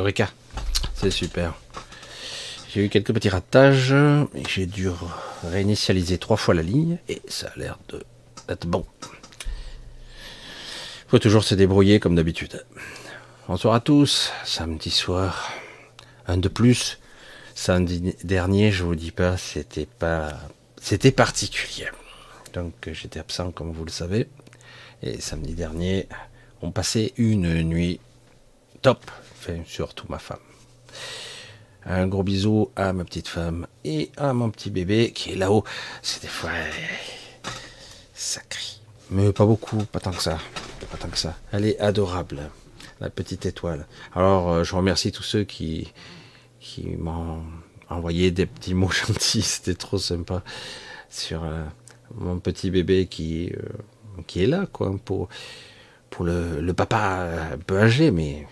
Eureka, c'est super. J'ai eu quelques petits ratages, j'ai dû réinitialiser trois fois la ligne, et ça a l'air d'être bon. Faut toujours se débrouiller comme d'habitude. Bonsoir à tous, samedi soir, un de plus. Samedi dernier, je vous dis pas, c'était pas, c'était particulier. Donc j'étais absent comme vous le savez. Et samedi dernier, on passait une nuit top, surtout ma femme. Un gros bisou à ma petite femme et à mon petit bébé qui est là-haut. C'est des fois, ça crie. Mais pas beaucoup, pas tant que ça. Pas tant que ça. Elle est adorable, la petite étoile. Alors, euh, je remercie tous ceux qui, qui m'ont envoyé des petits mots gentils. C'était trop sympa sur euh, mon petit bébé qui, euh, qui est là, quoi, pour, pour le, le papa un peu âgé, mais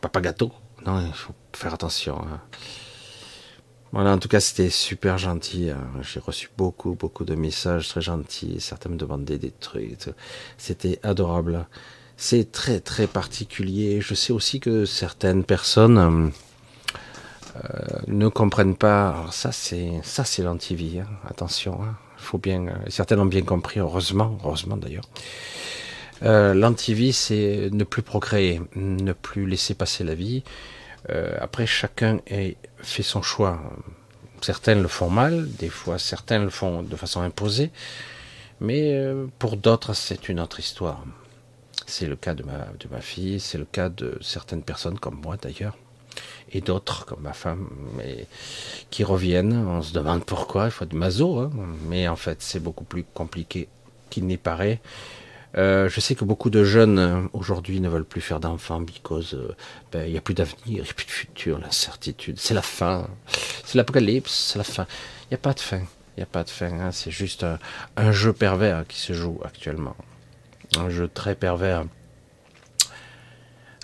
papa gâteau. Non, il faut faire attention. Hein. Voilà, en tout cas, c'était super gentil. Hein. J'ai reçu beaucoup, beaucoup de messages très gentils. Certains me demandaient des trucs. C'était adorable. C'est très, très particulier. Je sais aussi que certaines personnes euh, ne comprennent pas. Alors ça, c'est ça, c'est l'antivie. Hein. Attention. Hein. Faut bien. Certaines ont bien compris. Heureusement, heureusement d'ailleurs. Euh, L'antivie, c'est ne plus procréer, ne plus laisser passer la vie. Euh, après, chacun fait son choix. Certains le font mal, des fois certains le font de façon imposée, mais euh, pour d'autres, c'est une autre histoire. C'est le cas de ma, de ma fille, c'est le cas de certaines personnes comme moi d'ailleurs, et d'autres comme ma femme, mais qui reviennent. On se demande pourquoi, il faut de mazo, hein, mais en fait, c'est beaucoup plus compliqué qu'il n'y paraît. Euh, je sais que beaucoup de jeunes euh, aujourd'hui ne veulent plus faire d'enfants because euh, ben, il n'y a plus d'avenir, il n'y a plus de futur, l'incertitude, c'est la fin, c'est l'apocalypse, c'est la fin. Il n'y a pas de fin, il n'y a pas de fin. Hein. c'est juste un, jeu pervers qui se joue actuellement, un jeu très pervers.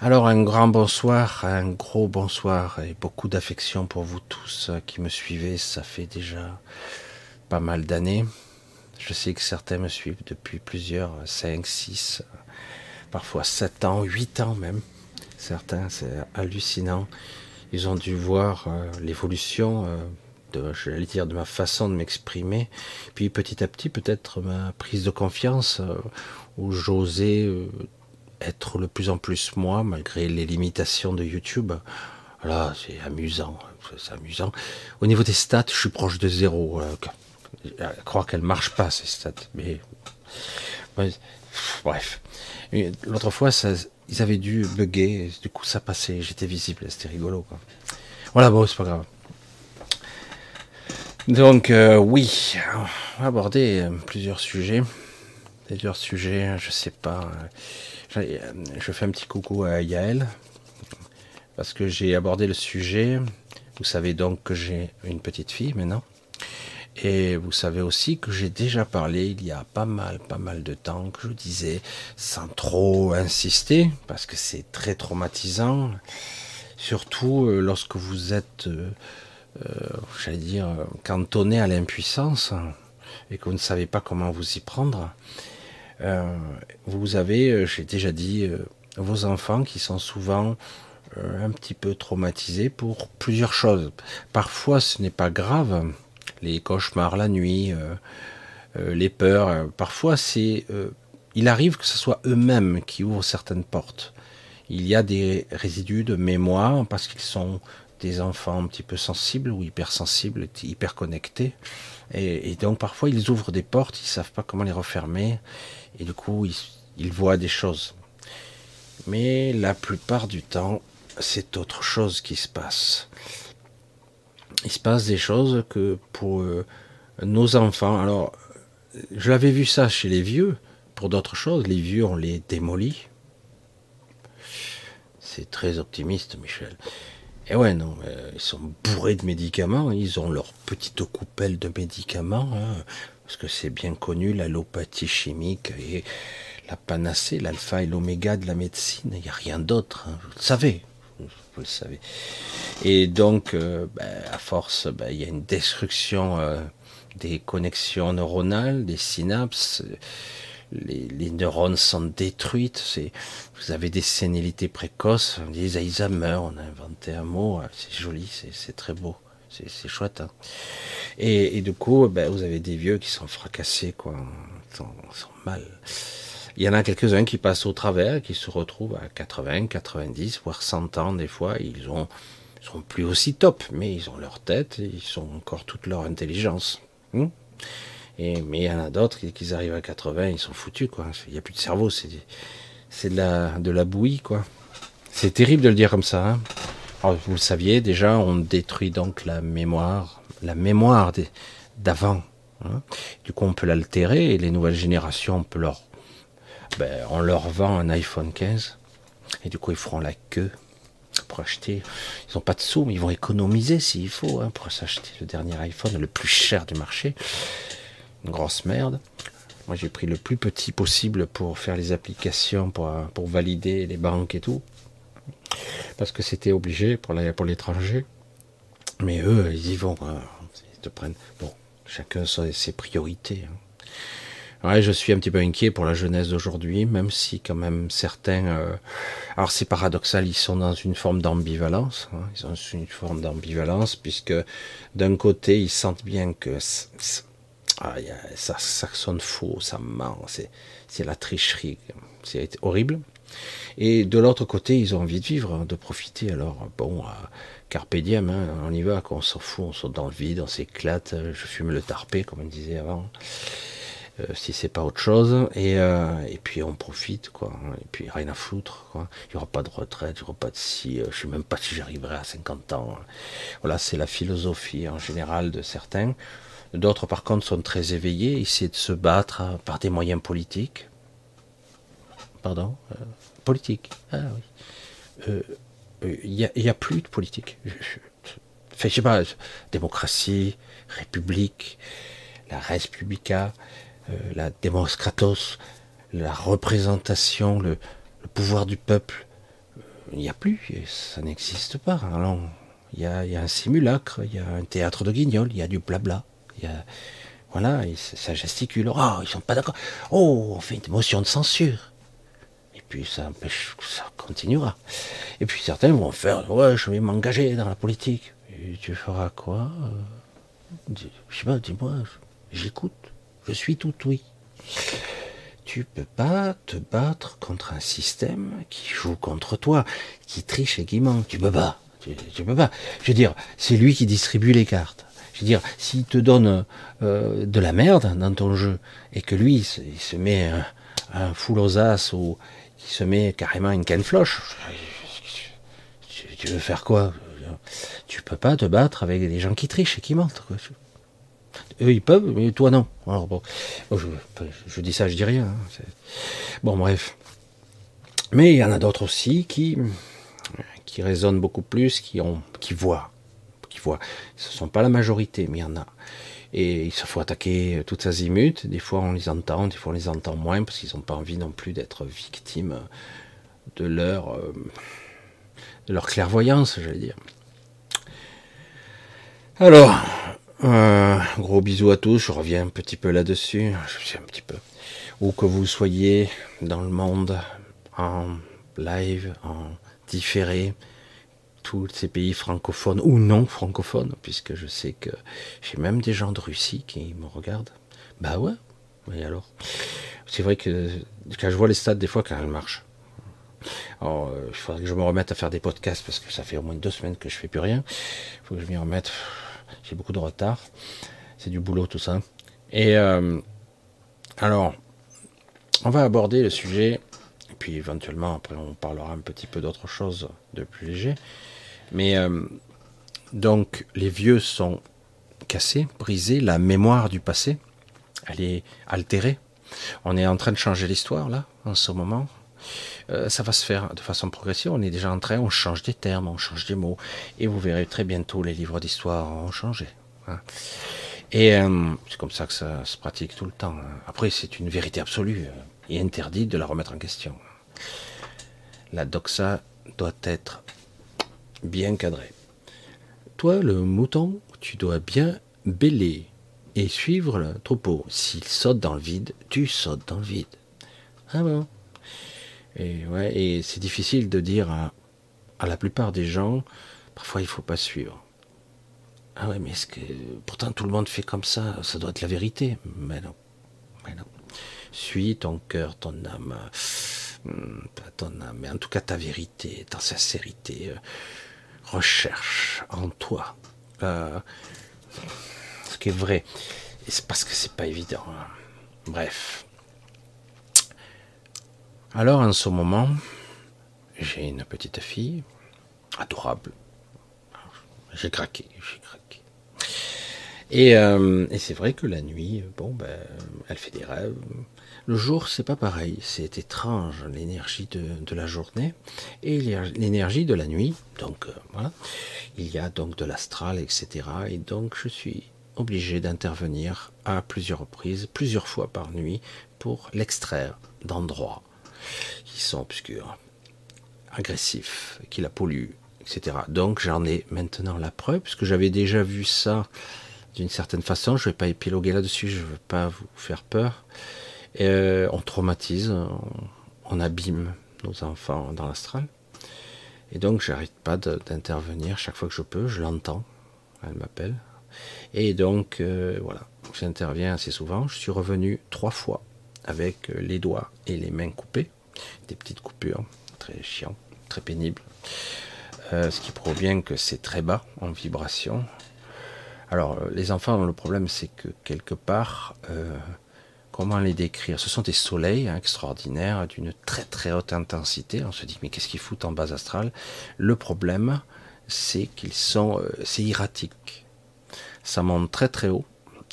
Alors un grand bonsoir, un gros bonsoir et beaucoup d'affection pour vous tous qui me suivez. Ça fait déjà pas mal d'années. Je sais que certains me suivent depuis plusieurs, 5, 6, parfois 7 ans, 8 ans même. Certains, c'est hallucinant. Ils ont dû voir euh, l'évolution euh, de, de ma façon de m'exprimer. Puis petit à petit, peut-être ma prise de confiance, euh, où j'osais être le plus en plus moi, malgré les limitations de YouTube. Voilà, c'est amusant, c'est amusant. Au niveau des stats, je suis proche de zéro à croire qu'elle marche pas ces stats. Mais bref. L'autre fois, ça, ils avaient dû bugger, du coup ça passait, j'étais visible, c'était rigolo. Quoi. Voilà, bon, c'est pas grave. Donc euh, oui, on va aborder euh, plusieurs sujets. Plusieurs sujets, je sais pas. Euh, je fais un petit coucou à Yael, parce que j'ai abordé le sujet. Vous savez donc que j'ai une petite fille maintenant. Et vous savez aussi que j'ai déjà parlé il y a pas mal, pas mal de temps, que je disais, sans trop insister, parce que c'est très traumatisant, surtout euh, lorsque vous êtes, euh, euh, j'allais dire, cantonné à l'impuissance et que vous ne savez pas comment vous y prendre. vous avez, j'ai déjà dit, vos enfants qui sont souvent un petit peu traumatisés pour plusieurs choses. Parfois, ce n'est pas grave les cauchemars la nuit, euh, euh, les peurs. Euh, parfois, c'est, il arrive que ce soit eux-mêmes qui ouvrent certaines portes. Il y a des résidus de mémoire parce qu'ils sont des enfants un petit peu sensibles ou hypersensibles, hyper connectés. Et, donc parfois ils ouvrent des portes, ils savent pas comment les refermer, et du coup ils voient des choses. Mais la plupart du temps, c'est autre chose qui se passe il se passe des choses que pour euh, nos enfants, alors je l'avais vu ça chez les vieux, pour d'autres choses, les vieux on les démolit. C'est très optimiste Michel. Et ouais, non, euh, ils sont bourrés de médicaments, ils ont leur petite coupelle de médicaments, hein, parce que c'est bien connu, l'allopathie chimique et la panacée, l'alpha et l'oméga de la médecine, il n'y a rien d'autre, hein, vous le savez, vous le savez. Et donc, euh, ben, à force, ben, il y a une destruction euh, des connexions neuronales, des synapses. les, neurones sont détruites. C'est, vous avez des sénilités précoces. On dit Alzheimer. On a inventé un mot. C'est joli, c'est très beau, c'est chouette. Hein. Et, du coup, ben, vous avez des vieux qui sont fracassés, quoi, sont, sont mal. Il y en a quelques-uns qui passent au travers, qui se retrouvent à 80, 90, voire 100 ans des fois. Ils ont sont plus aussi top, mais ils ont leur tête, ils ont encore toute leur intelligence. Hmm? Et, mais il y en a d'autres qui, arrivent à 80, ils sont foutus, quoi. Il n'y a plus de cerveau, c'est, c'est de la, de la bouillie, quoi. C'est terrible de le dire comme ça. Hein. Vous le saviez, déjà, on détruit donc la mémoire, la mémoire d'avant. Hein. Du coup, on peut l'altérer et les nouvelles générations, on peut leur, ben, on leur vend un iPhone 15 et du coup, ils feront la queue pour acheter. Ils n'ont pas de sous, mais ils vont économiser s'il faut hein, pour s'acheter le dernier iPhone, le plus cher du marché. Une grosse merde. Moi, j'ai pris le plus petit possible pour faire les applications, pour, valider les banques et tout. Parce que c'était obligé pour l'étranger. Mais eux, ils y vont. Ils te prennent. Bon, chacun ses priorités. Hein. Ouais, je suis un petit peu inquiet pour la jeunesse d'aujourd'hui, même si quand même certains. Euh, alors c'est paradoxal, ils sont dans une forme d'ambivalence. Hein, ils sont une forme d'ambivalence puisque d'un côté ils sentent bien que ah, ça, ça sonne faux, ça ment, c'est la tricherie, c'est horrible. Et de l'autre côté, ils ont envie de vivre, hein, de profiter. Alors bon, euh, carpe diem, hein, on y va, on s'en fout, on saute dans le vide, on s'éclate. Je fume le tarpé, comme on disait avant. Euh, si c'est pas autre chose. Et, euh, et puis on profite, quoi. Et puis rien à foutre, quoi. Il n'y aura pas de retraite, il n'y aura pas de si. Euh, je sais même pas si j'arriverai à 50 ans. Voilà, c'est la philosophie en général de certains. D'autres, par contre, sont très éveillés, essaient de se battre par des moyens politiques. Pardon Politique. Ah oui. Il n'y a, plus de politique. Enfin, je sais pas, démocratie, république, la res euh, la démoskratos, la représentation, le, pouvoir du peuple, il n'y a plus, ça n'existe pas. Alors, il y, a, un simulacre, il y a un théâtre de guignol, il y a du blabla, il y a, voilà, ça gesticule. Oh, ils sont pas d'accord. Oh, on fait une motion de censure. Et puis ça empêche, ça continuera. Et puis certains vont faire, ouais, je vais m'engager dans la politique. Et tu feras quoi? Euh, Je sais pas, dis-moi, j'écoute. Je suis tout oui. Tu peux pas te battre contre un système qui joue contre toi, qui triche et qui ment. Tu peux pas. Tu, peux pas. Je veux dire, c'est lui qui distribue les cartes. Je veux dire, s'il te donne euh, de la merde dans ton jeu et que lui, il se, met un, full aux as ou il se met carrément une canne floche, tu, veux faire quoi? Tu peux pas te battre avec des gens qui trichent et qui mentent. Eux, ils peuvent, mais toi, non. Alors, bon, je, dis ça, je dis rien. Hein, bon, bref. Mais il y en a d'autres aussi qui, qui raisonnent beaucoup plus, qui, ont, qui voient. Qui voient. Ce ne sont pas la majorité, mais il y en a. Et il se faut attaquer toutes azimuts. Des fois, on les entend, des fois, on les entend moins, parce qu'ils n'ont pas envie non plus d'être victimes de leur, euh, de leur clairvoyance, j'allais dire. Alors, euh, gros bisous à tous, je reviens un petit peu là-dessus, je suis un petit peu. Où que vous soyez dans le monde, en live, en différé, tous ces pays francophones ou non francophones, puisque je sais que j'ai même des gens de Russie qui me regardent. Bah ouais, et alors? C'est vrai que quand je vois les stades, des fois, quand elles marchent. Alors, euh, il faudrait que je me remette à faire des podcasts parce que ça fait au moins deux semaines que je fais plus rien. Il faut que je m'y remette. J'ai beaucoup de retard. C'est du boulot tout ça. Et euh, alors, on va aborder le sujet, et puis éventuellement après on parlera un petit peu d'autre chose de plus léger. Mais euh, donc les vieux sont cassés, brisés, la mémoire du passé, elle est altérée. On est en train de changer l'histoire là, en ce moment. Euh, ça va se faire de façon progressive. On est déjà en train, on change des termes, on change des mots, et vous verrez très bientôt les livres d'histoire ont changé. Hein. Et euh, c'est comme ça que ça se pratique tout le temps. Hein. Après, c'est une vérité absolue euh, et interdite de la remettre en question. La doxa doit être bien cadrée. Toi, le mouton, tu dois bien bêler, et suivre le troupeau. S'il saute dans le vide, tu sautes dans le vide. Ah bon? Et ouais, et c'est difficile de dire à, la plupart des gens, parfois il faut pas suivre. Ah ouais, mais est-ce que pourtant tout le monde fait comme ça, ça doit être la vérité. Mais non, mais non. Suis ton cœur, ton âme, hmm, pas ton âme, mais en tout cas ta vérité, ta sincérité. Euh, recherche en toi euh, ce qui est vrai. Et c'est parce que c'est pas évident. Hein. Bref. Alors en ce moment, j'ai une petite fille, adorable. J'ai craqué, j'ai craqué. Et, euh, c'est vrai que la nuit, bon, ben, elle fait des rêves. Le jour, c'est pas pareil. C'est étrange, l'énergie de, de, la journée et l'énergie de la nuit. Donc, euh, voilà. Il y a donc de l'astral, etc. Et donc, je suis obligé d'intervenir à plusieurs reprises, plusieurs fois par nuit, pour l'extraire d'endroits qui sont obscurs, agressifs, qui la polluent, etc. Donc, j'en ai maintenant la preuve, puisque j'avais déjà vu ça d'une certaine façon. Je ne vais pas épiloguer là-dessus, je ne veux pas vous faire peur. Euh, on traumatise, on, abîme nos enfants dans l'astral. Et donc, j'arrête pas d'intervenir chaque fois que je peux. Je l'entends, elle m'appelle. Et donc, euh, voilà, j'interviens assez souvent. Je suis revenu trois fois avec euh, les doigts et les mains coupées, des petites coupures, très chiant, très pénible. ce qui provient que c'est très bas en vibration. Alors, les enfants, le problème, c'est que quelque part, Comment les décrire? Ce sont des soleils hein, extraordinaires d'une très très haute intensité. On se dit mais qu'est-ce qu'ils foutent en base astrale Le problème, c'est qu'ils sont, euh, c'est erratique. Ça monte très très haut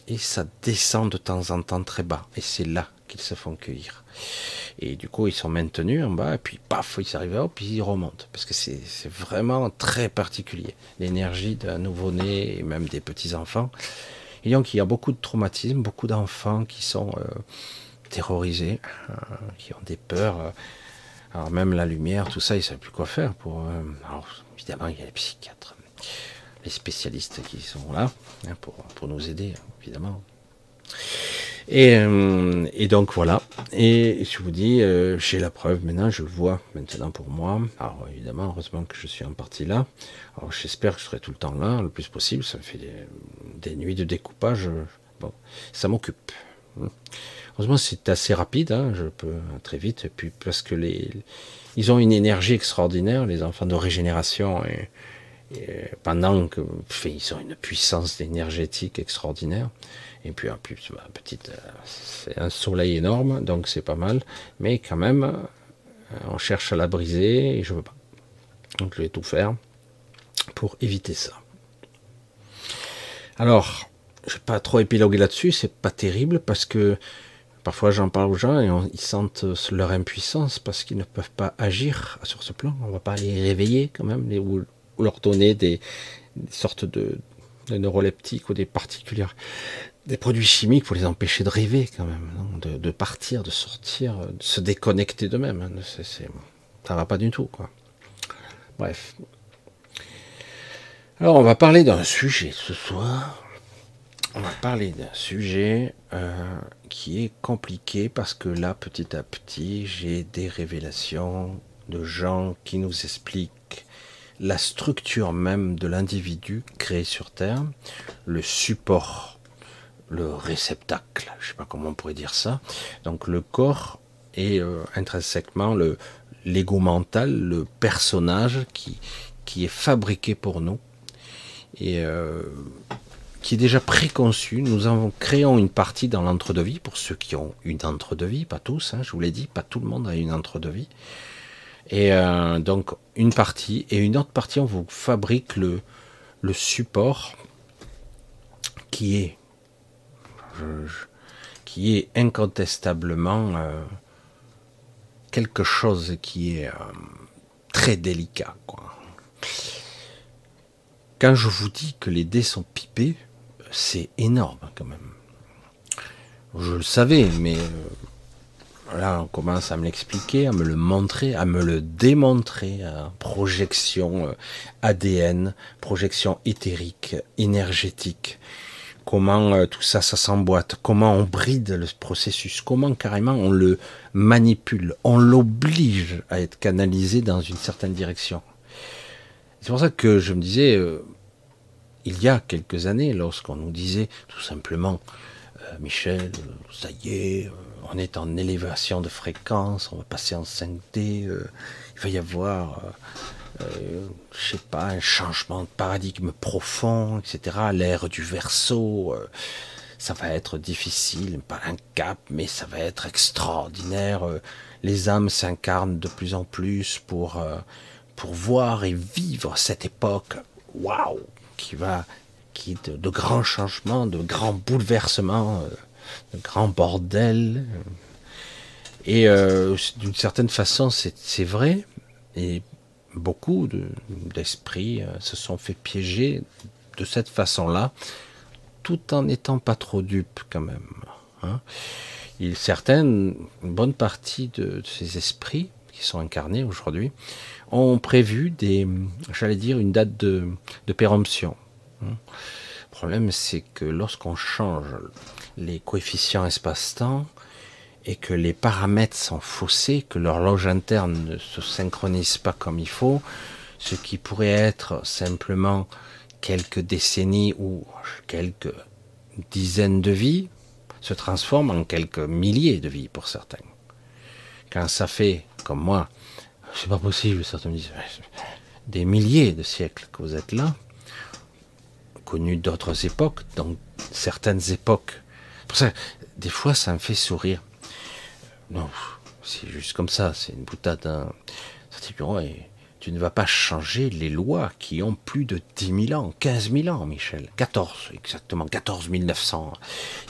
et ça descend de temps en temps très bas. Et c'est là qu'ils se font cueillir. Et du coup, ils sont maintenus en bas, et puis paf, ils arrivent là, puis ils remontent. Parce que c'est vraiment très particulier. L'énergie d'un nouveau-né et même des petits-enfants, et donc il y a beaucoup de traumatismes, beaucoup d'enfants qui sont euh, terrorisés, euh, qui ont des peurs. Euh, alors même la lumière, tout ça, ils ne savent plus quoi faire. Pour, évidemment, il y a les psychiatres, les spécialistes qui sont là hein, pour, pour nous aider, évidemment. Euh, et, donc voilà. Et je vous dis, euh, j'ai la preuve maintenant, je le vois maintenant pour moi. Alors évidemment, heureusement que je suis en partie là. Alors j'espère que je serai tout le temps là, le plus possible. Ça me fait des, nuits de découpage. Bon, ça m'occupe. Heureusement, c'est assez rapide. Hein, je peux très vite. Et puis parce que les, ils ont une énergie extraordinaire, les enfants de régénération. Et, pendant que, ils ont une puissance énergétique extraordinaire. Et puis en plus, bah, euh, c'est un soleil énorme, donc c'est pas mal. Mais quand même, euh, on cherche à la briser et je veux pas. Donc je vais tout faire pour éviter ça. Alors, je vais pas trop épiloguer là-dessus, c'est pas terrible parce que parfois j'en parle aux gens et ils sentent leur impuissance parce qu'ils ne peuvent pas agir sur ce plan. On va pas les réveiller quand même ou, leur donner des, sortes de neuroleptiques ou des particulières des produits chimiques pour les empêcher de rêver quand même, de, partir, de sortir, de se déconnecter d'eux-mêmes. Hein. Ça va pas du tout, quoi. Bref. Alors on va parler d'un sujet ce soir. On va parler d'un sujet euh, qui est compliqué parce que là, petit à petit, j'ai des révélations de gens qui nous expliquent la structure même de l'individu créé sur Terre, le support le réceptacle, je sais pas comment on pourrait dire ça. Donc le corps est euh, intrinsèquement le l'ego mental, le personnage qui qui est fabriqué pour nous et euh, qui est déjà préconçu. Nous avons créons une partie dans l'entre-deux-vie pour ceux qui ont une entre-deux-vie, pas tous. Hein, je vous l'ai dit, pas tout le monde a une entre-deux-vie. Et euh, donc une partie et une autre partie, on vous fabrique le le support qui est qui est incontestablement euh, quelque chose qui est euh, très délicat. Quand je vous dis que les dés sont pipés, c'est énorme quand même. Je le savais, mais euh, là on commence à me l'expliquer, à me le montrer, à me le démontrer. projection ADN, projection éthérique, énergétique comment euh, tout ça, ça s'emboîte, comment on bride le processus, comment carrément on le manipule, on l'oblige à être canalisé dans une certaine direction. C'est pour ça que je me disais, euh, il y a quelques années, lorsqu'on nous disait tout simplement, euh, Michel, ça y est, on est en élévation de fréquence, on va passer en 5D, il va y avoir euh, je sais pas, un changement de paradigme profond, etc. L'ère du verso, euh, ça va être difficile, pas un cap, mais ça va être extraordinaire. Euh, les âmes s'incarnent de plus en plus pour pour voir et vivre cette époque, waouh, qui va, qui de, de, grands changements, de grands bouleversements, de grands bordels. Et d'une certaine façon, c'est vrai. Et beaucoup d'esprits euh, se sont fait piéger de cette façon-là, tout en n'étant pas trop dupes quand même. Hein. Certaines, une bonne partie de, ces esprits qui sont incarnés aujourd'hui ont prévu des, j'allais dire, une date de, de péremption. Hein. Le problème, c'est que lorsqu'on change les coefficients espace-temps, et que les paramètres sont faussés, que l'horloge interne ne se synchronise pas comme il faut, ce qui pourrait être simplement quelques décennies ou quelques dizaines de vies se transforme en quelques milliers de vies pour certains. Quand ça fait, comme moi, c'est pas possible, certains me disent, des milliers de siècles que vous êtes là, connu d'autres époques, donc certaines époques. Pour ça, des fois, ça me fait sourire. Non, c'est juste comme ça, c'est une boutade. Hein. Tu ne vas pas changer les lois qui ont plus de 10 000 ans, 15 000 ans, Michel. 14, exactement, 14 900.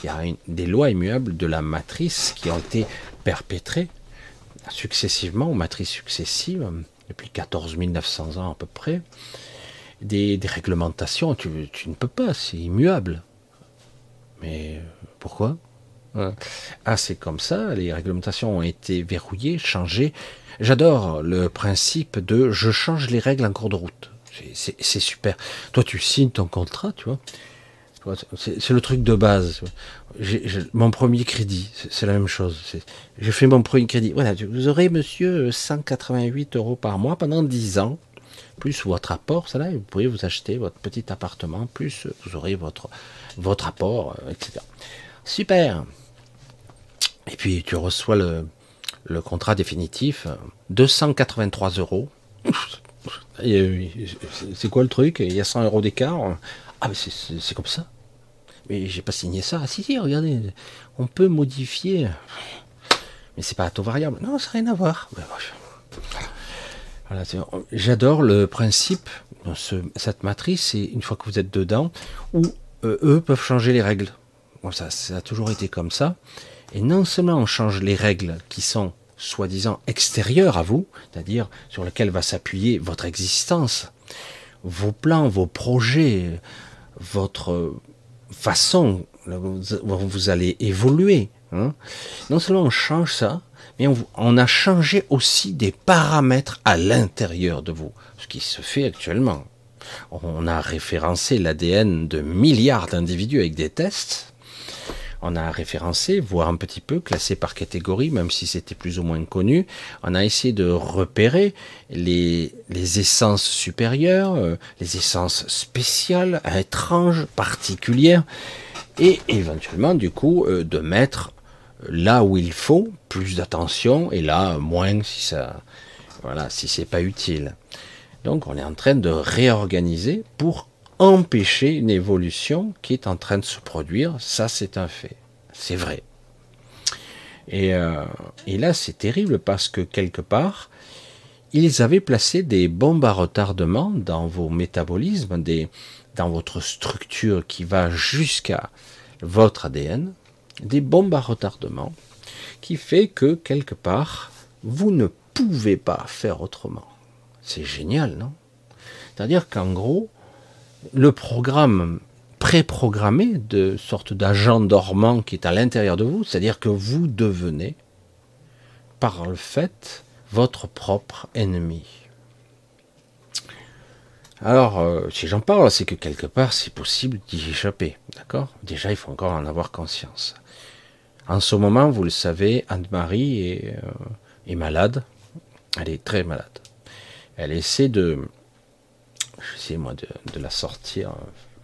Il y a des lois immuables de la matrice qui ont été perpétrées successivement, aux matrices successives, depuis 14 900 ans à peu près. Des, réglementations, tu ne peux pas, c'est immuable. Mais pourquoi? Ah, c'est comme ça, les réglementations ont été verrouillées, changées. J'adore le principe de je change les règles en cours de route. C'est super. Toi, tu signes ton contrat, tu vois. C'est le truc de base. mon premier crédit, c'est la même chose. Je fais mon premier crédit. Voilà, vous aurez, monsieur, 188 euros par mois pendant 10 ans, plus votre apport. Ça là, vous pourrez vous acheter votre petit appartement, plus vous aurez votre, votre apport, euh, etc. Super. Et puis tu reçois le, le contrat définitif, 283 euros. C'est quoi le truc? Il y a 100 euros d'écart? Ah mais c'est comme ça. Mais j'ai pas signé ça. Ah, si si, regardez, on peut modifier. Mais c'est pas à taux variable. Non, ça n'a rien à voir. Voilà, J'adore le principe de cette matrice, et une fois que vous êtes dedans, où euh, eux peuvent changer les règles. Bon, ça, ça a toujours été comme ça. Et non seulement on change les règles qui sont soi-disant extérieures à vous, c'est-à-dire sur lesquelles va s'appuyer votre existence, vos plans, vos projets, votre façon dont vous allez évoluer. Hein. Non seulement on change ça, mais on, on, a changé aussi des paramètres à l'intérieur de vous, ce qui se fait actuellement. On a référencé l'ADN de milliards d'individus avec des tests, on a référencé, voire un petit peu classé par catégorie, même si c'était plus ou moins connu. On a essayé de repérer les, essences supérieures, euh, les essences spéciales, étranges, particulières, et éventuellement, du coup, euh, de mettre là où il faut plus d'attention, et là moins si ça, voilà, si c'est pas utile. Donc, on est en train de réorganiser pour empêcher une évolution qui est en train de se produire, ça c'est un fait, c'est vrai. Et, euh, et là c'est terrible parce que quelque part, ils avaient placé des bombes à retardement dans vos métabolismes, dans votre structure qui va jusqu'à votre ADN, des bombes à retardement, qui fait que quelque part, vous ne pouvez pas faire autrement. C'est génial, non? C'est-à-dire qu'en gros, le programme préprogrammé de sorte d'agent dormant qui est à l'intérieur de vous, c'est-à-dire que vous devenez, par le fait, votre propre ennemi. Alors, euh, si j'en parle, c'est que quelque part, c'est possible d'y échapper. D'accord? Déjà, il faut encore en avoir conscience. En ce moment, vous le savez, Anne-Marie est, est malade. Elle est très malade. Elle essaie de, j'essaie moi de, la sortir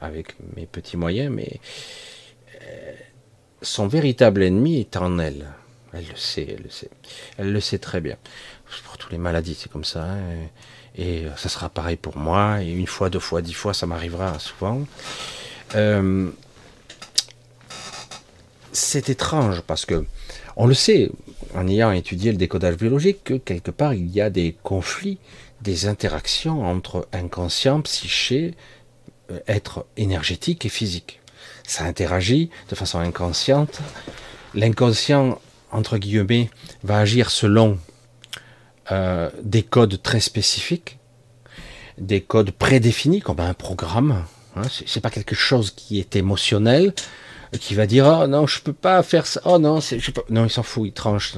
avec mes petits moyens, mais euh, son véritable ennemi est en elle. Elle le sait, elle le sait. Elle le sait très bien. Pour toutes les maladies, c'est comme ça. Hein. et, ça sera pareil pour moi. Une fois, deux fois, dix fois, ça m'arrivera souvent. Euh, c'est étrange parce que on le sait en ayant étudié le décodage biologique que quelque part il y a des conflits, des interactions entre inconscient, psyché, euh, être énergétique et physique. Ça interagit de façon inconsciente. L'inconscient, entre guillemets, va agir selon euh, des codes très spécifiques, des codes prédéfinis comme un programme. Hein, c'est pas quelque chose qui est émotionnel, qui va dire oh non je peux pas faire ça oh non non il s'en fout il tranche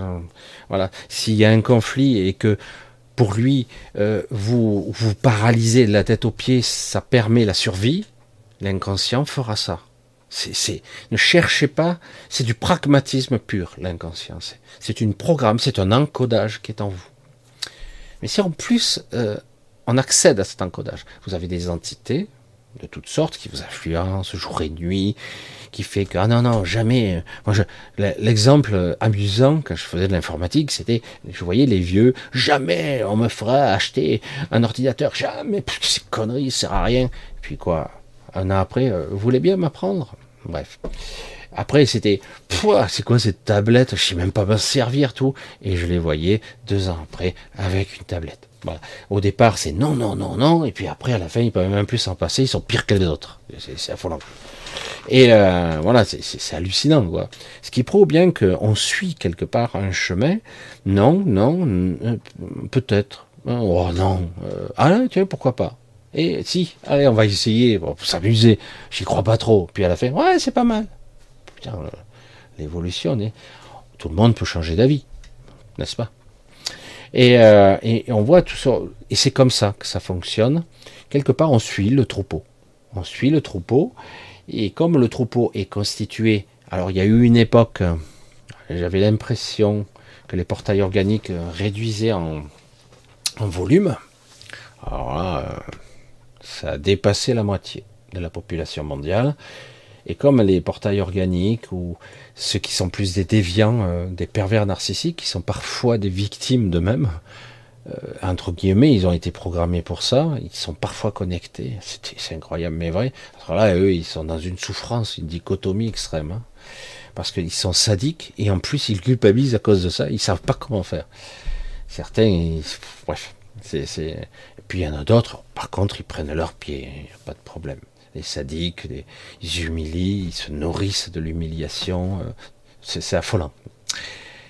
voilà s'il y a un conflit et que pour lui euh, vous vous paralysez de la tête aux pieds ça permet la survie. L'inconscient fera ça. C'est ne cherchez pas c'est du pragmatisme pur l'inconscient. C'est une programme c'est un encodage qui est en vous. Mais si en plus euh, on accède à cet encodage vous avez des entités de toutes sortes qui vous influencent jour et nuit qui fait que ah non non jamais moi l'exemple amusant quand je faisais de l'informatique c'était je voyais les vieux jamais on me fera acheter un ordinateur jamais c'est connerie ça sert à rien puis quoi un an après euh, vous voulez bien m'apprendre? Bref après, c'était, c'est quoi cette tablette? Je sais même pas me servir tout. Et je les voyais deux ans après avec une tablette. Voilà. Au départ, c'est non, non, non, non. Et puis après, à la fin, ils peuvent même plus s'en passer. Ils sont pires que les autres. C'est affolant. Et euh, voilà, c'est hallucinant, quoi. Ce qui prouve bien qu'on suit quelque part un chemin. Non, non, euh, peut-être. Oh non. Euh, ah tiens, pourquoi pas? Et si, allez, on va essayer, pour s'amuser. J'y crois pas trop. Puis à la fin, ouais, c'est pas mal. Putain, l'évolution, tout le monde peut changer d'avis, n'est-ce pas? Et, et, on voit tout ça, et c'est comme ça que ça fonctionne. Quelque part, on suit le troupeau. On suit le troupeau, et comme le troupeau est constitué, alors il y a eu une époque, j'avais l'impression que les portails organiques réduisaient en, volume. Alors là, ça a dépassé la moitié de la population mondiale. Et comme les portails organiques ou ceux qui sont plus des déviants, euh, des pervers narcissiques, qui sont parfois des victimes d'eux-mêmes, euh, entre guillemets, ils ont été programmés pour ça, ils sont parfois connectés, c'est incroyable mais vrai. Alors là, eux, ils sont dans une souffrance, une dichotomie extrême, hein. parce qu'ils sont sadiques et en plus ils culpabilisent à cause de ça, ils savent pas comment faire. Certains, bref, c'est, et puis il y en a d'autres, par contre, ils prennent leurs pieds, a pas de problème. Les sadiques, ils humilient, ils se nourrissent de l'humiliation, euh, c'est affolant.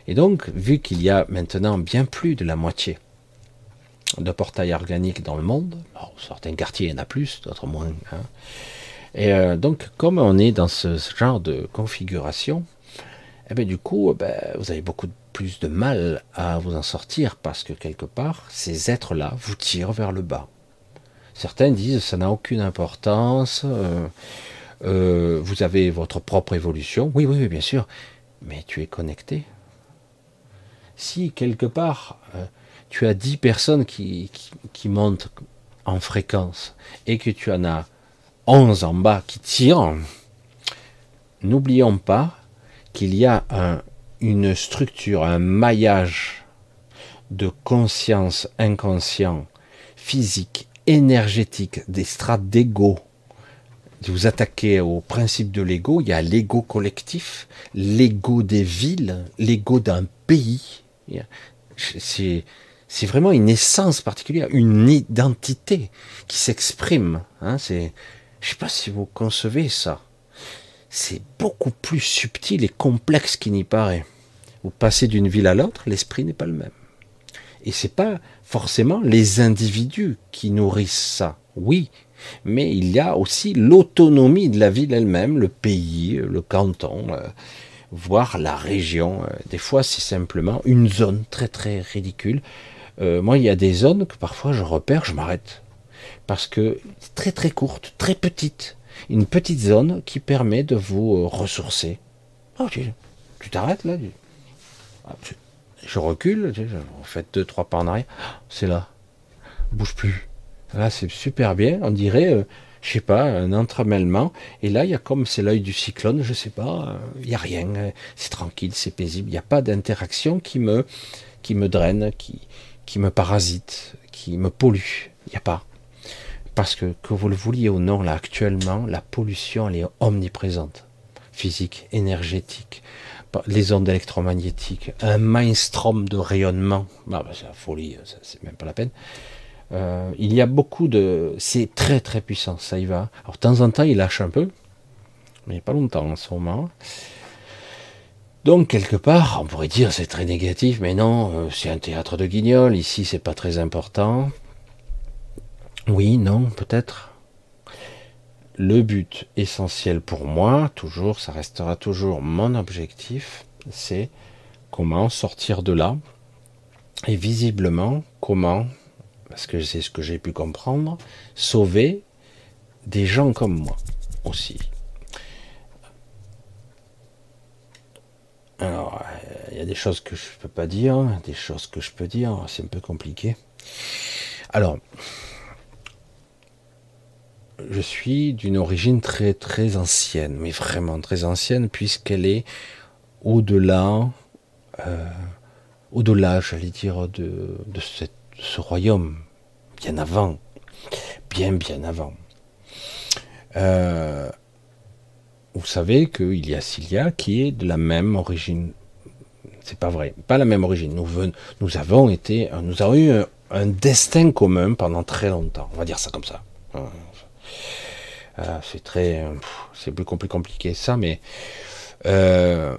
Et donc, vu qu'il y a maintenant bien plus de la moitié de portails organiques dans le monde. certains quartiers, il y en a plus, d'autres moins. Hein. Et euh, donc, comme on est dans ce, genre de configuration, eh bien, du coup, ben, vous avez beaucoup plus de mal à vous en sortir parce que quelque part, ces êtres-là vous tirent vers le bas. Certains disent ça n'a aucune importance, euh, euh, vous avez votre propre évolution. Oui, oui, bien sûr, mais tu es connecté. Si quelque part tu as 10 personnes qui, qui, montent en fréquence et que tu en as 11 en bas qui tirent, n'oublions pas qu'il y a une structure, un maillage de conscience inconscient, physique, énergétique, des strates d'ego. Vous attaquez au principe de l'ego, il y a l'ego collectif, l'ego des villes, l'ego d'un pays. C'est vraiment une essence particulière, une identité qui s'exprime. Hein, c'est, je sais pas si vous concevez ça. C'est beaucoup plus subtil et complexe qu'il n'y paraît. Vous passez d'une ville à l'autre, l'esprit n'est pas le même. Et c'est pas forcément les individus qui nourrissent ça. Oui, mais il y a aussi l'autonomie de la ville elle-même, le pays, le canton, euh, voire la région. Euh, des fois, c'est simplement une zone très très ridicule euh, moi, il y a des zones que parfois je repère, je m'arrête. parce que très très courte, très petite, une petite zone qui permet de vous ressourcer. Oh, tu t'arrêtes là ah, Je recule, je fais deux trois pas en arrière, c'est là, bouge plus. Là c'est super bien, on dirait, euh, je sais pas, un entremêlement. Et là il y a comme c'est l'œil du cyclone, je sais pas, il y a rien, c'est tranquille, c'est paisible, il n'y a pas d'interaction qui me draine, qui qui me parasite, qui me pollue. Il n'y a pas. Parce que, que vous le vouliez ou non, là, actuellement, la pollution, elle est omniprésente. Physique, énergétique, les ondes électromagnétiques, un mainstream de rayonnement. C'est la folie, c'est même pas la peine. Euh, il y a beaucoup de. C'est très très puissant, ça y va. Alors, de temps en temps, il lâche un peu, mais pas longtemps en ce moment. Donc quelque part, on pourrait dire c'est très négatif, mais non, euh, c'est un théâtre de guignol, ici c'est pas très important. Oui, non, peut-être. Le but essentiel pour moi, toujours, ça restera toujours mon objectif, c'est comment sortir de là. Et visiblement, comment, parce que c'est ce que j'ai pu comprendre, sauver des gens comme moi aussi. Alors, il y a des choses que je ne peux pas dire, des choses que je peux dire, c'est un peu compliqué. Alors, je suis d'une origine très très ancienne, mais vraiment très ancienne, puisqu'elle est au-delà, euh, au-delà, j'allais dire, de, ce royaume, bien avant, bien bien avant. Euh, vous savez qu'il y a Cilia qui est de la même origine. C'est pas vrai, pas la même origine. Nous, nous avons été, nous avons eu un destin commun pendant très longtemps. On va dire ça comme ça. Euh, c'est très, c'est plus compliqué ça, mais euh,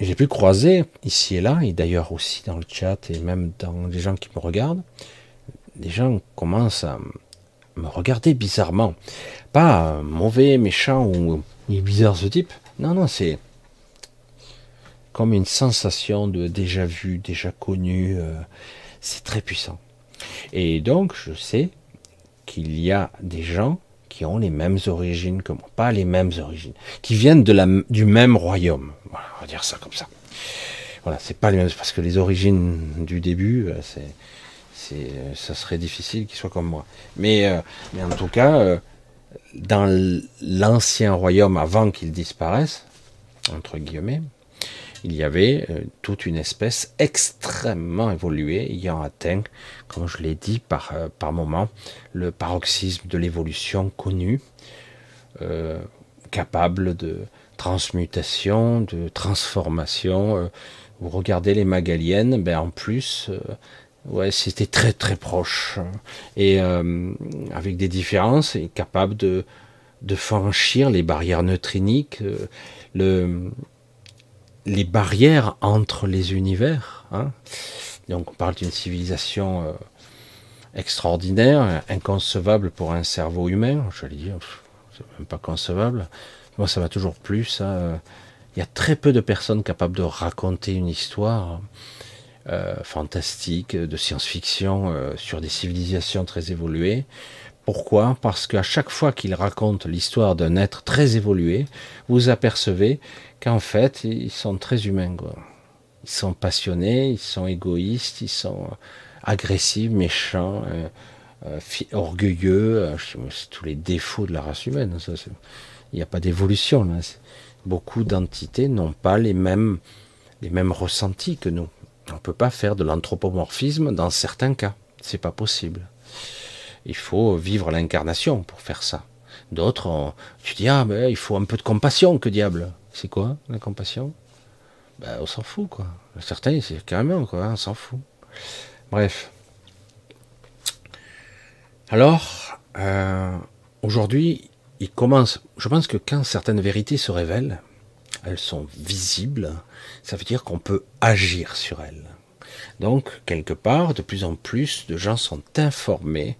j'ai pu croiser ici et là, et d'ailleurs aussi dans le chat et même dans les gens qui me regardent, des gens commencent à me regarder bizarrement. Pas mauvais, méchant ou bizarre ce type. Non, non, c'est comme une sensation de déjà vu, déjà connu. Euh, c'est très puissant. Et donc, je sais qu'il y a des gens qui ont les mêmes origines que moi, pas les mêmes origines, qui viennent de la, du même royaume. On va dire ça comme ça. Voilà, c'est pas les mêmes parce que les origines du début, euh, c'est, c'est, ça serait difficile qu'ils soient comme moi. Mais, euh, mais en tout cas, euh, dans l'ancien royaume, avant qu'il disparaisse, entre guillemets, il y avait euh, toute une espèce extrêmement évoluée, ayant atteint, comme je l'ai dit par, euh, par moment, le paroxysme de l'évolution connue, euh, capable de transmutation, de transformation. vous regardez les Magaliennes, ben en plus, ouais, c'était très très proche et avec des différences capable de de franchir les barrières neutriniques, le, les barrières entre les univers. Hein. Donc on parle d'une civilisation euh, extraordinaire, inconcevable pour un cerveau humain. Je vais dire, c'est même pas concevable. Moi, ça va toujours plus. Il y a très peu de personnes capables de raconter une histoire euh, fantastique, de science-fiction euh, sur des civilisations très évoluées. Pourquoi? Parce qu'à chaque fois qu'ils racontent l'histoire d'un être très évolué, vous apercevez qu'en fait, ils sont très humains. Ils sont passionnés, ils sont égoïstes, ils sont euh, agressifs, méchants, euh, euh, orgueilleux. c'est tous les défauts de la race humaine. il n'y a pas d'évolution. Beaucoup d'entités n'ont pas les mêmes, les mêmes ressentis que nous. On ne peut pas faire de l'anthropomorphisme dans certains cas. C'est pas possible. Il faut vivre l'incarnation pour faire ça. D'autres, tu dis, ah, mais il faut un peu de compassion, que diable? C'est quoi la compassion? Ben, On s'en fout, quoi. Certains, c'est carrément, quoi, on s'en fout. Bref. Alors, euh, aujourd'hui, il commence. Je pense que quand certaines vérités se révèlent, elles sont visibles, ça veut dire qu'on peut agir sur elles. Donc, quelque part, de plus en plus de gens sont informés,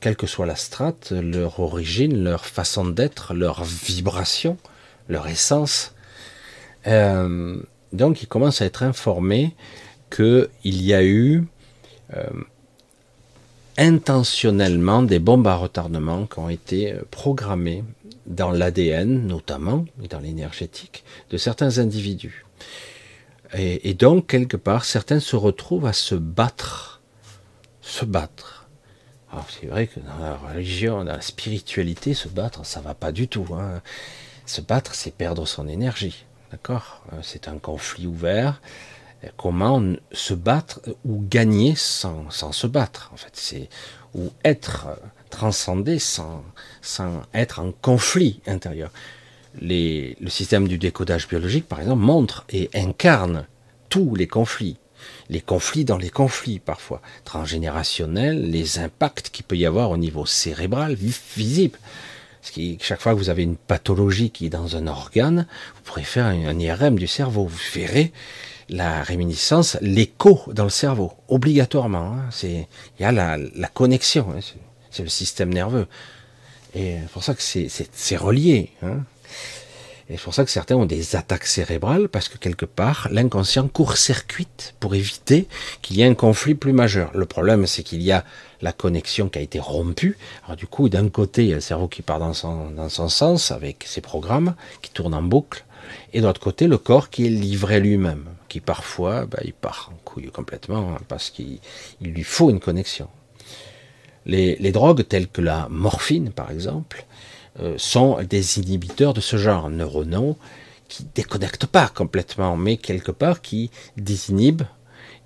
quelle que soit la strate, leur origine, leur façon d'être, leur vibration, leur essence. Euh, donc ils commencent à être informés qu'il y a eu euh, intentionnellement des bombes à retardement qui ont été euh, programmées dans l'ADN notamment, et dans l'énergétique, de certains individus. Et, donc, quelque part, certains se retrouvent à se battre. Se battre. Alors, c'est vrai que dans la religion, dans la spiritualité, se battre, ça va pas du tout. Hein. Se battre, c'est perdre son énergie. D'accord? Euh, C'est un conflit ouvert. Comment se battre ou gagner sans, sans se battre, en fait? C'est ou être transcendé sans, sans être en conflit intérieur. Le système du décodage biologique, par exemple, montre et incarne tous les conflits. Les conflits dans les conflits, parfois. Transgénérationnels, les impacts qu'il peut y avoir au niveau cérébral, visible. Chaque fois que vous avez une pathologie qui est dans un organe, vous pourrez faire un IRM du cerveau. Vous verrez la réminiscence, l'écho dans le cerveau, obligatoirement. Hein. Il y a la, connexion. Hein. C'est le système nerveux. Et c'est pour ça que c'est relié. Hein. Et c'est pour ça que certains ont des attaques cérébrales, parce que quelque part, l'inconscient court-circuite pour éviter qu'il y ait un conflit plus majeur. Le problème, c'est qu'il y a la connexion qui a été rompue. Alors du coup, d'un côté, il y a le cerveau qui part dans son, sens, avec ses programmes, qui tournent en boucle, et de l'autre côté, le corps qui est livré lui-même, qui parfois, bah, il part en couille complètement, hein, parce qu'il lui faut une connexion. Les, drogues telles que la morphine, par exemple, sont des inhibiteurs de ce genre, neuronaux, qui déconnectent pas complètement, mais quelque part qui désinhibent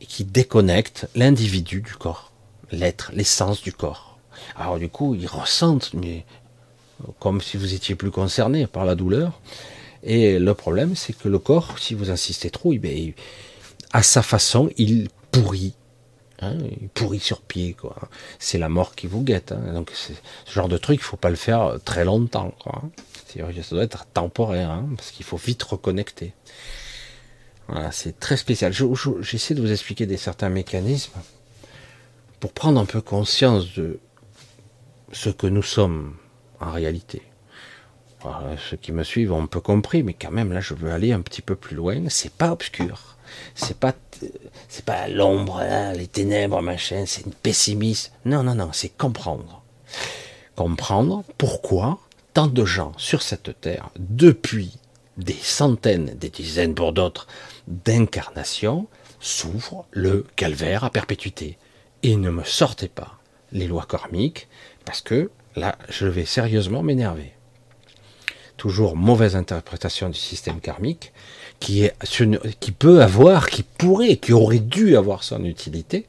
et qui déconnectent l'individu du corps, l'être, l'essence du corps. Alors du coup, ils ressentent, mais comme si vous étiez plus concerné par la douleur. Et le problème, c'est que le corps, si vous insistez trop, il, à sa façon, il pourrit Hein, il pourrit sur pied, quoi. C'est la mort qui vous guette. Hein. Donc, ce genre de truc, il faut pas le faire très longtemps, quoi. Ça doit être temporaire, hein, parce qu'il faut vite reconnecter. Voilà, c'est très spécial. J'essaie de vous expliquer des certains mécanismes pour prendre un peu conscience de ce que nous sommes en réalité. ceux qui me suivent ont un peu compris, mais quand même, là, je veux aller un petit peu plus loin. C'est pas obscur c'est pas c'est pas l'ombre, les ténèbres, machin, c'est une pessimiste. Non, non, non, c'est comprendre. Comprendre pourquoi tant de gens sur cette terre, depuis des centaines, des dizaines pour d'autres, d'incarnations, souffrent le calvaire à perpétuité. Et ne me sortez pas les lois karmiques, parce que là, je vais sérieusement m'énerver. Toujours mauvaise interprétation du système karmique, qui, peut avoir, qui pourrait, qui aurait dû avoir son utilité.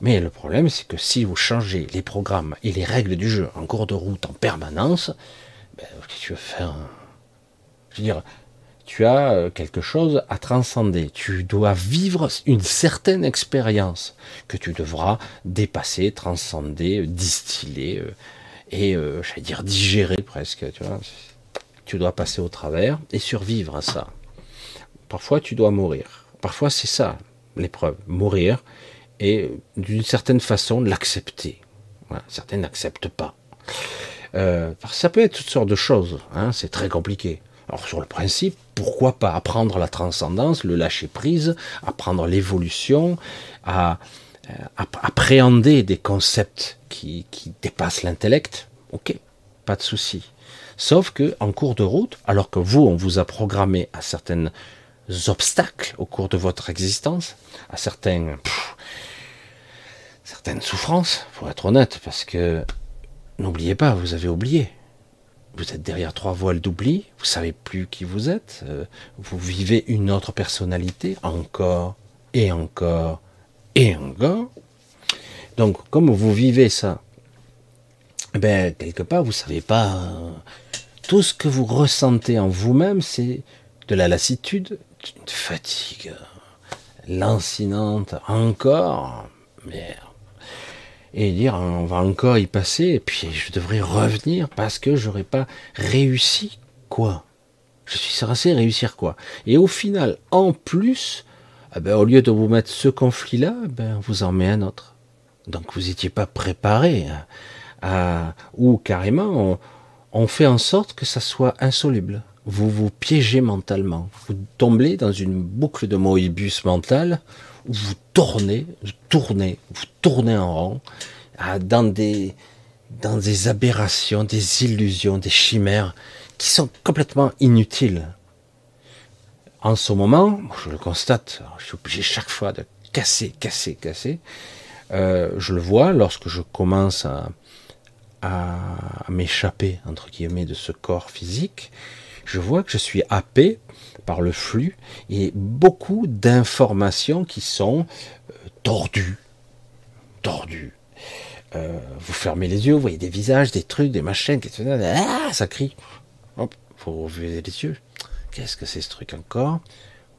Mais le problème, c'est que si vous changez les programmes et les règles du jeu en cours de route en permanence, ben, tu veux Je veux dire, tu as euh, quelque chose à transcender. Tu dois vivre une certaine expérience que tu devras dépasser, transcender, distiller euh, et, euh, j'allais dire, digérer presque. Tu, vois. tu dois passer au travers et survivre à ça. Parfois, tu dois mourir. Parfois, c'est ça l'épreuve, mourir et d'une certaine façon l'accepter. certains n'acceptent pas. Euh, ça peut être toutes sortes de choses. Hein, c'est très compliqué. Alors sur le principe, pourquoi pas apprendre la transcendance, le lâcher prise, apprendre l'évolution, à, euh, appréhender des concepts qui, qui dépassent l'intellect. Ok, pas de souci. Sauf que en cours de route, alors que vous, on vous a programmé à certaines obstacles au cours de votre existence, à certains, certaines souffrances, pour être honnête, parce que n'oubliez pas, vous avez oublié. Vous êtes derrière trois voiles d'oubli, vous savez plus qui vous êtes, euh, vous vivez une autre personnalité encore et encore et encore. Donc, comme vous vivez ça, ben quelque part, vous savez pas. Euh, tout ce que vous ressentez en vous-même, c'est de la lassitude, une fatigue lancinante encore, merde. Et dire on va encore y passer, et puis je devrais revenir parce que j'aurais pas réussi quoi? Je suis censé réussir quoi? Et au final, en plus, eh ben, au lieu de vous mettre ce conflit-là, ben, vous en met un autre. Donc vous n'étiez pas préparé à, ou carrément on fait en sorte que ça soit insoluble vous vous piégez mentalement. Vous tombez dans une boucle de Moebius mental où vous tournez, vous tournez, vous tournez en rond dans des, dans des aberrations, des illusions, des chimères qui sont complètement inutiles. En ce moment, je le constate, je suis obligé chaque fois de casser, casser, casser. Euh, je le vois lorsque je commence à, à, m'échapper, entre guillemets, de ce corps physique. Je vois que je suis happé par le flux et beaucoup d'informations qui sont euh, tordues. Tordues. Euh, vous fermez les yeux, vous voyez des visages, des trucs, des machines, ah, ça crie. Hop, faut ouvrir les yeux. Qu'est-ce que c'est ce truc encore?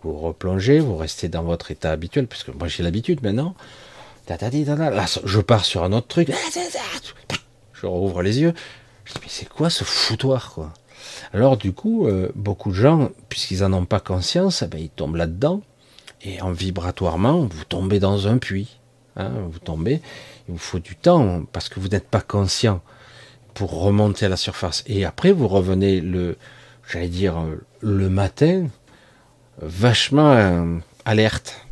Vous replongez, vous restez dans votre état habituel, puisque moi j'ai l'habitude maintenant. Là, je pars sur un autre truc. Je rouvre les yeux. Je dis, mais c'est quoi ce foutoir, quoi? Alors, du coup, euh, beaucoup de gens, puisqu'ils n'en ont pas conscience, eh ben, ils tombent là-dedans. Et en vibratoirement, vous tombez dans un puits. Hein, vous tombez. Il vous faut du temps parce que vous n'êtes pas conscient pour remonter à la surface. Et après, vous revenez le, j'allais dire, le matin, vachement euh, alerte.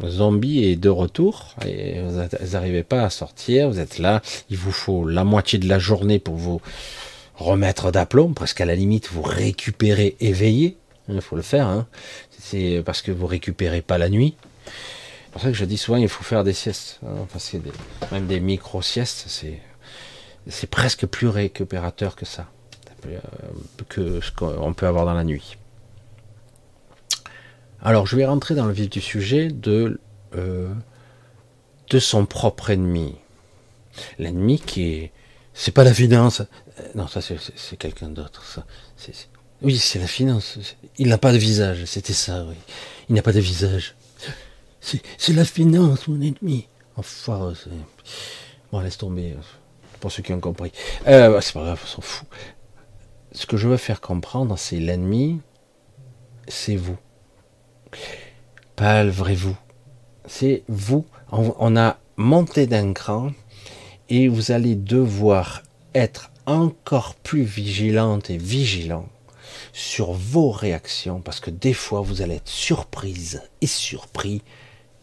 Le zombie est de retour et vous n'arrivez pas à sortir. Vous êtes là. Il vous faut la moitié de la journée pour vous remettre d'aplomb, presque à la limite vous récupérer éveillé. Il faut le faire. Hein. C'est parce que vous récupérez pas la nuit. C'est pour ça que je dis souvent il faut faire des siestes. Hein. Enfin, des, même des micro-siestes, c'est, c'est presque plus récupérateur que ça. Euh, que ce qu'on peut avoir dans la nuit. Alors je vais rentrer dans le vif du sujet de, euh, de son propre ennemi. L'ennemi qui est... C'est pas la finance. Euh, non, ça c'est quelqu'un d'autre. Oui, c'est la finance. Il n'a pas de visage. C'était ça, oui. Il n'a pas de visage. C'est la finance, mon ennemi. Enfin, bon, laisse tomber. Pour ceux qui ont compris. Euh, c'est pas grave, on s'en fout ce que je veux faire comprendre, c'est l'ennemi, c'est vous. Pas le vrai vous. C'est vous. On, a monté d'un cran et vous allez devoir être encore plus vigilante et vigilant sur vos réactions parce que des fois vous allez être surprise et surpris.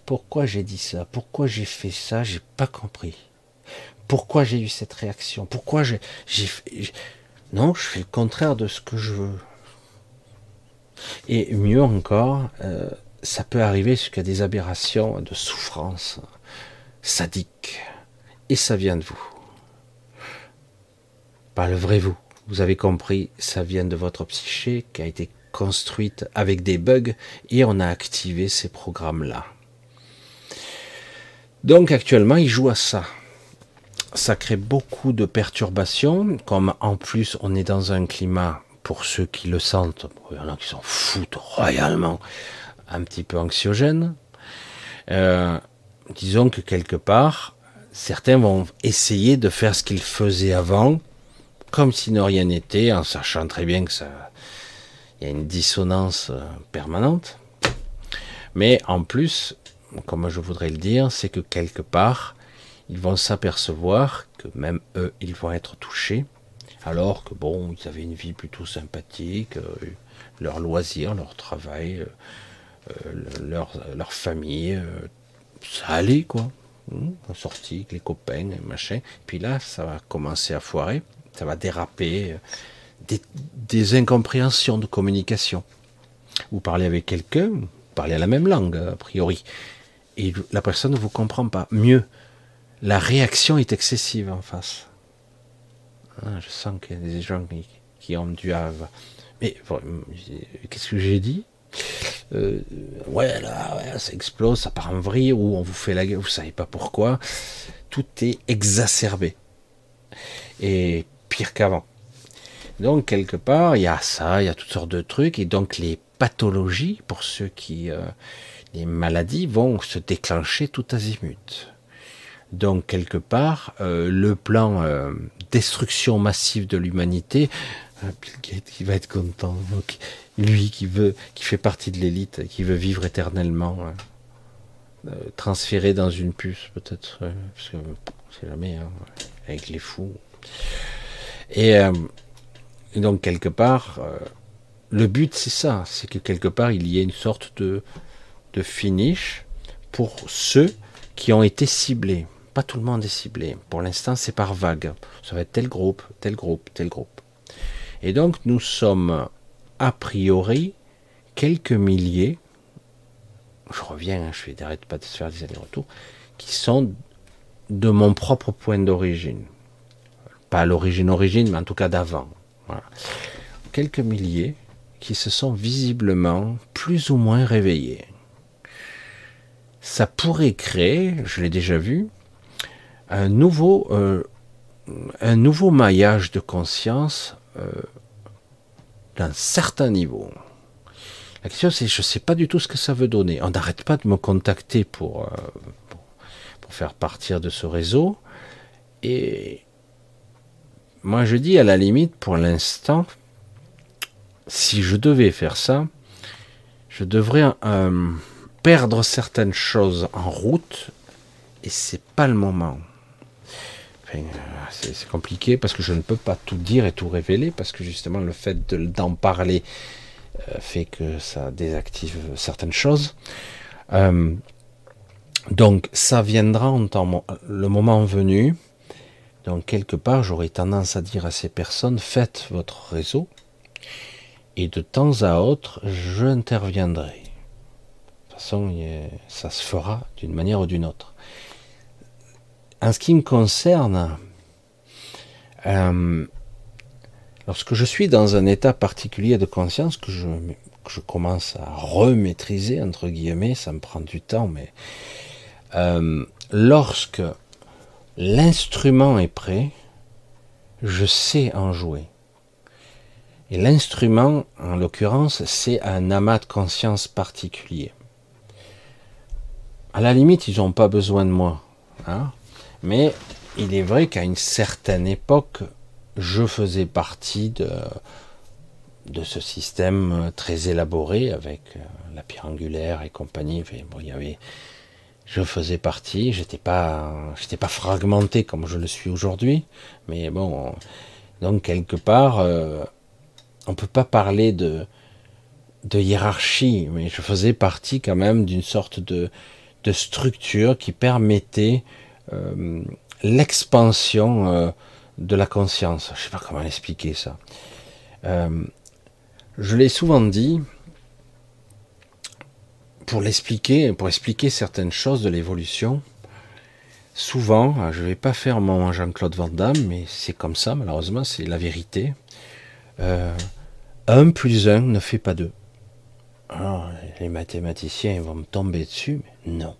Pourquoi j'ai dit ça? Pourquoi j'ai fait ça? J'ai pas compris. Pourquoi j'ai eu cette réaction? Pourquoi j'ai non, je fais le contraire de ce que je veux. Et mieux encore, euh, ça peut arriver jusqu'à des aberrations de souffrance sadique. Et ça vient de vous. Pas le vrai vous. Vous avez compris, ça vient de votre psyché qui a été construite avec des bugs et on a activé ces programmes-là. Donc actuellement, il joue à ça ça crée beaucoup de perturbations, comme en plus on est dans un climat, pour ceux qui le sentent, il y en a qui s'en foutent royalement, un petit peu anxiogène. Euh, disons que quelque part, certains vont essayer de faire ce qu'ils faisaient avant, comme si ne rien n'était, en sachant très bien que ça, il y a une dissonance euh, permanente. Mais en plus, comme je voudrais le dire, c'est que quelque part, ils vont s'apercevoir que même eux, ils vont être touchés, alors que bon, ils avaient une vie plutôt sympathique, euh, leur loisir, leur travail, euh, leur, leur, famille, ça allait quoi. On sortit avec les copains, machin. Puis là, ça va commencer à foirer, ça va déraper, des, des incompréhensions de communication. Vous parlez avec quelqu'un, vous parlez la même langue, a priori, et la personne ne vous comprend pas. Mieux, la réaction est excessive en face. Ah, je sens qu'il y a des gens qui, ont du have. Mais qu'est-ce que j'ai dit? Euh, ouais, là, ça explose, ça part en vrille, ou on vous fait la gueule, vous savez pas pourquoi. Tout est exacerbé. Et pire qu'avant. Donc, quelque part, il y a ça, il y a toutes sortes de trucs, et donc les pathologies, pour ceux qui. Euh, les maladies vont se déclencher tout azimut. Donc quelque part, euh, le plan euh, destruction massive de l'humanité, Bill Gates qui va être content, lui qui veut, qui fait partie de l'élite, qui veut vivre éternellement, transféré dans une puce peut-être, parce que jamais, hein, avec les fous. Et, et donc quelque part, le but c'est ça, c'est que quelque part il y ait une sorte de, finish pour ceux qui ont été ciblés Pas tout le monde est ciblé. Pour l'instant, c'est par vague. Ça va être tel groupe, tel groupe, tel groupe. Et donc, nous sommes a priori quelques milliers. Je reviens, hein, je n'arrête pas de faire des allers-retours, qui sont de mon propre point d'origine. Pas l'origine origine, mais en tout cas d'avant. Quelques milliers qui se sont visiblement plus ou moins réveillés. Ça pourrait créer, je l'ai déjà vu, un nouveau, euh, un nouveau maillage de conscience euh, d'un certain niveau. La question c'est, je ne sais pas du tout ce que ça veut donner. On n'arrête pas de me contacter pour, euh, pour faire partir de ce réseau. Et moi je dis à la limite, pour l'instant, si je devais faire ça, je devrais euh, perdre certaines choses en route et c'est pas le moment. Euh, c'est compliqué parce que je ne peux pas tout dire et tout révéler parce que justement le fait d'en parler euh, fait que ça désactive certaines choses. donc ça viendra en temps, le moment venu. Donc quelque part, j'aurais tendance à dire à ces personnes faites votre réseau et de temps à autre, je interviendrai. De toute façon, ça se fera d'une manière ou d'une autre. En ce qui me concerne, euh, lorsque je suis dans un état particulier de conscience que je, commence à remaîtriser, entre guillemets, ça me prend du temps, mais euh, lorsque l'instrument est prêt, je sais en jouer. Et l'instrument, en l'occurrence, c'est un amas de conscience particulier. À la limite, ils n'ont pas besoin de moi. Hein Mais il est vrai qu'à une certaine époque, je faisais partie de, de ce système très élaboré avec euh, la pierre angulaire et compagnie. Il y avait, je faisais partie, j'étais pas, j'étais pas fragmenté comme je le suis aujourd'hui, mais bon, donc quelque part, euh, on peut pas parler de, de hiérarchie, mais je faisais partie quand même d'une sorte de, de, structure qui permettait euh, l'expansion euh, de la conscience. Je sais pas comment expliquer ça. Euh, je l'ai souvent dit, pour l'expliquer, pour expliquer certaines choses de l'évolution, souvent, je vais pas faire mon Jean-Claude Van Damme, mais c'est comme ça, malheureusement, c'est la vérité. 1 plus 1 ne fait pas 2. les mathématiciens vont me tomber dessus, mais non.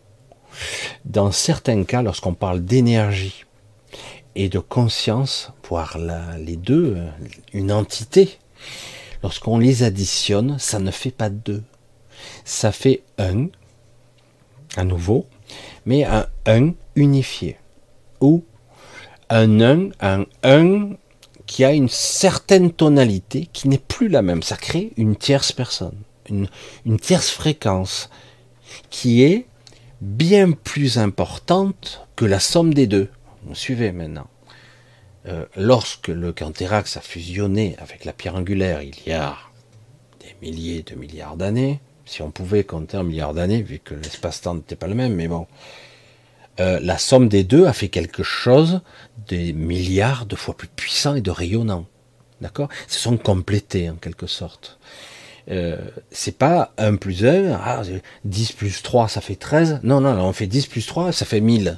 Dans certains cas, lorsqu'on parle d'énergie et de conscience, voire les deux, une entité, lorsqu'on les additionne, ça ne fait pas 2. Ça fait 1, à nouveau, mais un 1 unifié. Ou un 1, un 1 qui a une certaine tonalité qui n'est plus la même. Ça crée une tierce personne, une, tierce fréquence qui est bien plus importante que la somme des deux. Vous suivez maintenant. Euh, lorsque le Canthérax a fusionné avec la pierre angulaire il y a des milliers de milliards d'années, si on pouvait compter un milliard d'années, vu que l'espace-temps n'était pas le même, mais bon, euh, la somme des deux a fait quelque chose des milliards de fois plus puissant et de rayonnant. D'accord? Ils se sont complétés en quelque sorte. Euh, c'est pas 1 plus 1, ah, 10 plus 3 ça fait 13. Non, non, on fait 10 plus 3, ça fait 1000.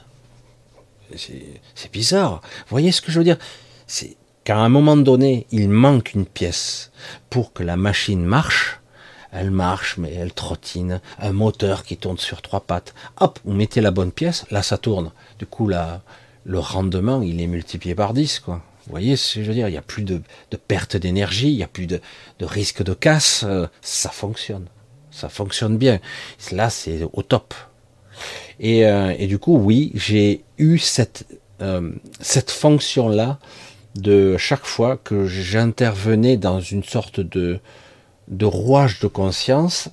C'est bizarre. Vous voyez ce que je veux dire? C'est qu'à un moment donné, il manque une pièce pour que la machine marche elle marche, mais elle trottine, un moteur qui tourne sur trois pattes. Hop, vous mettez la bonne pièce, là ça tourne. Du coup, là, le rendement, il est multiplié par 10, quoi. Vous voyez je veux dire? Il n'y a plus de, perte d'énergie, il n'y a plus de, risque de casse, euh, ça fonctionne. Ça fonctionne bien. Là, c'est au top. Et, euh, du coup, oui, j'ai eu cette, euh, cette fonction-là de chaque fois que j'intervenais dans une sorte de, de rouage de conscience,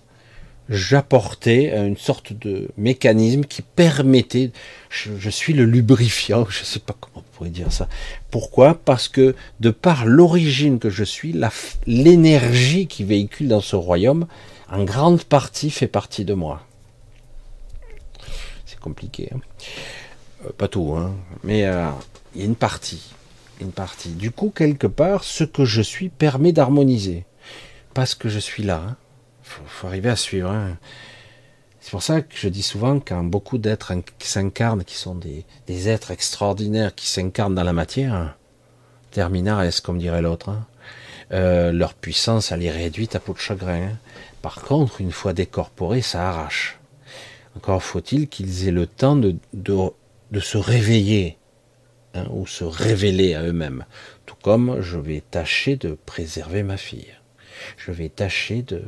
j'apportais une sorte de mécanisme qui permettait, je, suis le lubrifiant, je ne sais pas comment on pourrait dire ça. Pourquoi? Parce que de par l'origine que je suis, l'énergie qui véhicule dans ce royaume, en grande partie fait partie de moi. C'est compliqué. Hein Euh, pas tout, hein. mais euh, il y a une partie. Une partie. Du coup, quelque part, ce que je suis permet d'harmoniser. Parce que je suis là. Hein. Faut, arriver à suivre. Hein. C'est pour ça que je dis souvent quand beaucoup d'êtres s'incarnent, qui sont des, êtres extraordinaires, qui s'incarnent dans la matière, terminares, comme dirait l'autre, hein, euh, leur puissance, elle est réduite à peau de chagrin. Par contre, une fois décorporés, ça arrache. Encore faut-il qu'ils aient le temps de, de, se réveiller hein, ou se révéler à eux-mêmes. Tout comme je vais tâcher de préserver ma fille. Je vais tâcher de,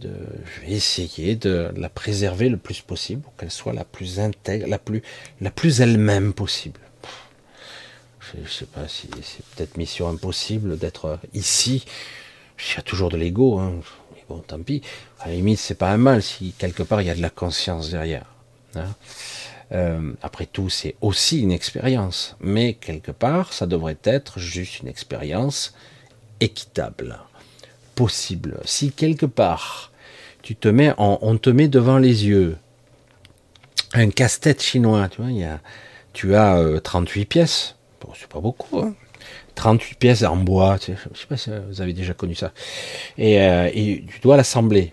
je vais essayer de la préserver le plus possible pour qu'elle soit la plus intègre, la plus, la plus elle-même possible. Je ne sais pas si c'est peut-être mission impossible d'être ici. Il y a toujours de l'ego, hein. mais bon, tant pis. À la limite, c'est pas un mal si quelque part il y a de la conscience derrière. Hein. Euh, après tout, c'est aussi une expérience, mais quelque part, ça devrait être juste une expérience équitable, possible. Si quelque part, tu te mets, on te met devant les yeux un casse-tête chinois, tu vois, y a, tu as 38 euh, pièces, bon, c'est pas beaucoup, hein. 38 pièces en bois, tu sais, je sais pas si vous avez déjà connu ça, et, euh, et tu dois l'assembler.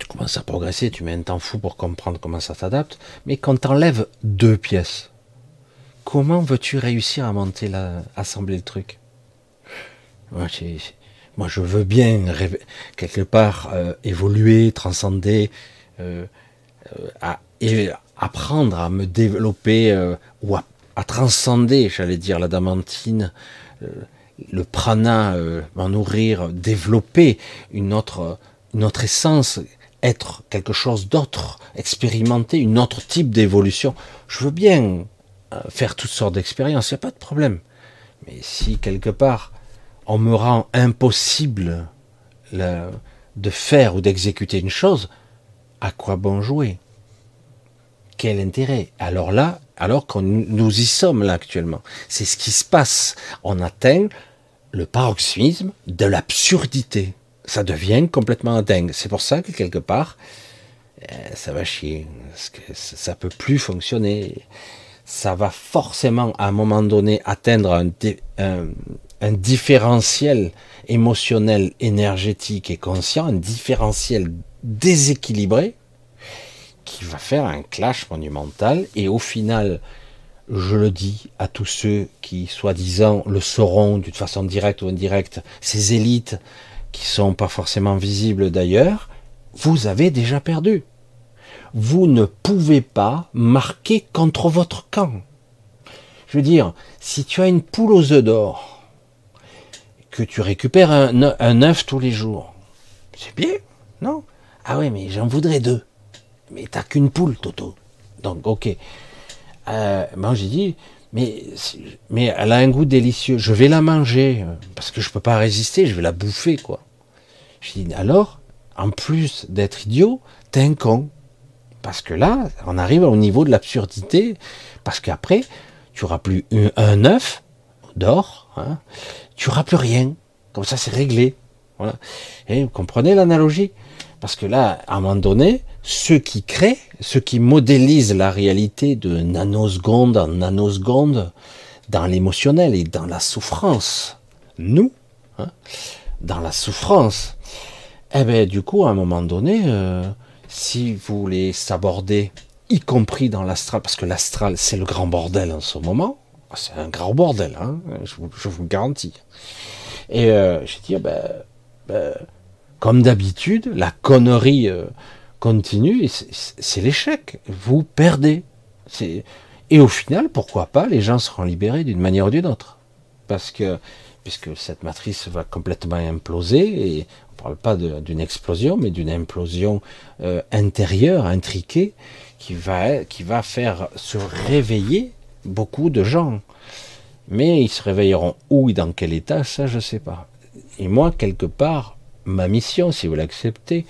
Tu commences à progresser, tu mets un temps fou pour comprendre comment ça s'adapte, mais quand tu enlèves deux pièces, comment veux-tu réussir à monter, la, assembler le truc? Moi, je veux bien quelque part euh, évoluer, transcender, euh, euh, apprendre à me développer ou à, à transcender, j'allais dire, la damantine, le prana, m'en nourrir, développer une autre, une autre essence être quelque chose d'autre, expérimenter une autre type d'évolution. Je veux bien euh, faire toutes sortes d'expériences, il n'y a pas de problème. Mais si quelque part on me rend impossible de faire ou d'exécuter une chose, à quoi bon jouer? Quel intérêt? Alors là, alors que nous y sommes là actuellement, c'est ce qui se passe. On atteint le paroxysme de l'absurdité ça devient complètement dingue. C'est pour ça que quelque part, euh, ça va chier. Parce que ça peut plus fonctionner. Ça va forcément, à un moment donné, atteindre un, un, différentiel émotionnel, énergétique et conscient, un différentiel déséquilibré qui va faire un clash monumental. Et au final, je le dis à tous ceux qui, soi-disant, le sauront d'une façon directe ou indirecte, ces élites, qui sont pas forcément visibles d'ailleurs, vous avez déjà perdu. Vous ne pouvez pas marquer contre votre camp. Je veux dire, si tu as une poule aux œufs d'or, que tu récupères un, un œuf tous les jours, c'est bien, non? Ah oui, mais j'en voudrais deux. Mais t'as qu'une poule, Toto. Donc, ok. Euh, moi, j'ai dit, mais, elle a un goût délicieux. Je vais la manger parce que je peux pas résister. Je vais la bouffer, quoi. Je dis alors, en plus d'être idiot, t'es un con. Parce que là, on arrive au niveau de l'absurdité. Parce qu'après, tu auras plus un œuf d'or, hein, tu auras plus rien. Comme ça, c'est réglé. Et vous comprenez l'analogie? Parce que là, à un moment donné, ceux qui créent, ceux qui modélisent la réalité de nanoseconde en nanoseconde, dans l'émotionnel et dans la souffrance, nous, hein, dans la souffrance, eh bien, du coup, à un moment donné, euh, si vous voulez s'aborder, y compris dans l'astral, parce que l'astral, c'est le grand bordel en ce moment, c'est un grand bordel, hein, je, vous, garantis. Et euh, j'ai dit, ben, ben, comme d'habitude, la connerie euh, continue, c'est l'échec. Vous perdez. Et au final, pourquoi pas, les gens seront libérés d'une manière ou d'une autre. Parce que, puisque cette matrice va complètement imploser, et on ne parle pas d'une explosion, mais d'une implosion euh, intérieure, intriquée, qui va, qui va faire se réveiller beaucoup de gens. Mais ils se réveilleront où et dans quel état, ça je ne sais pas. Et moi, quelque part, ma mission, si vous l'acceptez,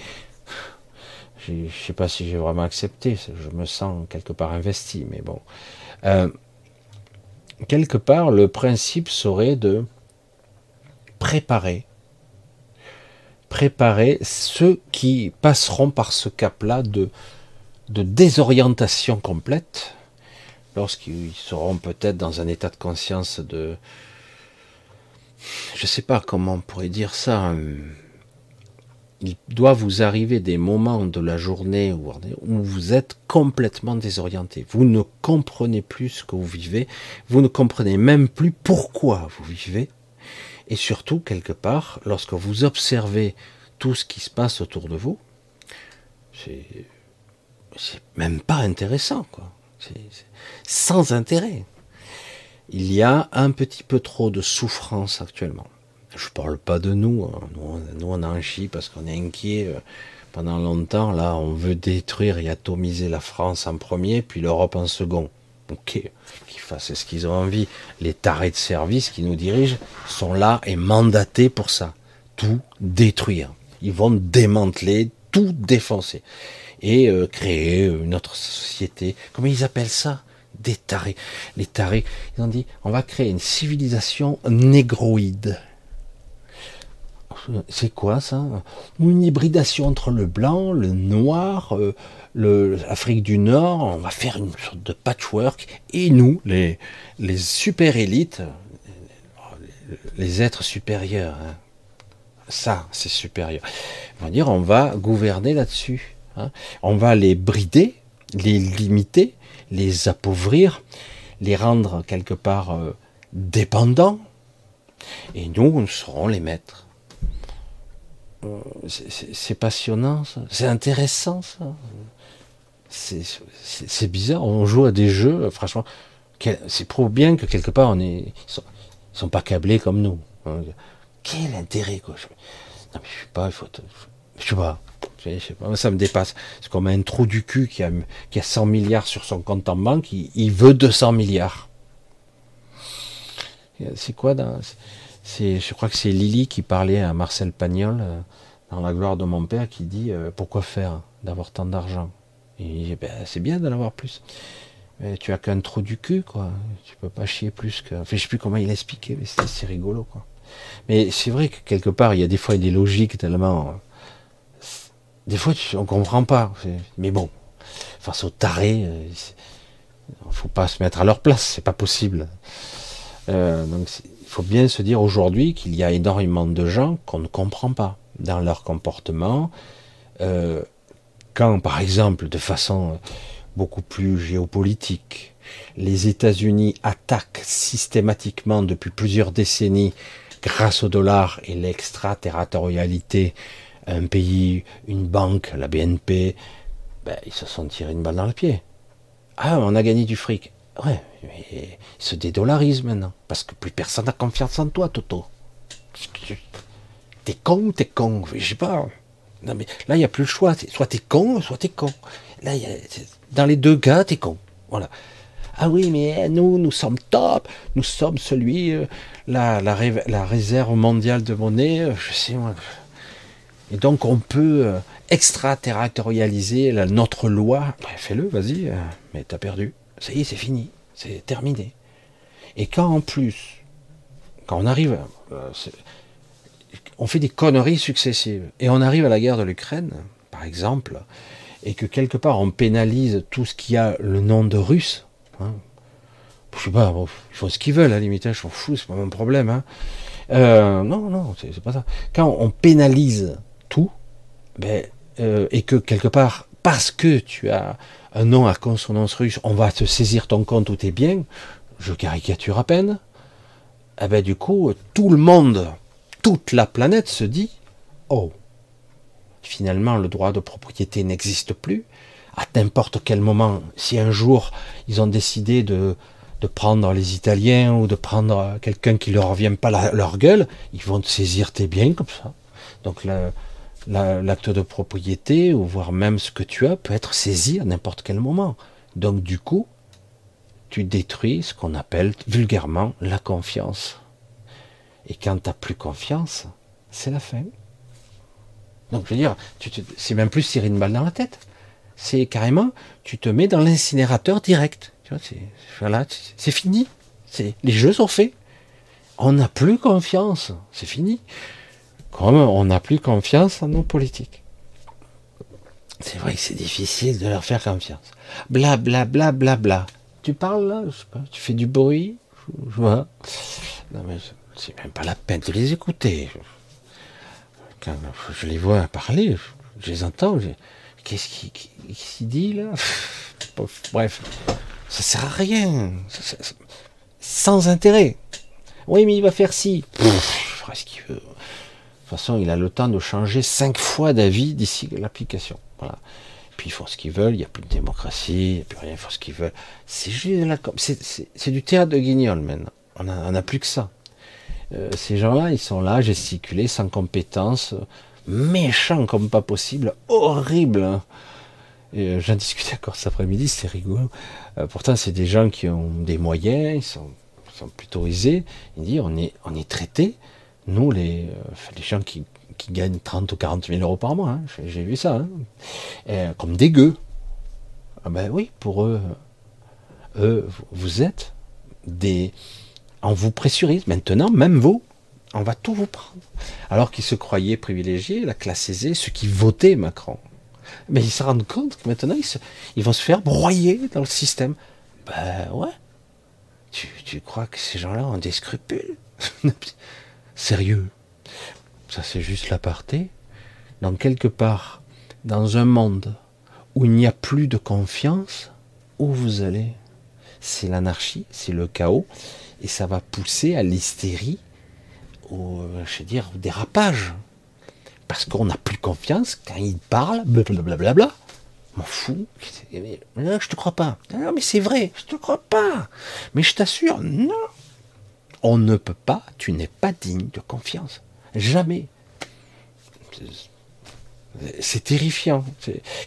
je ne sais pas si j'ai vraiment accepté, je me sens quelque part investi, mais bon. Euh, quelque part, le principe serait de préparer, préparer ceux qui passeront par ce cap-là de, de désorientation complète lorsqu'ils seront peut-être dans un état de conscience de, je sais pas comment on pourrait dire ça. Hein. Il doit vous arriver des moments de la journée où vous êtes complètement désorienté. Vous ne comprenez plus ce que vous vivez. Vous ne comprenez même plus pourquoi vous vivez. Et surtout, quelque part, lorsque vous observez tout ce qui se passe autour de vous, c'est, même pas intéressant, quoi. Sans intérêt il y a un petit peu trop de souffrance actuellement. Je parle pas de nous, hein. nous, on un chie parce qu'on est inquiet. Euh, pendant longtemps, là, on veut détruire et atomiser la France en premier, puis l'Europe en second. Ok, qu'ils fassent ce qu'ils ont envie. Les tarés de service qui nous dirigent sont là et mandatés pour ça. Tout détruire. Ils vont démanteler, tout défoncer. Et euh, créer une autre société. Comment ils appellent ça? Des tarés. Les tarés, ils ont dit, on va créer une civilisation négroïde. C'est quoi ça? Une hybridation entre le blanc, le noir, euh, l'Afrique du Nord. On va faire une sorte de patchwork. Et nous, les, super élites, les êtres supérieurs, hein. ça, c'est supérieur. On va dire, on va gouverner là-dessus. Hein. On va les brider, les limiter, les appauvrir, les rendre quelque part euh, dépendants, et nous, nous serons les maîtres. Euh, c'est passionnant. C'est intéressant, ça. C'est bizarre. On joue à des jeux, franchement. C'est prouve bien que quelque part, on est, ils sont, sont pas câblés comme nous. Hein. Quel intérêt, quoi. non, mais je sais pas, il faut, je sais pas. Ça me dépasse. C'est comme un trou du cul qui a, qui a 100 milliards sur son compte en banque, il, veut 200 milliards. C'est quoi c'est, Je crois que c'est Lily qui parlait à Marcel Pagnol euh, dans La gloire de mon père qui dit euh, Pourquoi faire d'avoir tant d'argent? Et ben, c'est bien d'en avoir plus. Mais tu as qu'un trou du cul, quoi. Tu peux pas chier plus que. Enfin, je sais plus comment il expliquait, mais c'est rigolo, quoi. Mais c'est vrai que quelque part, il y a des fois des logiques tellement des fois, on comprend pas. Mais bon, face aux tarés, il euh, faut pas se mettre à leur place, c'est pas possible. Euh, donc, il faut bien se dire aujourd'hui qu'il y a énormément de gens qu'on ne comprend pas dans leur comportement. Euh, quand, par exemple, de façon beaucoup plus géopolitique, les États-Unis attaquent systématiquement depuis plusieurs décennies, grâce au dollar et l'extraterritorialité, un pays, une banque, la BNP, ben, ils se sont tirés une balle dans le pied. Ah, on a gagné du fric. Ouais, mais ils se dédollarisent maintenant. Parce que plus personne n'a confiance en toi, Toto. T'es con ou t'es con Je sais pas. Non, mais là, il n'y a plus le choix. Soit t'es con, soit t'es con. Là, dans les deux cas, t'es con. Voilà. Ah oui, mais nous, nous sommes top. Nous sommes celui, euh, la, la, la réserve mondiale de monnaie. Euh, je sais, moi. Et donc on peut euh, extraterritorialiser notre loi. Fais-le, vas-y, euh, mais t'as perdu. Ça y est, c'est fini, c'est terminé. Et quand en plus, quand on arrive, euh, on fait des conneries successives, et on arrive à la guerre de l'Ukraine, par exemple, et que quelque part on pénalise tout ce qui a le nom de russe, hein, je sais pas, ils font ce qu'ils veulent à la limite, hein, je m'en fous, c'est pas mon problème. Hein. non, non, c'est pas ça. Quand on pénalise tout, ben, euh, et que quelque part, parce que tu as un nom à consonance russe, on va te saisir ton compte ou tes biens, je caricature à peine, eh ben, du coup, tout le monde, toute la planète se dit, oh, finalement, le droit de propriété n'existe plus, à n'importe quel moment, si un jour ils ont décidé de, de prendre les Italiens ou de prendre quelqu'un qui leur revient pas leur gueule, ils vont te saisir tes biens comme ça. Donc là, l'acte de propriété, ou voire même ce que tu as, peut être saisi à n'importe quel moment. Donc du coup, tu détruis ce qu'on appelle vulgairement la confiance. Et quand tu n'as plus confiance, c'est la fin. Donc je veux dire, c'est même plus tirer une balle dans la tête. C'est carrément, tu te mets dans l'incinérateur direct. Tu vois, c'est fini. Les jeux sont faits. On n'a plus confiance. C'est fini comme on n'a plus confiance en nos politiques. C'est vrai que c'est difficile de leur faire confiance. Bla bla bla bla bla. tu parles là Tu fais du bruit je, vois. Non, mais c'est même pas la peine de les écouter. Quand je les vois parler, je les entends. Qu'est-ce qu'il dit là? Bref, ça sert à rien. Sans intérêt. Oui, mais il va faire ci. il fera ce qu'il veut. De toute façon, il a le temps de changer cinq fois d'avis d'ici l'application. Voilà. Puis ils font ce qu'ils veulent, il n'y a plus de démocratie, il n'y a plus rien, ils font ce qu'ils veulent. C'est juste c'est du théâtre de guignol maintenant. On n'a plus que ça. Euh, ces gens-là, ils sont là, gesticulés, sans compétence, méchants comme pas possible, horribles. Hein. Euh, j'en discutais encore cet après-midi, c'est rigolo. Euh, pourtant, c'est des gens qui ont des moyens, ils sont, sont plutôt aisés. Ils disent, on est, on est traités, nous, les, les gens qui, gagnent 30 ou 40 000 euros par mois, hein. j'ai vu ça, hein. comme des gueux. Ah ben oui, pour eux, eux, vous êtes des, on vous pressurise. Maintenant, même vous, on va tout vous prendre. Alors qu'ils se croyaient privilégiés, la classe aisée, ceux qui votaient Macron. Mais ils se rendent compte que maintenant, ils, vont se faire broyer dans le système. Ben ouais. Tu crois que ces gens-là ont des scrupules? Sérieux. Ça, c'est juste l'aparté. Donc, quelque part, dans un monde où il n'y a plus de confiance, où vous allez? C'est l'anarchie, c'est le chaos et ça va pousser à l'hystérie, au, je veux dire, au dérapage. Parce qu'on n'a plus confiance quand il parle, blablabla. M'en fous. Je te crois pas. Non, mais c'est vrai, je te crois pas. Mais je t'assure, non. On ne peut pas, tu n'es pas digne de confiance. Jamais. C'est terrifiant.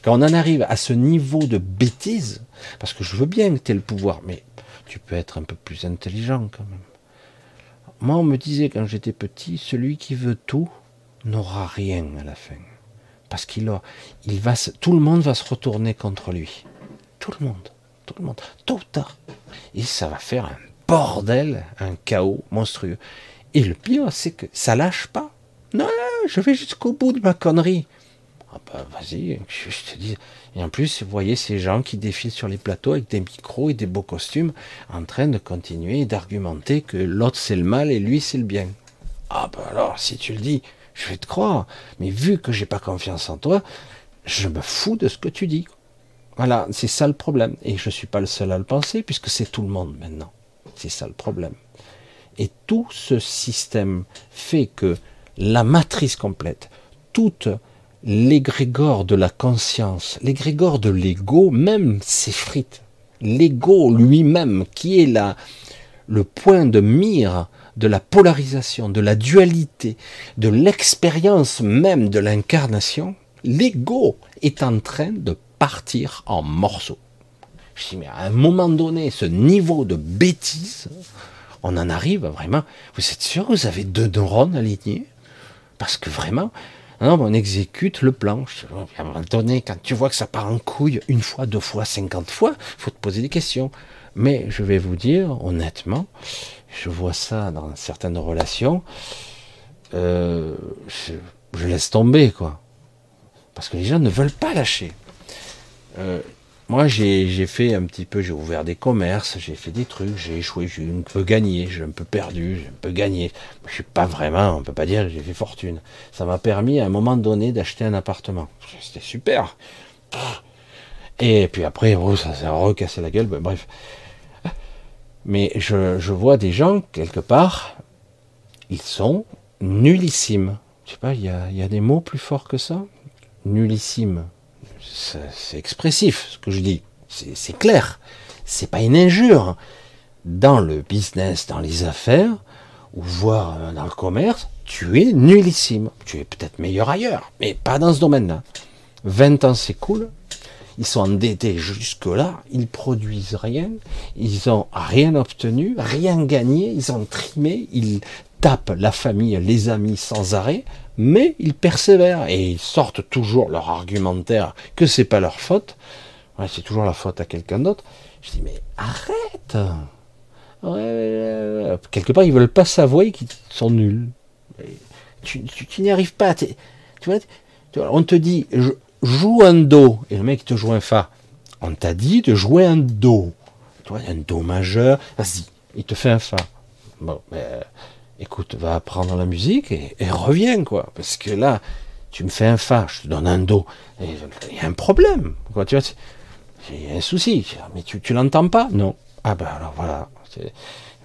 Quand on en arrive à ce niveau de bêtise, parce que je veux bien que tu aies le pouvoir, mais tu peux être un peu plus intelligent quand même. Moi, on me disait quand j'étais petit, celui qui veut tout n'aura rien à la fin. Parce qu'il il va, tout le monde va se retourner contre lui. Tout le monde, tout le monde, tôt ou tard. Et ça va faire un bordel, un chaos monstrueux. Et le pire, c'est que ça lâche pas. Non, je vais jusqu'au bout de ma connerie. Ah bah vas-y, je te dis, et en plus, vous voyez ces gens qui défilent sur les plateaux avec des micros et des beaux costumes, en train de continuer d'argumenter que l'autre c'est le mal et lui c'est le bien. Ah ben alors, si tu le dis, je vais te croire. Mais vu que j'ai pas confiance en toi, je me fous de ce que tu dis. Voilà, c'est ça le problème. Et je suis pas le seul à le penser, puisque c'est tout le monde maintenant. C'est ça le problème. Et tout ce système fait que la matrice complète, toute l'égrégore de la conscience, l'égrégore de l'ego même s'effrite. L'ego lui-même, qui est là, le point de mire de la polarisation, de la dualité, de l'expérience même de l'incarnation, l'ego est en train de partir en morceaux. Je dis, mais à un moment donné, ce niveau de bêtise, on en arrive vraiment. Vous êtes sûr, vous avez deux neurones alignés? Parce que vraiment, non, on exécute le plan. À un moment donné, quand tu vois que ça part en couille une fois, deux fois, cinquante fois, il faut te poser des questions. Mais je vais vous dire, honnêtement, je vois ça dans certaines relations, euh, je, laisse tomber, quoi. Parce que les gens ne veulent pas lâcher. Euh, moi, j'ai fait un petit peu, j'ai ouvert des commerces, j'ai fait des trucs, j'ai échoué, j'ai un peu gagné, j'ai un peu perdu, j'ai un peu gagné. Je suis pas vraiment, on peut pas dire que j'ai fait fortune. Ça m'a permis à un moment donné d'acheter un appartement. C'était super. Et puis après, oh, ça s'est recassé la gueule, ben, bref. Mais je, vois des gens, quelque part, ils sont nullissimes. Je sais pas, il y a, y a des mots plus forts que ça? Nullissimes c'est expressif ce que je dis, c'est clair, c'est pas une injure. Dans le business, dans les affaires, ou voire euh, dans le commerce, tu es nullissime. Tu es peut-être meilleur ailleurs, mais pas dans ce domaine-là. 20 ans s'écoulent, ils sont endettés jusque-là, ils produisent rien, ils ont rien obtenu, rien gagné, ils ont trimé, ils tapent la famille, les amis sans arrêt, mais ils persévèrent et ils sortent toujours leur argumentaire que c'est pas leur faute. C'est toujours la faute à quelqu'un d'autre. Je dis mais arrête. Ouais, quelque part ils veulent pas s'avouer qu'ils sont nuls. Tu, n'y arrives pas. Tu vois, on te dit joue un do et le mec te joue un fa. On t'a dit de jouer un do. Tu vois, un do majeur. Vas-y, il te fait un fa. Bon, ben, écoute, va apprendre la musique et, reviens, quoi. Parce que là, tu me fais un fa, je te donne un do. Il y a un problème, quoi. Tu vois, il y a un souci. Mais tu, tu l'entends pas? Non. Ah ben alors voilà.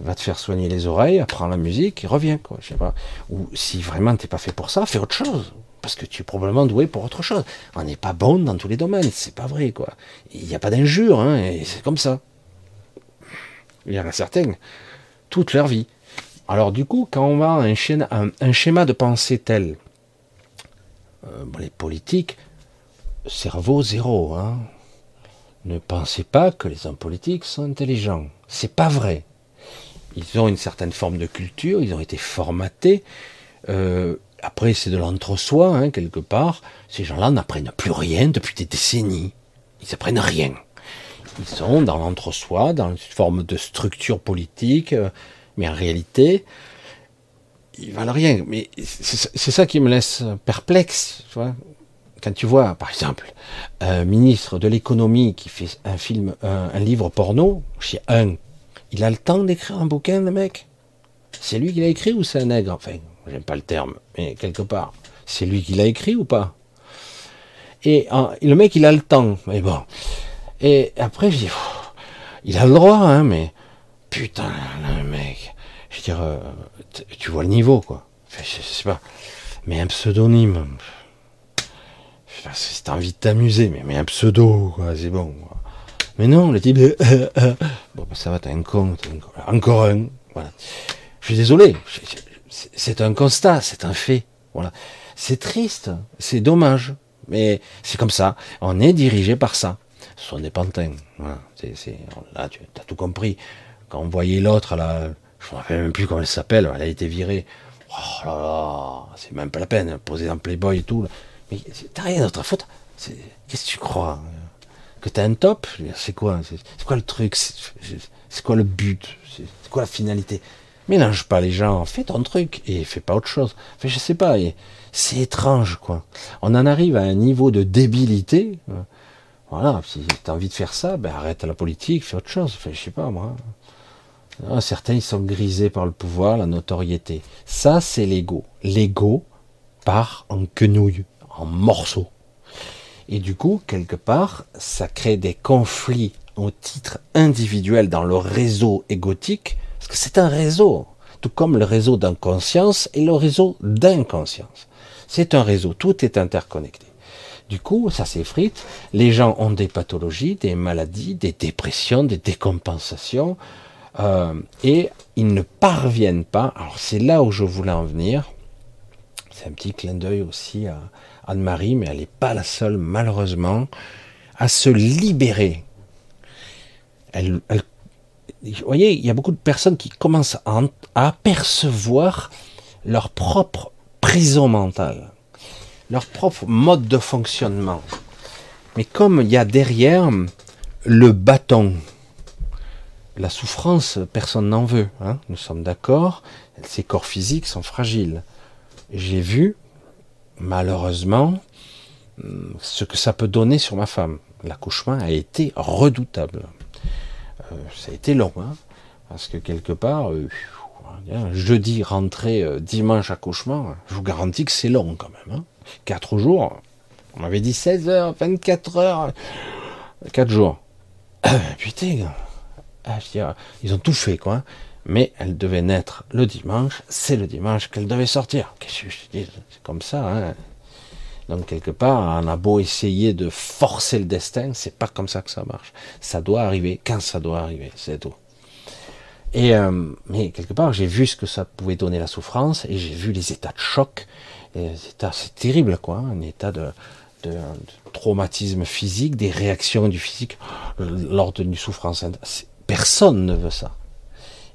Va te faire soigner les oreilles, apprends la musique et reviens, quoi. Je sais pas. Ou si vraiment t'es pas fait pour ça, fais autre chose parce que tu es probablement doué pour autre chose. On n'est pas bon dans tous les domaines, c'est pas vrai, quoi. Il n'y a pas d'injure, hein, et c'est comme ça. Il y en a certains, toute leur vie. Alors du coup, quand on a un, schéma, un, schéma de pensée tel, euh, les politiques, cerveau zéro, hein. Ne pensez pas que les hommes politiques sont intelligents. C'est pas vrai. Ils ont une certaine forme de culture, ils ont été formatés. Euh, après, c'est de l'entre-soi, hein, quelque part. Ces gens-là n'apprennent plus rien depuis des décennies. Ils apprennent rien. Ils sont dans l'entre-soi, dans une forme de structure politique, euh, mais en réalité, ils valent rien. Mais c'est ça qui me laisse perplexe, tu vois. Quand tu vois, par exemple, un ministre de l'économie qui fait un film, un, livre porno, chez un, il a le temps d'écrire un bouquin, le mec? C'est lui qui l'a écrit ou c'est un nègre? Enfin, j'aime pas le terme, mais quelque part, c'est lui qui l'a écrit ou pas? Et, le mec, il a le temps, mais bon. Et après, je dis, il a le droit, hein, mais putain, le mec, je veux dire, euh, tu vois le niveau, quoi. je, sais pas, mais un pseudonyme, si t'as envie de t'amuser, mais, un pseudo, quoi, c'est bon. Mais non, le type, bon, ben, ça va, t'as un con, encore un, voilà. Je suis désolé, c'est un constat, c'est un fait. Voilà. C'est triste, c'est dommage, mais c'est comme ça. On est dirigé par ça. Ce sont des pantins. Voilà. là, tu as tout compris. Quand on voyait l'autre, là, je ne me rappelle même plus comment elle s'appelle, elle a été virée. Oh là là, c'est même pas la peine, poser dans Playboy et tout. Mais t'as rien d'autre à foutre. Qu'est-ce que tu crois Que t'as un top? C'est quoi? C'est quoi le truc? C'est quoi le but? C'est quoi la finalité? Mélange pas les gens, fais ton truc et fais pas autre chose. Enfin, je sais pas, c'est étrange quoi. On en arrive à un niveau de débilité. Voilà, si tu as envie de faire ça, ben arrête la politique, fais autre chose. Enfin, je sais pas moi. Ah, certains ils sont grisés par le pouvoir, la notoriété. Ça c'est l'ego. L'ego part en quenouille, en morceaux. Et du coup, quelque part, ça crée des conflits au titre individuel dans le réseau égotique parce que c'est un réseau, tout comme le réseau d'inconscience et le réseau d'inconscience. C'est un réseau, tout est interconnecté. Du coup, ça s'effrite, les gens ont des pathologies, des maladies, des dépressions, des décompensations, euh, et ils ne parviennent pas, alors c'est là où je voulais en venir, c'est un petit clin d'œil aussi à Anne-Marie, mais elle n'est pas la seule, malheureusement, à se libérer. Vous voyez, il y a beaucoup de personnes qui commencent à, apercevoir leur propre prison mentale, leur propre mode de fonctionnement. Mais comme il y a derrière le bâton, la souffrance, personne n'en veut. Hein, nous sommes d'accord. Ces corps physiques sont fragiles. J'ai vu, malheureusement, ce que ça peut donner sur ma femme. L'accouchement a été redoutable. Euh, ça a été long, hein, parce que quelque part, euh, jeudi rentré, euh, dimanche accouchement, je vous garantis que c'est long quand même. Hein. 4 jours, on m'avait dit 16 heures, 24 heures, 4 jours. putain, ils ont tout fait quoi. Mais elle devait naître le dimanche, c'est le dimanche qu'elle devait sortir. C'est comme ça. Hein. Donc quelque part, on a beau essayer de forcer le destin, c'est pas comme ça que ça marche. Ça doit arriver quand ça doit arriver, c'est tout. Et euh, mais quelque part, j'ai vu ce que ça pouvait donner la souffrance et j'ai vu les états de choc. C'est terrible, quoi, hein, un état de, de, traumatisme physique, des réactions du physique lors d'une souffrance. Personne ne veut ça.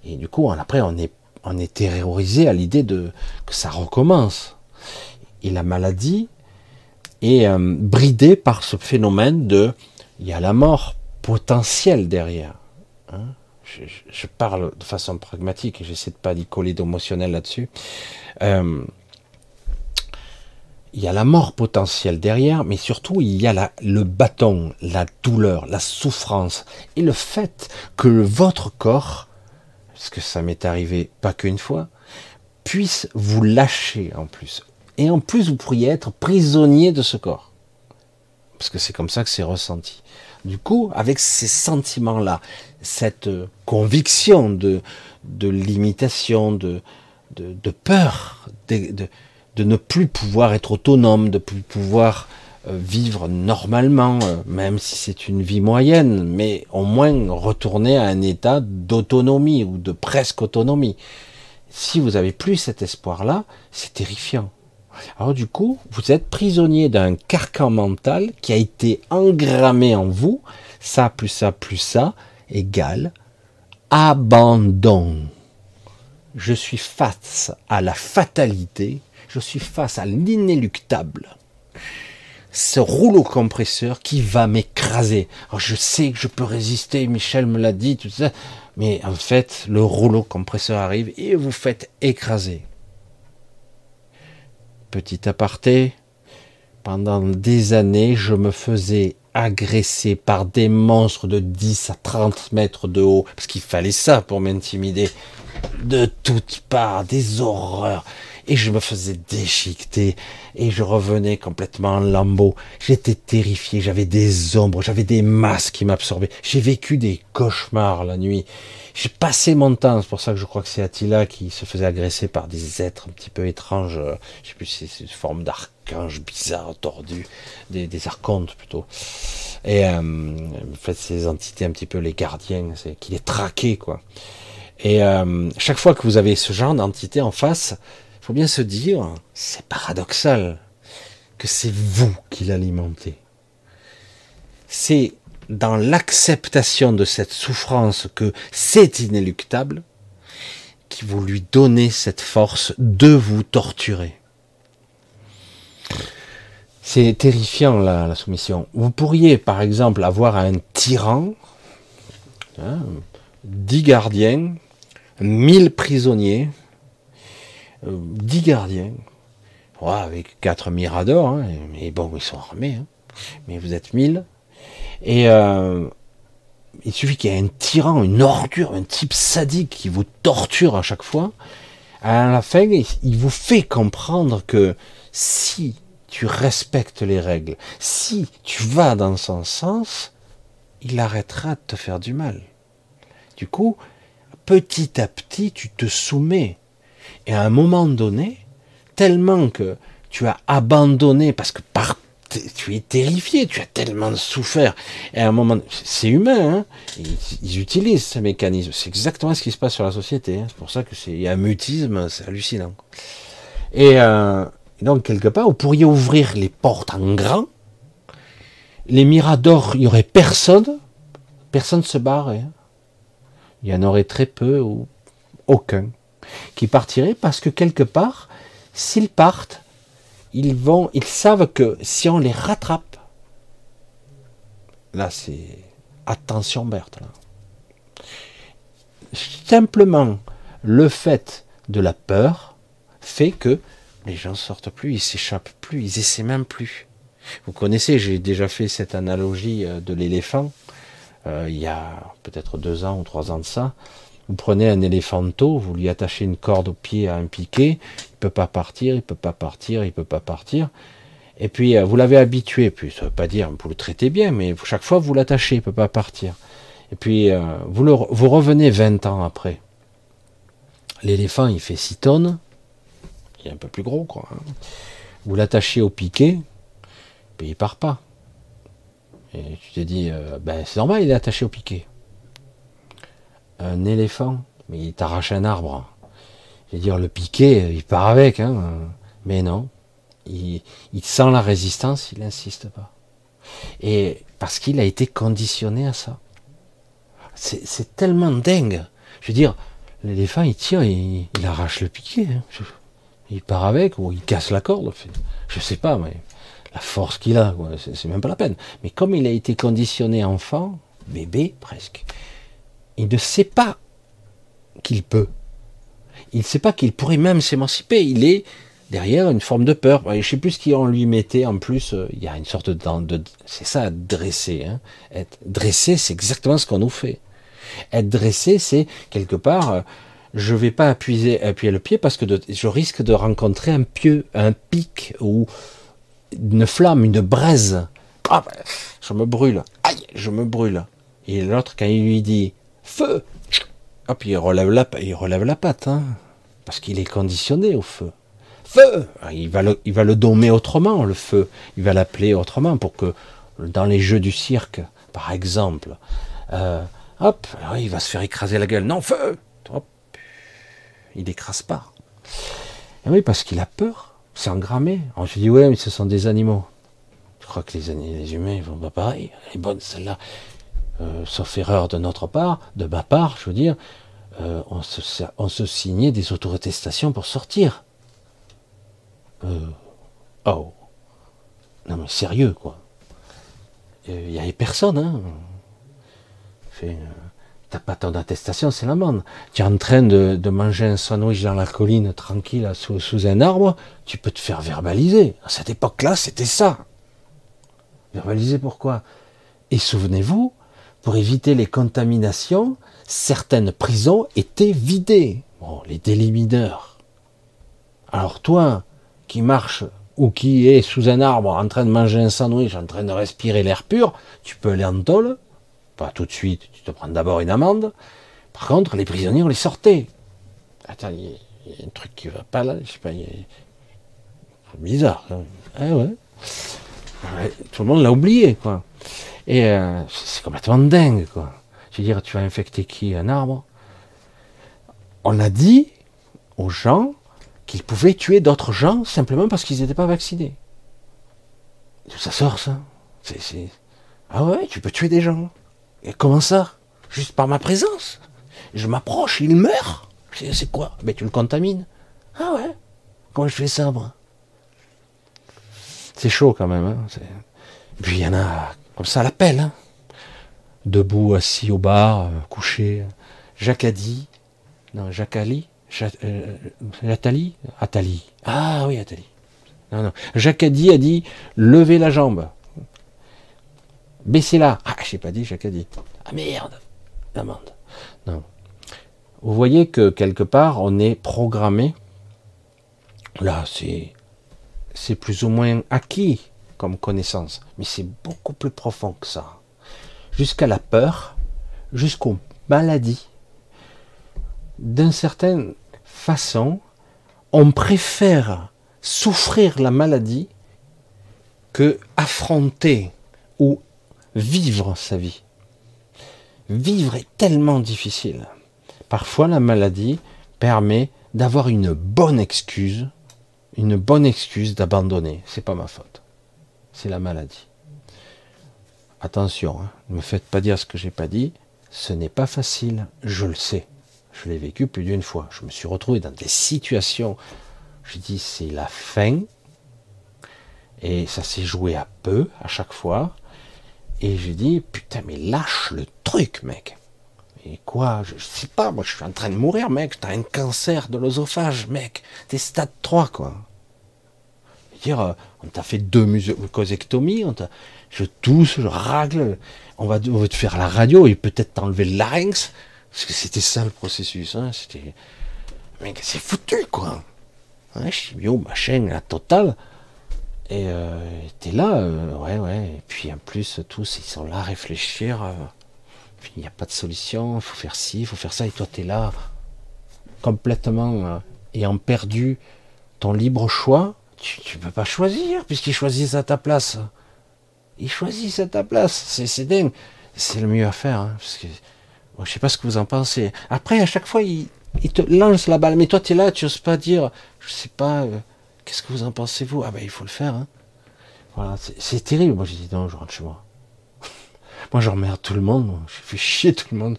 Et du coup, après, on est, est terrorisé à l'idée de que ça recommence. Et la maladie, et euh, bridé par ce phénomène de il y a la mort potentielle derrière. Hein. je, parle de façon pragmatique, j'essaie de pas d'y coller d'émotionnel là-dessus. Euh, il y a la mort potentielle derrière, mais surtout il y a le bâton, la douleur, la souffrance et le fait que votre corps, parce que ça m'est arrivé pas qu'une fois, puisse vous lâcher en plus. Et en plus, vous pourriez être prisonnier de ce corps. Parce que c'est comme ça que c'est ressenti. Du coup, avec ces sentiments-là, cette conviction de, de limitation, de, de, peur, de, ne plus pouvoir être autonome, de plus pouvoir euh, vivre normalement, euh, même si c'est une vie moyenne, mais au moins retourner à un état d'autonomie ou de presque autonomie. Si vous avez plus cet espoir-là, c'est terrifiant. Alors du coup, vous êtes prisonnier d'un carcan mental qui a été engrammé en vous, ça plus ça plus ça égale abandon. Je suis face à la fatalité, je suis face à l'inéluctable. Ce rouleau compresseur qui va m'écraser. je sais que je peux résister, Michel me l'a dit, tout ça. Mais en fait, le rouleau compresseur arrive et vous faites écraser. Petit aparté, pendant des années, je me faisais agresser par des monstres de 10 à 30 mètres de haut, parce qu'il fallait ça pour m'intimider, de toutes parts, des horreurs et je me faisais déchiqueter et je revenais complètement en lambeau. J'étais terrifié, j'avais des ombres, j'avais des masses qui m'absorbaient. J'ai vécu des cauchemars la nuit. J'ai passé mon temps, c'est pour ça que je crois que c'est Attila qui se faisait agresser par des êtres un petit peu étranges. Je sais plus si c'est une forme d'archange bizarre, tordu, des, des archontes plutôt. Et euh, en fait, ces entités un petit peu les gardiens, c'est qui les traquaient quoi. Et euh, chaque fois que vous avez ce genre d'entité en face, faut bien se dire, c'est paradoxal, que c'est vous qui l'alimentez. C'est dans l'acceptation de cette souffrance que c'est inéluctable qui vous lui donnez cette force de vous torturer. C'est terrifiant la, soumission. Vous pourriez par exemple avoir un tyran, hein, dix gardiens, mille prisonniers, 10 gardiens, avec 4 miradors, hein, mais bon, ils sont armés, hein. mais vous êtes 1000. Et euh, il suffit qu'il y ait un tyran, une ordure, un type sadique qui vous torture à chaque fois. À la fin, il vous fait comprendre que si tu respectes les règles, si tu vas dans son sens, il arrêtera de te faire du mal. Du coup, petit à petit, tu te soumets et à un moment donné, tellement que tu as abandonné, parce que par, tu es terrifié, tu as tellement souffert, et à un moment, c'est humain, hein ils, utilisent ce mécanisme. C'est exactement ce qui se passe sur la société. Hein. c'est pour ça que c'est un mutisme, c'est hallucinant. Et euh, donc quelque part, vous pourriez ouvrir les portes en grand. Les miradors, il y aurait personne, personne se barrerait. Hein. Il y en aurait très peu ou aucun qui partiraient parce que quelque part, s'ils partent, ils vont, ils savent que si on les rattrape, là c'est attention Berthe. Simplement le fait de la peur fait que les gens sortent plus, ils s'échappent plus, ils essaient même plus. Vous connaissez, j'ai déjà fait cette analogie euh, de l'éléphant euh, il y a peut-être deux ans ou trois ans de ça. Vous prenez un éléphanto, vous lui attachez une corde au pied à un piquet, il peut pas partir, il peut pas partir, il peut pas partir. Et puis euh, vous l'avez habitué, puis ça veut pas dire vous le traitez bien, mais chaque fois vous l'attachez, il peut pas partir. Et puis euh, vous revenez 20 ans après. L'éléphant il fait 6 tonnes, il est un peu plus gros quoi. Hein. Vous l'attachez au piquet, puis il part pas. Et tu te dis, euh, ben c'est normal, il est attaché au piquet un éléphant, mais il t'arrache un arbre. Je veux dire, le piquet, il part avec, hein. mais non. Il, sent la résistance, il n'insiste pas. Et parce qu'il a été conditionné à ça. C'est tellement dingue. Je veux dire, l'éléphant, il tire, il, arrache le piquet. Hein. Il part avec, ou il casse la corde. Je sais pas, mais la force qu'il a, c'est même pas la peine. Mais comme il a été conditionné enfant, bébé presque, il ne sait pas qu'il peut. Il ne sait pas qu'il pourrait même s'émanciper. Il est derrière une forme de peur. Je sais plus ce qu'on lui mettait en plus. Euh, il y a une sorte de, c'est ça, dresser. Hein. Être dressé, c'est exactement ce qu'on nous fait. Être dressé, c'est quelque part, euh, je vais pas appuyer, le pied parce que je risque de rencontrer un pieu, un pic ou une flamme, une braise. Ah, ben, je me brûle. Aïe, je me brûle. Et l'autre, quand il lui dit feu, hop, il relève la, il relève la patte, hein, parce qu'il est conditionné au feu. Feu ah, il va, le, il va le dommer autrement, le feu. Il va l'appeler autrement pour que, dans les jeux du cirque, par exemple, euh, hop, il va se faire écraser la gueule. Non, feu Hop, il n'écrase pas. Et oui, parce qu'il a peur. C'est engrammé. On se dit, ouais, mais ce sont des animaux. Je crois que les, les humains, ils vont pas pareil. Elle est bonne, celle-là. Euh, sauf erreur de notre part, de ma part, je veux dire, euh, on, se, signait des autorétestations pour sortir. Euh, oh. Non mais sérieux, quoi. Il n'y avait personne, hein. T'as pas ton attestation, c'est l'amende. Tu es en train de, manger un sandwich dans la colline, tranquille, sous un arbre, tu peux te faire verbaliser. À cette époque-là, c'était ça. Verbaliser pourquoi? Et souvenez-vous, pour éviter les contaminations, certaines prisons étaient vidées. Bon, les délimineurs. Alors toi, qui marche ou qui est sous un arbre en train de manger un sandwich, en train de respirer l'air pur, tu peux aller en tôle. Pas tout de suite, tu te prends d'abord une amende. Par contre, les prisonniers, on les sortait. Attends, il y, a un truc qui va pas là, je sais pas, c'est bizarre. Ah ouais. Tout le monde l'a oublié, quoi. Et euh, c'est complètement dingue, quoi. Je veux dire, tu vas infecter qui Un arbre? On a dit aux gens qu'ils pouvaient tuer d'autres gens simplement parce qu'ils n'étaient pas vaccinés. Ça sort, ça Ah ouais, tu peux tuer des gens. Et comment ça? Juste par ma présence? Je m'approche, il meurt. C'est quoi? Mais tu le contamines. Ah ouais Comment je fais ça, moi? C'est chaud quand même. Hein Puis il y en a comme ça à l'appel. Hein. Debout, assis au bar, euh, couché. Jacques Adi. Non, Jacques Ali. Euh, Atali Atali. Ah oui, Atali. Non, non. Jacques Adi a dit levez la jambe. Baissez-la. Ah, j'ai pas dit Jacques Adi. Ah merde. Amende. Non. Vous voyez que quelque part, on est programmé. Là, c'est, c'est plus ou moins acquis comme connaissance, mais c'est beaucoup plus profond que ça. Jusqu'à la peur, jusqu'aux maladies. D'une certaine façon, on préfère souffrir la maladie que affronter ou vivre sa vie. Vivre est tellement difficile. Parfois, la maladie permet d'avoir une bonne excuse, une bonne excuse d'abandonner. C'est pas ma faute c'est la maladie. Attention, hein, ne me faites pas dire ce que j'ai pas dit. Ce n'est pas facile, je le sais. Je l'ai vécu plus d'une fois. Je me suis retrouvé dans des situations. Je dis c'est la fin. Et ça s'est joué à peu à chaque fois. Et j'ai dit putain mais lâche le truc mec. Et quoi? Je, sais pas, moi je suis en train de mourir mec. T'as un cancer de l'osophage mec. T'es stade 3 quoi. Euh, on t'a fait deux mucosectomies, on je tousse, je ragle, on va, te faire la radio et peut-être t'enlever le larynx, parce que c'était ça le processus, hein, c'était, mais c'est foutu quoi, hein, chimio, machin, la totale, et euh, t'es là, euh, ouais, ouais, et puis en plus tous ils sont là à réfléchir, il n'y a pas de solution, il faut faire ci, il faut faire ça, et toi t'es là, complètement ayant perdu ton libre choix, tu, ne peux pas choisir, puisqu'ils choisissent à ta place. Ils choisissent à ta place. C'est dingue. C'est le mieux à faire. Hein, parce sais pas ce que vous en pensez. Après, à chaque fois, ils, te lancent la balle. Mais toi, tu es là, tu oses pas dire, je sais pas, euh, qu'est-ce que vous en pensez, vous? Ah ben, il faut le faire. Hein. Voilà, c'est terrible. Moi, j'ai dit, non, je rentre chez moi. moi, je remerde tout le monde. Je fais chier tout le monde.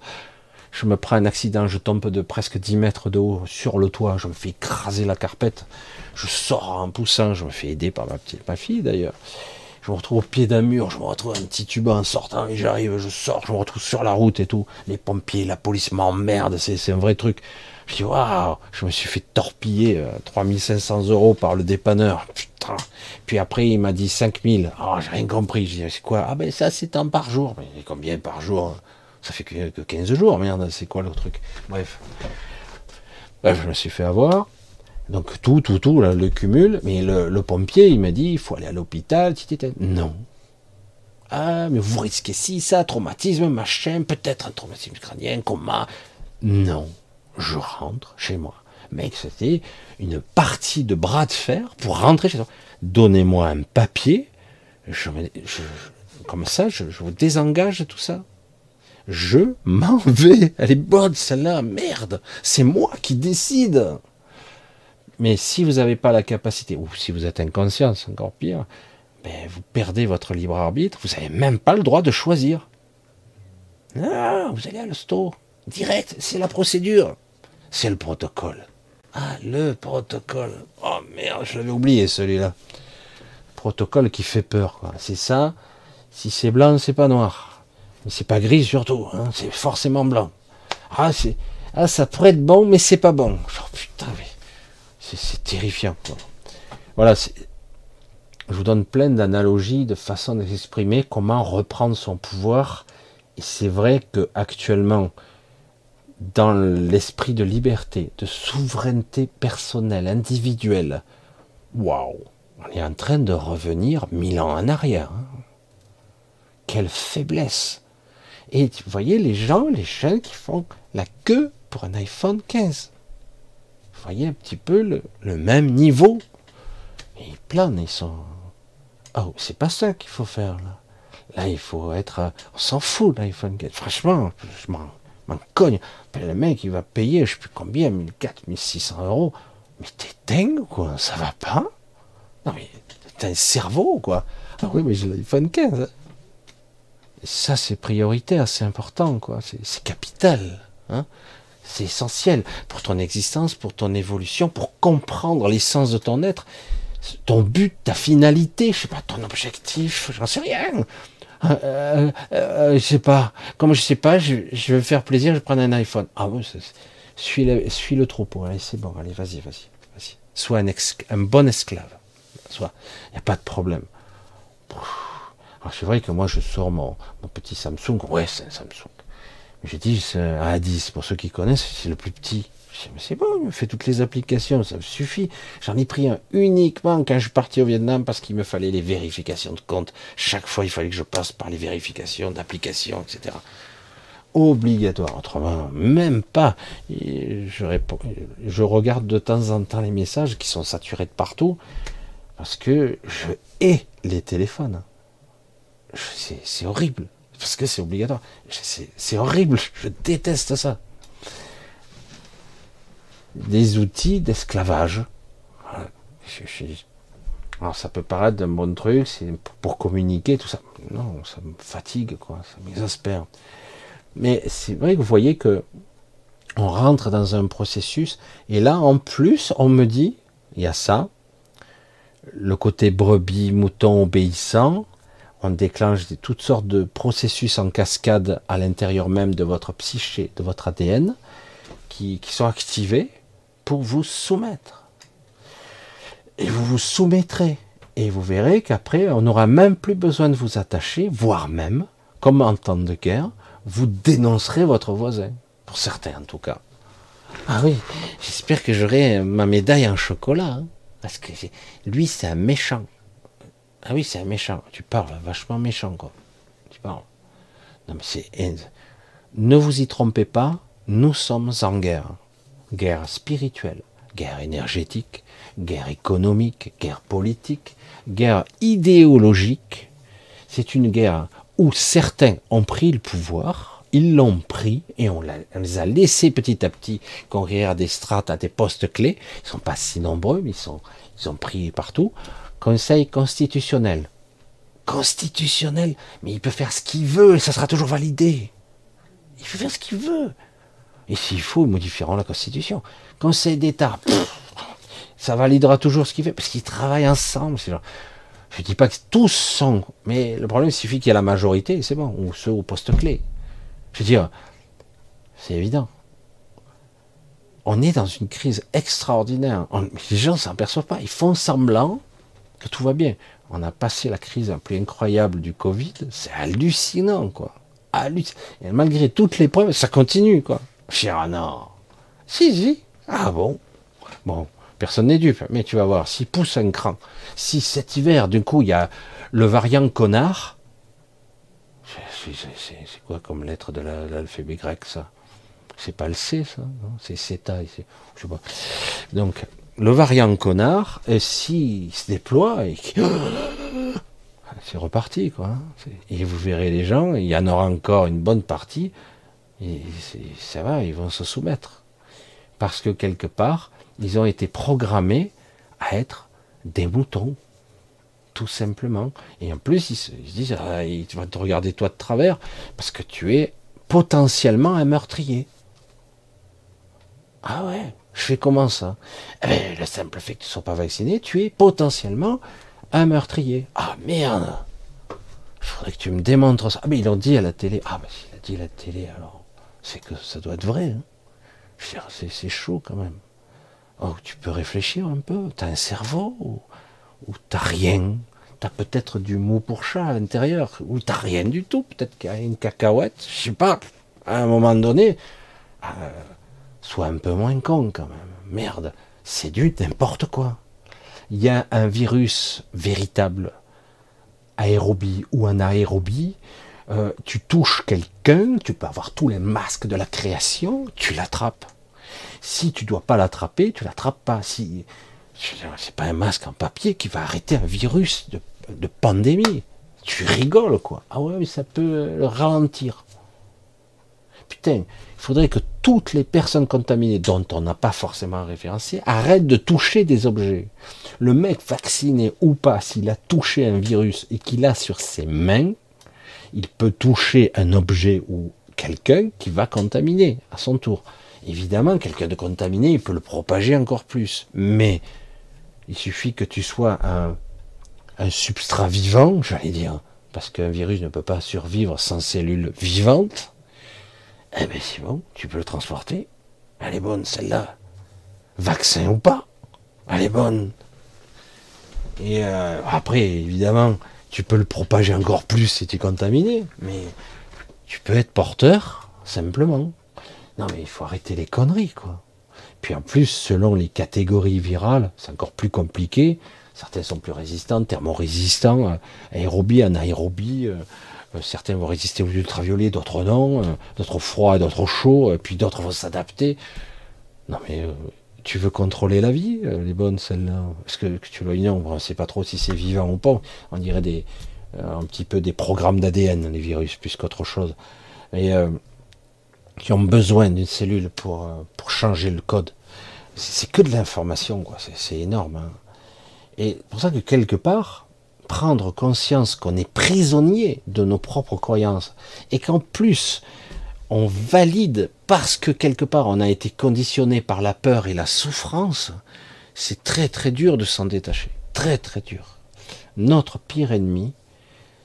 Je me prends un accident, je tombe de presque 10 mètres de haut sur le toit, je me fais écraser la carpette je sors en poussant, je me fais aider par ma petite, ma fille d'ailleurs. Je me retrouve au pied d'un mur, je me retrouve un petit tuba en sortant et j'arrive, je sors, je me retrouve sur la route et tout. Les pompiers, la police m'emmerdent, c'est un vrai truc. Je dis waouh, je me suis fait torpiller 3500 euh, euros par le dépanneur. Putain. Puis après il m'a dit 5000. Oh, ah, j'ai rien compris. Je dis c'est quoi? Ah ben ça c'est un par jour. Mais combien par jour Ça fait que 15 jours, merde, c'est quoi le truc? Bref. Bref, je me suis fait avoir. Donc tout, tout, tout, le cumul. Mais le, pompier, il m'a dit, il faut aller à l'hôpital. Non. Ah, mais vous risquez si, ça, traumatisme, machin, peut-être un traumatisme crânien, coma. Non, je rentre chez moi. Mec, c'était une partie de bras de fer pour rentrer chez moi. Donnez-moi un papier. Comme ça, je, je vous désengage de tout ça. Je m'en vais. Elle est bonne, celle-là. Merde. C'est moi qui décide. Mais si vous n'avez pas la capacité, ou si vous êtes inconscient, c'est encore pire, ben vous perdez votre libre arbitre, vous n'avez même pas le droit de choisir. Ah, vous allez à l'hosto, direct, c'est la procédure, c'est le protocole. Ah, le protocole. Oh merde, je l'avais oublié celui-là. Protocole qui fait peur, C'est ça. Si c'est blanc, c'est pas noir. Mais c'est pas gris surtout, hein. c'est forcément blanc. Ah, c'est, ah, ça pourrait être bon, mais c'est pas bon. Oh putain, mais c'est terrifiant. Voilà, je vous donne plein d'analogies, de façons d'exprimer comment reprendre son pouvoir. Et c'est vrai que actuellement, dans l'esprit de liberté, de souveraineté personnelle, individuelle, waouh, on est en train de revenir mille ans en arrière. Hein. Quelle faiblesse Et vous voyez les gens, les jeunes qui font la queue pour un iPhone 15 voyez un petit peu le, même niveau. ils planent, ils sont. Oh, c'est pas ça qu'il faut faire là. Là, il faut être. On s'en fout l'iPhone 4. Franchement, je m'en cogne. le mec, il va payer, je sais plus combien, 1400, 1600 euros. Mais t'es dingue quoi? Ça va pas? Non, mais t'as un cerveau quoi? Ah oui, mais j'ai l'iPhone 15. ça, c'est prioritaire, c'est important quoi. C'est capital. Hein c'est essentiel pour ton existence, pour ton évolution, pour comprendre l'essence de ton être, ton but, ta finalité, je sais pas, ton objectif, j'en sais rien. Euh, euh, euh, je sais pas. Comme je sais pas, je, je vais faire plaisir, je prends un iPhone. Ah oui, suis le, suis le troupeau. Allez, c'est bon. Allez, vas-y, vas-y, vas-y. Sois un, bon esclave. Soit. Il n'y a pas de problème. Alors c'est vrai que moi, je sors mon, mon petit Samsung. Ouais, c'est un Samsung. J'ai dit à 10, pour ceux qui connaissent, c'est le plus petit. mais c'est bon, il me fait toutes les applications, ça me suffit. J'en ai pris un uniquement quand je suis parti au Vietnam parce qu'il me fallait les vérifications de compte. Chaque fois, il fallait que je passe par les vérifications d'applications, etc. Obligatoire, autrement, même pas. je regarde de temps en temps les messages qui sont saturés de partout parce que je hais les téléphones. C'est horrible parce que c'est obligatoire. C'est horrible, je déteste ça. Des outils d'esclavage. Alors ça peut paraître un bon truc, c'est pour communiquer, tout ça. Non, ça me fatigue, quoi, ça m'exaspère. Mais c'est vrai que vous voyez que on rentre dans un processus, et là, en plus, on me dit, il y a ça, le côté brebis, mouton obéissant, on déclenche toutes sortes de processus en cascade à l'intérieur même de votre psyché, de votre ADN, qui, sont activés pour vous soumettre. Et vous vous soumettrez. Et vous verrez qu'après, on n'aura même plus besoin de vous attacher, voire même, comme en temps de guerre, vous dénoncerez votre voisin. Pour certains, en tout cas. Ah oui, j'espère que j'aurai ma médaille en chocolat. Hein, parce que lui, c'est un méchant. Ah oui, c'est un méchant. Tu parles vachement méchant, quoi. Tu parles. Non, mais c'est. Ne vous y trompez pas, nous sommes en guerre. Guerre spirituelle, guerre énergétique, guerre économique, guerre politique, guerre idéologique. C'est une guerre où certains ont pris le pouvoir, ils l'ont pris et on, les a laissés petit à petit conquérir des strates, à des postes clés. Ils sont pas si nombreux, mais ils sont, ils ont pris partout. Conseil constitutionnel. Constitutionnel Mais il peut faire ce qu'il veut et ça sera toujours validé. Il peut faire ce qu'il veut. Et s'il faut, modifieront la Constitution. Conseil d'État, ça validera toujours ce qu'il fait, parce qu'ils travaillent ensemble. Je dis pas que tous sont, mais le problème, il suffit qu'il y ait la majorité, c'est bon, ou ceux au poste clé. Je veux dire, c'est évident. On est dans une crise extraordinaire. les gens s'en aperçoivent pas. Ils font semblant que tout va bien. On a passé la crise la plus incroyable du Covid. C'est hallucinant, quoi. Et malgré toutes les preuves, ça continue, quoi. Ah non. Si, si. Ah bon. Bon, personne n'est dupe. Mais tu vas voir, s'il pousse un cran, si cet hiver, du coup, il y a le variant connard, c'est quoi comme lettre de l'alphabet grec, ça? C'est pas le C, ça C'est CETA, je sais pas. Donc, le variant connard, s'il se déploie, et c'est reparti, quoi. Hein. Et vous verrez les gens, il y en aura encore une bonne partie, ça va, ils vont se soumettre. Parce que quelque part, ils ont été programmés à être des moutons, tout simplement. Et en plus, ils se, disent, ah, vas te regarder toi de travers, parce que tu es potentiellement un meurtrier. Ah ouais, je fais comment ça? Eh ben, Le simple fait que tu ne sois pas vacciné, tu es potentiellement un meurtrier. Ah merde Il faudrait que tu me démontres ça. Ah mais ils l'ont dit à la télé. Ah mais s'il a dit à la télé, alors c'est que ça doit être vrai. Hein. C'est chaud quand même. Oh, tu peux réfléchir un peu. T'as un cerveau ou, ou t'as rien? T'as peut-être du mou pour chat à l'intérieur ou t'as rien du tout. Peut-être qu'il y a une cacahuète. Je sais pas. À un moment donné, euh, sois un peu moins con quand même. Merde, c'est du n'importe quoi il y a un virus véritable, aérobie ou anaérobie, euh, tu touches quelqu'un, tu peux avoir tous les masques de la création, tu l'attrapes. Si tu dois pas l'attraper, tu l'attrapes pas. Si c'est pas un masque en papier qui va arrêter un virus de, de pandémie. Tu rigoles quoi. Ah ouais, mais ça peut le ralentir. Putain, il faudrait que toutes les personnes contaminées, dont on n'a pas forcément référencé, arrêtent de toucher des objets. Le mec vacciné ou pas, s'il a touché un virus et qu'il a sur ses mains, il peut toucher un objet ou quelqu'un qui va contaminer à son tour. Évidemment, quelqu'un de contaminé, il peut le propager encore plus. Mais il suffit que tu sois un, un substrat vivant, j'allais dire, parce qu'un virus ne peut pas survivre sans cellules vivantes. Eh bien, c'est bon, tu peux le transporter. Elle est bonne, celle-là. Vaccin ou pas, elle est bonne. Et euh, après, évidemment, tu peux le propager encore plus si tu es contaminé, mais tu peux être porteur, simplement. Non, mais il faut arrêter les conneries, quoi. Puis en plus, selon les catégories virales, c'est encore plus compliqué. Certains sont plus résistants, thermorésistants, euh, aérobie, anaérobie, euh, certains vont résister aux ultraviolets, d'autres non, euh, d'autres froid, d'autres chaud, et puis d'autres vont s'adapter. Non mais euh, tu veux contrôler la vie, les bonnes celles-là? Est-ce que, tu le non On ne sait pas trop si c'est vivant ou pas. On dirait des, un petit peu des programmes d'ADN, les virus, plus qu'autre chose. Et qui ont besoin d'une cellule pour, pour changer le code. C'est que de l'information, quoi. C'est énorme. Hein. Et pour ça que quelque part, prendre conscience qu'on est prisonnier de nos propres croyances et qu'en plus on valide parce que quelque part on a été conditionné par la peur et la souffrance, c'est très très dur de s'en détacher. Très très dur. Notre pire ennemi,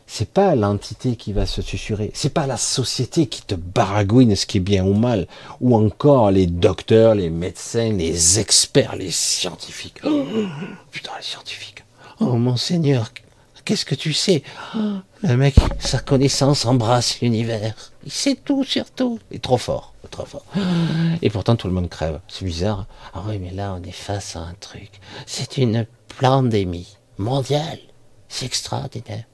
c'est pas l'entité qui va se susurrer, c'est pas la société qui te baragouine ce qui est bien ou mal, ou encore les docteurs, les médecins, les experts, les scientifiques. Oh, putain, les scientifiques. Oh mon Seigneur, Qu'est-ce que tu sais? Le mec, sa connaissance embrasse l'univers. Il sait tout sur tout. Il est trop fort, trop fort. Et pourtant, tout le monde crève. C'est bizarre. Ah oui, mais là, on est face à un truc. C'est une pandémie mondiale. C'est extraordinaire.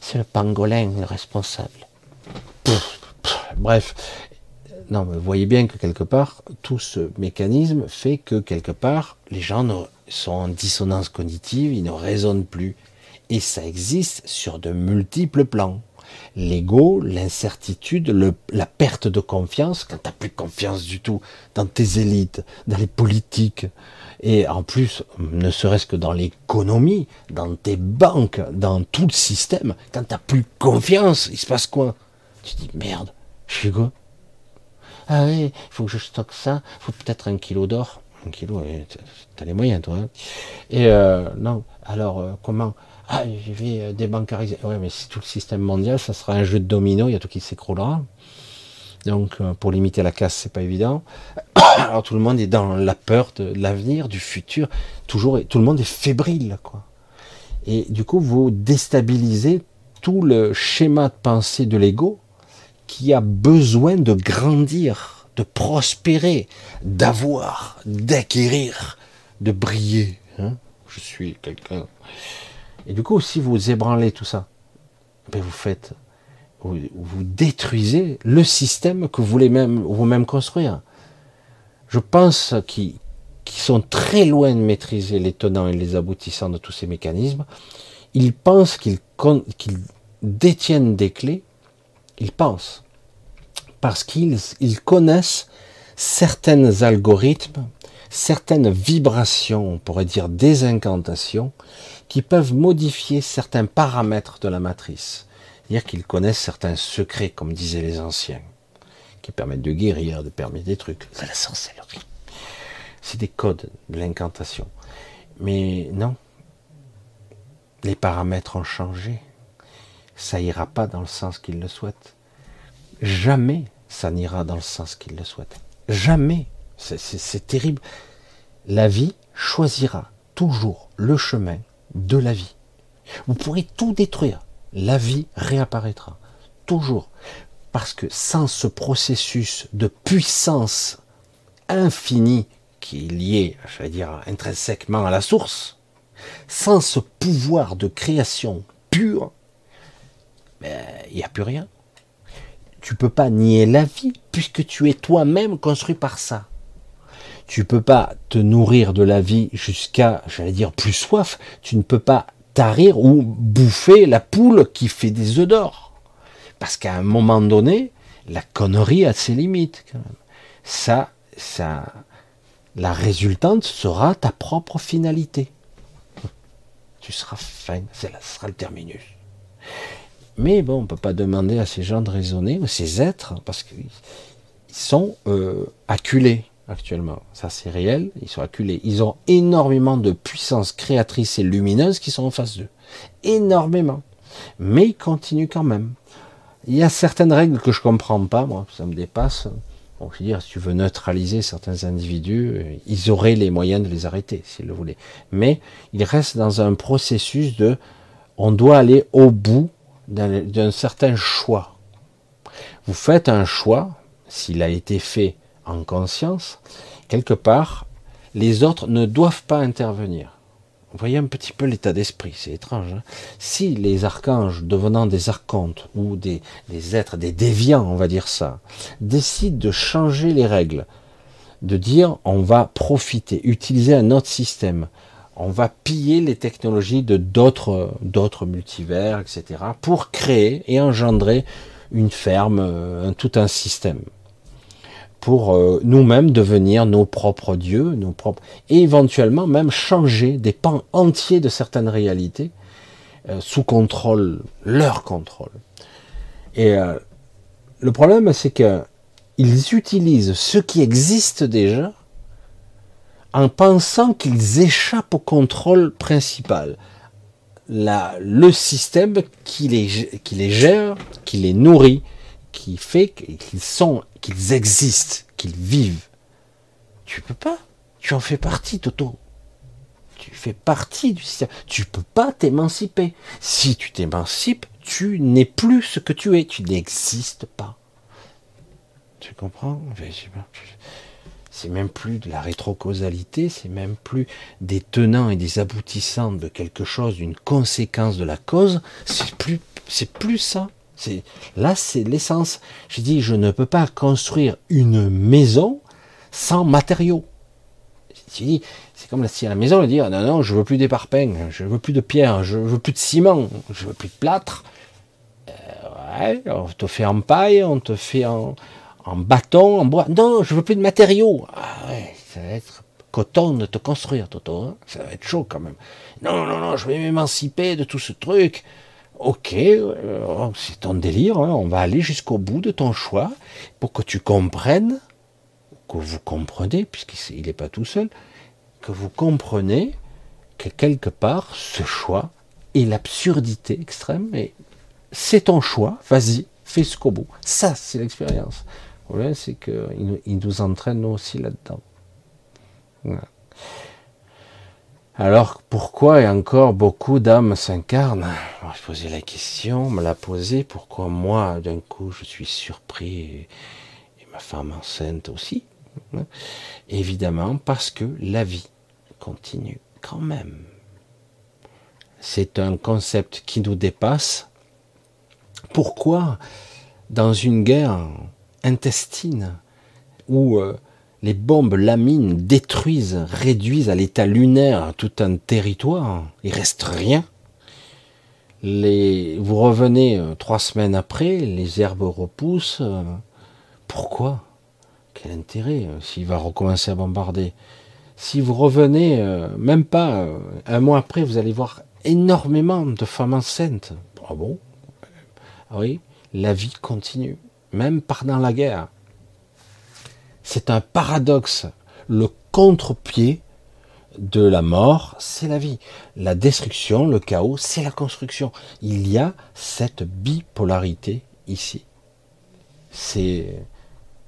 C'est le pangolin le responsable. Bref. Non, mais voyez bien que quelque part, tout ce mécanisme fait que quelque part, les gens ne sont en dissonance cognitive, ils ne raisonnent plus. Et ça existe sur de multiples plans. L'ego, l'incertitude, la perte de confiance, quand tu n'as plus confiance du tout dans tes élites, dans les politiques, et en plus, ne serait-ce que dans l'économie, dans tes banques, dans tout le système, quand tu n'as plus confiance, il se passe quoi? Tu dis, merde, je suis quoi? Ah oui, il faut que je stocke ça, il faut peut-être un kilo d'or. T'as les moyens, toi. Hein. Et euh, non, alors euh, comment Ah, je vais euh, débancariser. Ouais, mais si tout le système mondial, ça sera un jeu de domino, il y a tout qui s'écroulera. Donc, pour limiter la casse, c'est pas évident. Alors, tout le monde est dans la peur de l'avenir, du futur. Toujours, tout le monde est fébrile, quoi. Et du coup, vous déstabilisez tout le schéma de pensée de l'ego qui a besoin de grandir, de prospérer, d'avoir, d'acquérir, de briller. Hein. Je suis quelqu'un. Et du coup, si vous ébranlez tout ça, ben vous faites, vous, détruisez le système que vous voulez même vous-même construire. Je pense qu'ils sont très loin de maîtriser les tenants et les aboutissants de tous ces mécanismes. Ils pensent qu'ils détiennent des clés. Ils pensent parce qu'ils connaissent certains algorithmes, certaines vibrations, on pourrait dire des incantations, qui peuvent modifier certains paramètres de la matrice. C'est-à-dire qu'ils connaissent certains secrets, comme disaient les anciens, qui permettent de guérir, de permettre des trucs. C'est la sorcellerie. C'est des codes de l'incantation. Mais non, les paramètres ont changé. Ça ira pas dans le sens qu'ils le souhaitent. Jamais ça n'ira dans le sens qu'ils le souhaitent. Jamais. C'est terrible. La vie choisira toujours le chemin de la vie. Vous pourrez tout détruire. La vie réapparaîtra. Toujours. Parce que sans ce processus de puissance infinie qui est lié, je vais dire, intrinsèquement à la source, sans ce pouvoir de création pure, ben, il n'y a plus rien tu peux pas nier la vie puisque tu es toi-même construit par ça. Tu peux pas te nourrir de la vie jusqu'à, j'allais dire, plus soif. Tu ne peux pas tarir ou bouffer la poule qui fait des œufs d'or. Parce qu'à un moment donné, la connerie a ses limites. Ça, ça, la résultante sera ta propre finalité. Tu seras fin, ce sera le terminus. Mais bon, on ne peut pas demander à ces gens de raisonner, ou ces êtres, parce qu'ils sont euh, acculés actuellement. Ça, c'est réel, ils sont acculés. Ils ont énormément de puissance créatrice et lumineuse qui sont en face d'eux. Énormément. Mais ils continuent quand même. Il y a certaines règles que je ne comprends pas, moi, ça me dépasse. Bon, je veux dire, si tu veux neutraliser certains individus, euh, ils auraient les moyens de les arrêter, s'ils le voulaient. Mais ils restent dans un processus de on doit aller au bout d'un certain choix. Vous faites un choix, s'il a été fait en conscience, quelque part, les autres ne doivent pas intervenir. Vous voyez un petit peu l'état d'esprit, c'est étrange. Hein. si les archanges, devenant des archontes ou des, des, êtres, des déviants, on va dire ça, décident de changer les règles, de dire on va profiter, utiliser un autre système, on va piller les technologies de d'autres d'autres multivers, etc., pour créer et engendrer une ferme, euh, tout un système, pour euh, nous-mêmes devenir nos propres dieux, nos propres, et éventuellement même changer des pans entiers de certaines réalités euh, sous contrôle, leur contrôle. Et le problème, c'est que ils utilisent ce qui existe déjà en pensant qu'ils échappent au contrôle principal. Le système qui les, gère, qui les nourrit, qui fait qu'ils sont, qu'ils existent, qu'ils vivent. Tu peux pas. Tu en fais partie, Toto. Tu fais partie du système. Tu peux pas t'émanciper. Si tu t'émancipes, tu n'es plus ce que tu es. Tu n'existes pas. Tu comprends? C'est même plus de la rétrocausalité, c'est même plus des tenants et des aboutissants de quelque chose, d'une conséquence de la cause, c'est plus, c'est plus ça. Là, c'est l'essence. Je dis, je ne peux pas construire une maison sans matériaux. c'est comme si à la maison, on dit, non, non, je veux plus d'éparpins, je veux plus de pierre, je veux plus de ciment, je veux plus de plâtre. Euh, ouais, on te fait en paille, on te fait en, en bâton, en bois. Non, je veux plus de matériaux. Ah ouais, ça va être coton de te construire, Toto. Hein. ça va être chaud quand même. Non, non, non, je vais m'émanciper de tout ce truc. Ok, euh, c'est ton délire. Hein. on va aller jusqu'au bout de ton choix pour que tu comprennes que vous comprenez, puisqu'il n'est pas tout seul, que vous comprenez que quelque part, ce choix est l'absurdité extrême, mais c'est ton choix, vas-y, fais ce qu'au bout. Ça, c'est l'expérience. Le c'est qu'il il nous entraîne aussi là-dedans. Alors pourquoi et encore beaucoup d'âmes s'incarnent? Je posais la question, me l'a posé, pourquoi moi d'un coup je suis surpris et, ma femme enceinte aussi? Évidemment parce que la vie continue quand même. C'est un concept qui nous dépasse. Pourquoi dans une guerre intestine où euh, les bombes lamines détruisent, réduisent à l'état lunaire tout un territoire, il reste rien. Vous revenez euh, trois semaines après, les herbes repoussent. Euh, pourquoi? Quel intérêt s'il va recommencer à bombarder? Si vous revenez, même pas un mois après, vous allez voir énormément de femmes enceintes. Ah bon? Ah Oui, la vie continue, même pendant la guerre. C'est un paradoxe. Le contre-pied de la mort, c'est la vie. La destruction, le chaos, c'est la construction. Il y a cette bipolarité ici. C'est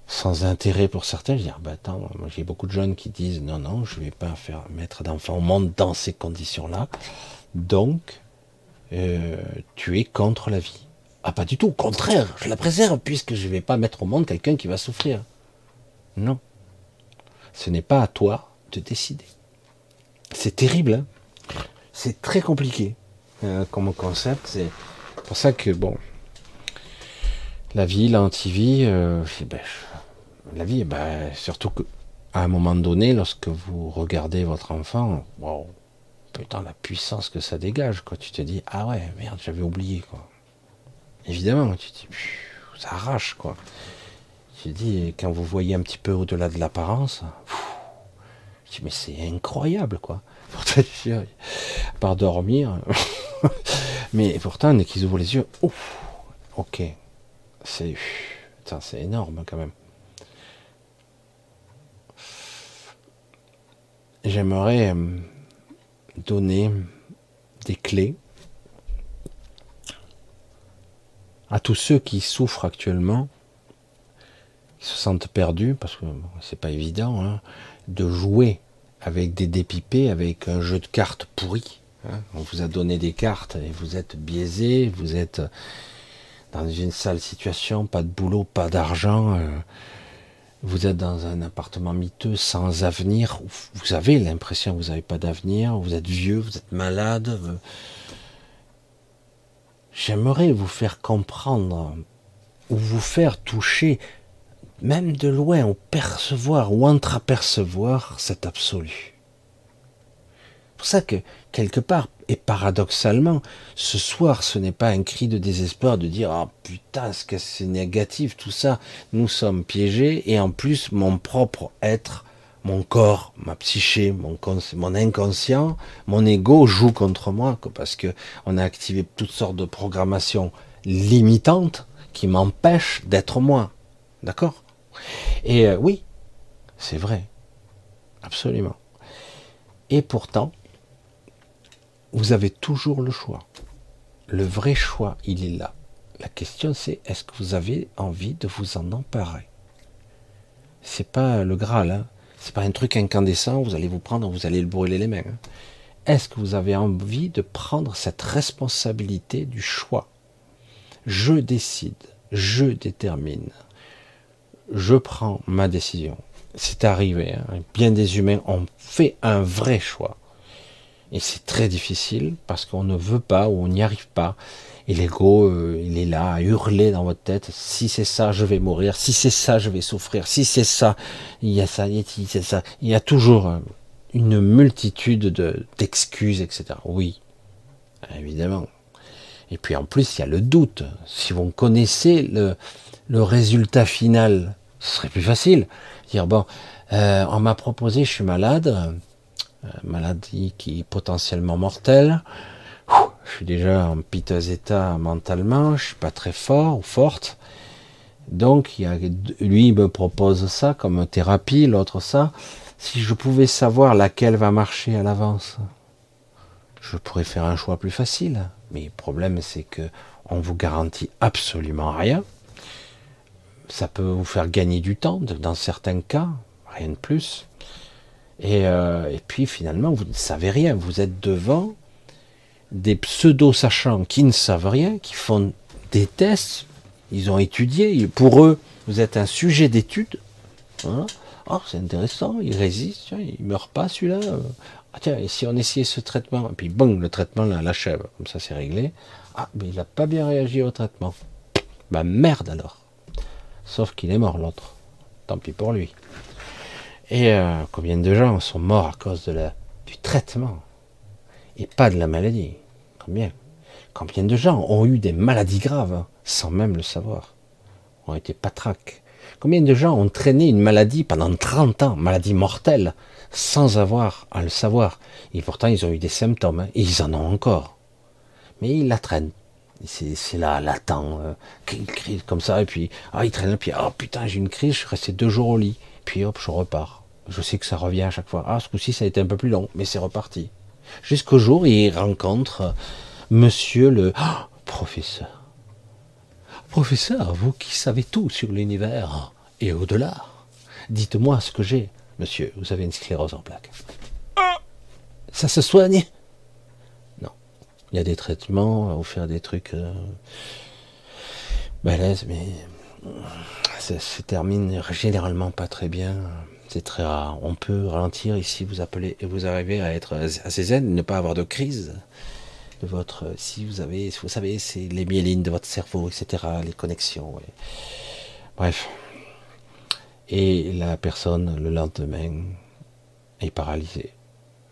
sans intérêt pour certains. Je dis, ah ben attends, j'ai beaucoup de jeunes qui disent, non, non, je ne vais pas faire mettre d'enfants au monde dans ces conditions-là. Donc, euh, tu es contre la vie. Ah, pas du tout, au contraire, je la préserve puisque je ne vais pas mettre au monde quelqu'un qui va souffrir. Non. Ce n'est pas à toi de décider. C'est terrible. Hein c'est très compliqué euh, comme concept. C'est pour ça que, bon, la vie, l'antivie, euh, ben, la vie, ben, surtout qu'à un moment donné, lorsque vous regardez votre enfant, wow, putain, la puissance que ça dégage, quoi. Tu te dis, ah ouais, merde, j'avais oublié, quoi. Évidemment, tu dis, ça arrache, quoi. J'ai dit, quand vous voyez un petit peu au-delà de l'apparence, je dis, mais c'est incroyable, quoi. Part dormir, mais pourtant, dès qu'ils ouvrent les yeux, ouf, ok, c'est, c'est énorme quand même. J'aimerais euh, donner des clés à tous ceux qui souffrent actuellement se sentent perdus, parce que c'est pas évident, hein, de jouer avec des dépipés, avec un jeu de cartes pourri. Hein. On vous a donné des cartes et vous êtes biaisé, vous êtes dans une sale situation, pas de boulot, pas d'argent. Euh, vous êtes dans un appartement miteux, sans avenir. Vous avez l'impression que vous n'avez pas d'avenir. Vous êtes vieux, vous êtes malade. J'aimerais vous faire comprendre ou vous faire toucher même de loin, ou percevoir ou entreapercevoir cet absolu. C'est pour ça que, quelque part, et paradoxalement, ce soir, ce n'est pas un cri de désespoir de dire Ah putain, ce que c'est négatif, tout ça, nous sommes piégés, et en plus, mon propre être, mon corps, ma psyché, mon, inconscient, mon ego joue contre moi, parce que on a activé toutes sortes de programmations limitantes qui m'empêchent d'être moi. D'accord? Et euh, oui, c'est vrai, absolument. Et pourtant, vous avez toujours le choix. Le vrai choix, il est là. La question c'est est-ce que vous avez envie de vous en emparer? C'est pas le Graal, hein c'est pas un truc incandescent, vous allez vous prendre, vous allez le brûler les mains. Hein. est-ce que vous avez envie de prendre cette responsabilité du choix? Je décide, je détermine je prends ma décision. C'est arrivé. Hein. Bien des humains ont fait un vrai choix. Et c'est très difficile parce qu'on ne veut pas ou on n'y arrive pas. Et l'ego, euh, il est là à hurler dans votre tête. Si c'est ça, je vais mourir. Si c'est ça, je vais souffrir. Si c'est ça, il y a ça, il y a ça. Il y a toujours euh, une multitude d'excuses, etc. Oui, évidemment. Et puis en plus, il y a le doute. Si vous connaissez le, le résultat final, ce serait plus facile. Dire bon, euh, on m'a proposé, je suis malade, maladie qui est potentiellement mortelle. Je suis déjà en piteux état mentalement, je suis pas très fort ou forte. Donc, lui me propose ça comme thérapie, l'autre ça. Si je pouvais savoir laquelle va marcher à l'avance, je pourrais faire un choix plus facile. Mais le problème, c'est que on vous garantit absolument rien. Ça peut vous faire gagner du temps dans certains cas, rien de plus. Euh, et puis finalement, vous ne savez rien. Vous êtes devant des pseudo-sachants qui ne savent rien, qui font des tests, ils ont étudié, pour eux, vous êtes un sujet d'étude. Hein. Oh, c'est intéressant, il résiste, il il meurt pas celui-là. Ah, tiens, et si on essayait ce traitement, et puis bon, le traitement l'achève, comme ça c'est réglé. Ah, mais il n'a pas bien réagi au traitement. Bah merde alors. Sauf qu'il est mort l'autre. Tant pis pour lui. Et euh, combien de gens sont morts à cause du traitement? Et pas de la maladie Combien Combien de gens ont eu des maladies graves sans même le savoir Ont été patraques Combien de gens ont traîné une maladie pendant 30 ans, maladie mortelle, sans avoir à le savoir Et pourtant, ils ont eu des symptômes, hein, et ils en ont encore. Mais ils la traînent. C'est là, latent, euh, ils crient comme ça, et puis, ah, ils traînent, puis, oh putain, j'ai une crise, je suis resté deux jours au lit. Puis hop, je repars. Je sais que ça revient à chaque fois. Ah, ce coup-ci, ça a été un peu plus long, mais c'est reparti. Jusqu'au jour où ils rencontrent monsieur le oh, professeur. Professeur, vous qui savez tout sur l'univers et au-delà, dites-moi ce que j'ai. Monsieur, vous avez une sclérose en plaques. Ça se soigne? Non. Il y a des traitements, on faire des trucs euh, balèzes, mais ça se termine généralement pas très bien. C'est très rare. On peut ralentir ici, vous appelez et vous arrivez à être assez zen, ne pas avoir de crise de votre. Si vous avez, vous savez, c'est les myélines de votre cerveau, etc., les connexions. Bref. Et la personne, le lendemain, est paralysée.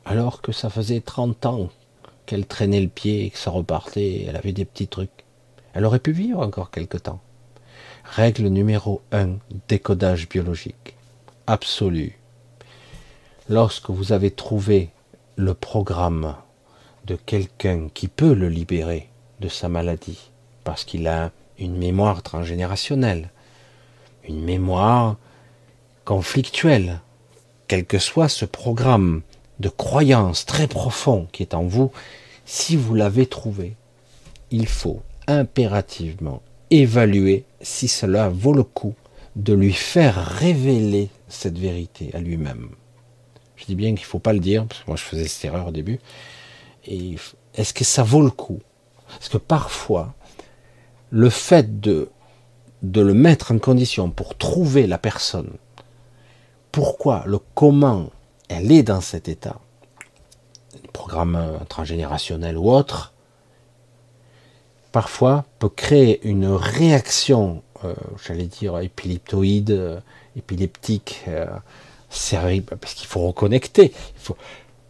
Alors que ça faisait 30 ans qu'elle traînait le pied que ça repartait, elle avait des petits trucs. Elle aurait pu vivre encore quelque temps. Règle numéro 1, décodage biologique. Absolu. Lorsque vous avez trouvé le programme de quelqu'un qui peut le libérer de sa maladie, parce qu'il a une mémoire transgénérationnelle, une mémoire conflictuelle, quel que soit ce programme de croyance très profond qui est en vous, si vous l'avez trouvé, il faut impérativement évaluer si cela vaut le coup de lui faire révéler cette vérité à lui-même. Je dis bien qu'il ne faut pas le dire, parce que moi je faisais cette erreur au début. Et est-ce que ça vaut le coup? Parce que parfois, le fait de, de le mettre en condition pour trouver la personne pourquoi, le comment elle est dans cet état, programme transgénérationnel ou autre, parfois peut créer une réaction, euh, j'allais dire épileptoïde, épileptique, euh, parce qu'il faut reconnecter. Il faut,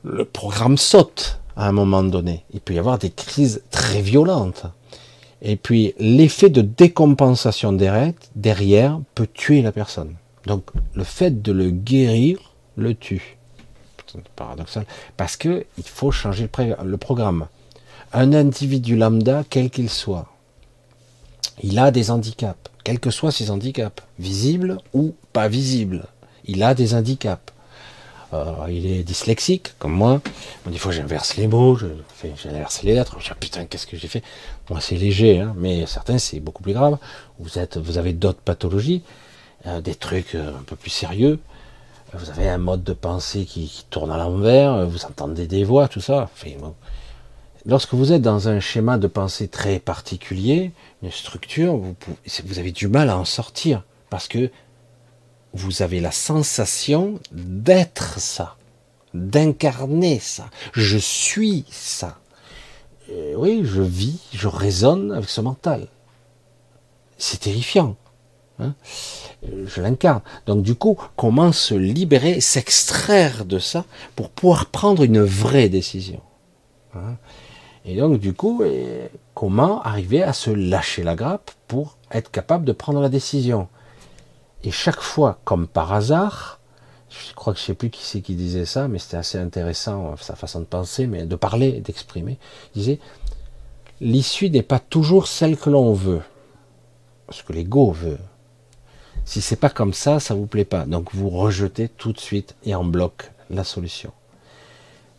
le programme saute à un moment donné. Il peut y avoir des crises très violentes. Et puis l'effet de décompensation derrière peut tuer la personne. Donc le fait de le guérir le tue. Paradoxal. Parce que il faut changer le programme. Un individu lambda, quel qu'il soit, il a des handicaps, quels que soient ses handicaps, visibles ou pas visibles. Il a des handicaps. Euh, il est dyslexique, comme moi. des fois, j'inverse les mots, j'inverse les lettres. Je dis, putain, qu'est-ce que j'ai fait? Moi, c'est léger, hein, mais certains, c'est beaucoup plus grave. Vous, êtes, vous avez d'autres pathologies. Euh, des trucs euh, un peu plus sérieux. Vous avez un mode de pensée qui, tourne à l'envers, vous entendez des voix, tout ça. Lorsque vous êtes dans un schéma de pensée très particulier, une structure, vous avez du mal à en sortir parce que vous avez la sensation d'être ça, d'incarner ça. Je suis ça. oui, je vis, je raisonne avec ce mental. C'est terrifiant. Hein je l'incarne. Donc du coup, comment se libérer, s'extraire de ça pour pouvoir prendre une vraie décision hein Et donc du coup, comment arriver à se lâcher la grappe pour être capable de prendre la décision? Et chaque fois, comme par hasard, je crois que je sais plus qui c'est qui disait ça, mais c'était assez intéressant sa façon de penser, mais de parler, d'exprimer. Il disait l'issue n'est pas toujours celle que l'on veut, ce que l'ego veut Si c'est pas comme ça, ça vous plaît pas. Donc vous rejetez tout de suite et en bloc la solution.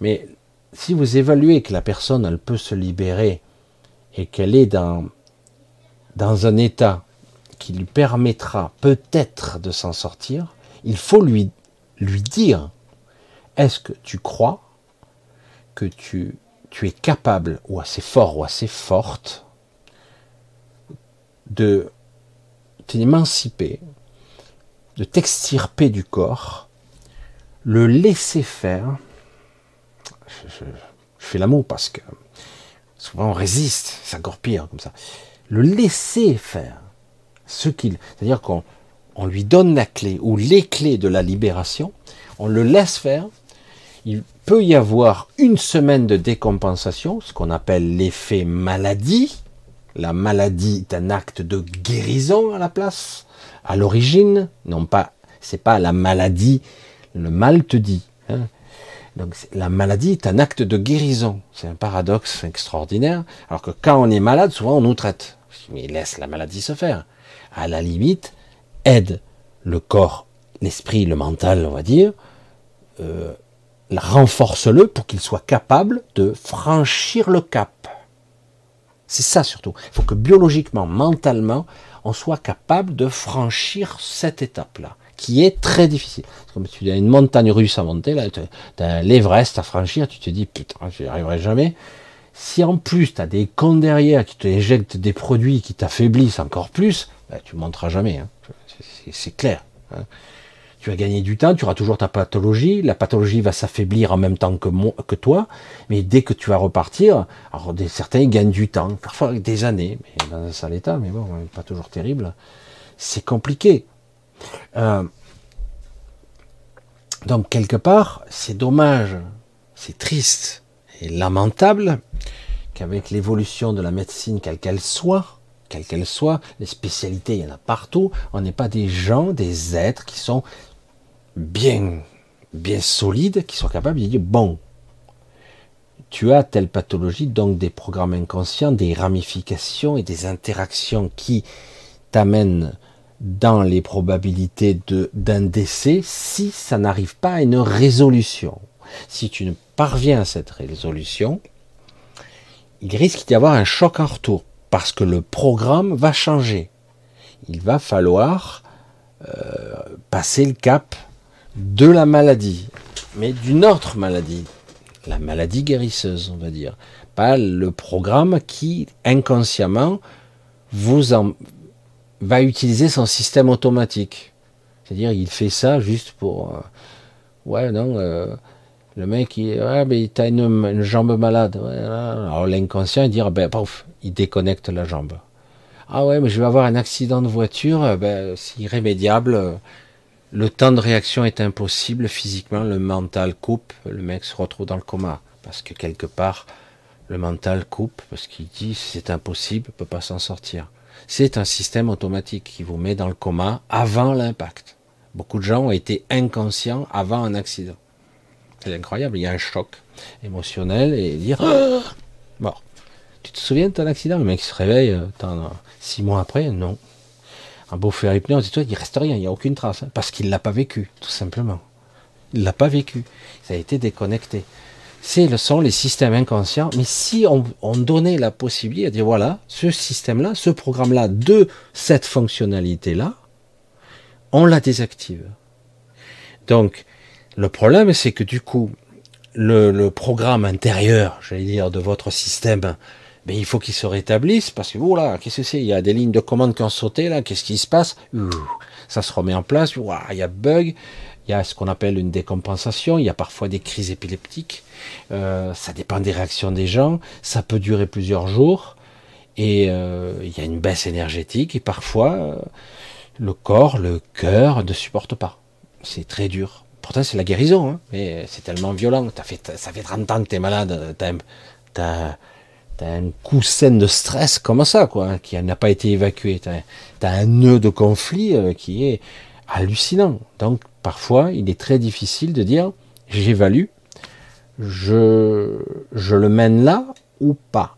Mais si vous évaluez que la personne, elle peut se libérer et qu'elle est dans, dans un état qui lui permettra peut-être de s'en sortir, il faut lui, lui dire, est-ce que tu crois que tu, tu es capable, ou assez fort, ou assez forte, de t'émanciper, de t'extirper du corps, le laisser faire, je, fais l'amour parce que souvent on résiste, c'est encore pire comme ça. Le laisser faire ce qu'il, c'est-à-dire qu'on on lui donne la clé ou les clés de la libération, on le laisse faire. Il peut y avoir une semaine de décompensation, ce qu'on appelle l'effet maladie. La maladie est un acte de guérison à la place, à l'origine, non pas, c'est pas la maladie, le mal te dit. Hein. Donc la maladie est un acte de guérison. C'est un paradoxe extraordinaire. Alors que quand on est malade, souvent on nous traite. Mais laisse la maladie se faire. À la limite, aide le corps, l'esprit, le mental, on va dire, euh, renforce-le pour qu'il soit capable de franchir le cap. C'est ça surtout. Il faut que biologiquement, mentalement, on soit capable de franchir cette étape-là qui est très difficile. Comme tu as une montagne russe à monter, là, tu as l'Everest à franchir, tu te dis, putain, j'y arriverai jamais. Si en plus tu as des cons derrière qui te injectent des produits qui t'affaiblissent encore plus, ben, tu monteras jamais. Hein. C'est clair. Hein. Tu vas gagner du temps, tu auras toujours ta pathologie, la pathologie va s'affaiblir en même temps que, toi, mais dès que tu vas repartir, alors certains gagnent du temps, parfois des années, mais dans un sale état, mais bon, pas toujours terrible. C'est compliqué. Euh, donc quelque part, c'est dommage, c'est triste et lamentable qu'avec l'évolution de la médecine, quelle qu'elle soit, quelle qu'elle soit, les spécialités, il y en a partout, on n'est pas des gens, des êtres qui sont bien, bien solides, qui sont capables de dire, bon, tu as telle pathologie, donc des programmes inconscients, des ramifications et des interactions qui t'amènent dans les probabilités d'un décès si ça n'arrive pas à une résolution. Si tu ne parviens à cette résolution, il risque d'y avoir un choc en retour parce que le programme va changer. Il va falloir euh, passer le cap de la maladie, mais d'une autre maladie, la maladie guérisseuse, on va dire. Pas le programme qui, inconsciemment, vous, en, va utiliser son système automatique. C'est-à-dire, il fait ça juste pour. Euh, ouais, non. Euh, le mec, il, ouais, mais t'as une, jambe malade. alors l'inconscient, il dit, ben, pouf, il déconnecte la jambe. Ah ouais, mais je vais avoir un accident de voiture, euh, ben, c'est irrémédiable. Le temps de réaction est impossible physiquement. Le mental coupe, le mec se retrouve dans le coma parce que quelque part, le mental coupe parce qu'il dit c'est impossible, il peut pas s'en sortir. C'est un système automatique qui vous met dans le coma avant l'impact. Beaucoup de gens ont été inconscients avant un accident. C'est incroyable, il y a un choc émotionnel et dire ah mort. Tu te souviens de ton accident? Le mec se réveille euh, six mois après, non. Un beau faire hypnose, toi, il reste rien, il n'y a aucune trace, hein, parce qu'il l'a pas vécu, tout simplement. Il l'a pas vécu. Ça a été déconnecté c'est sont les systèmes inconscients. Mais si on, donnait la possibilité de dire voilà, ce système-là, ce programme-là, de cette fonctionnalité-là, on la désactive. Donc, le problème, c'est que du coup, le, programme intérieur, j'allais dire, de votre système, ben, il faut qu'il se rétablisse parce que voilà, qu'est-ce que c'est? Il y a des lignes de commande qui ont sauté là, qu'est-ce qui se passe? Ça se remet en place, il y a bug, il y a ce qu'on appelle une décompensation, il y a parfois des crises épileptiques, euh, ça dépend des réactions des gens, ça peut durer plusieurs jours, et euh, il y a une baisse énergétique, et parfois euh, le corps, le cœur ne supporte pas. C'est très dur. Pourtant c'est la guérison, hein, mais c'est tellement violent. As fait, ça fait 30 ans que tu es malade, tu as, un coussin de stress comme ça, quoi, hein, qui n'a pas été évacué. Tu as, un nœud de conflit qui est hallucinant. Donc parfois, il est très difficile de dire j'évalue, je, je le mène là ou pas.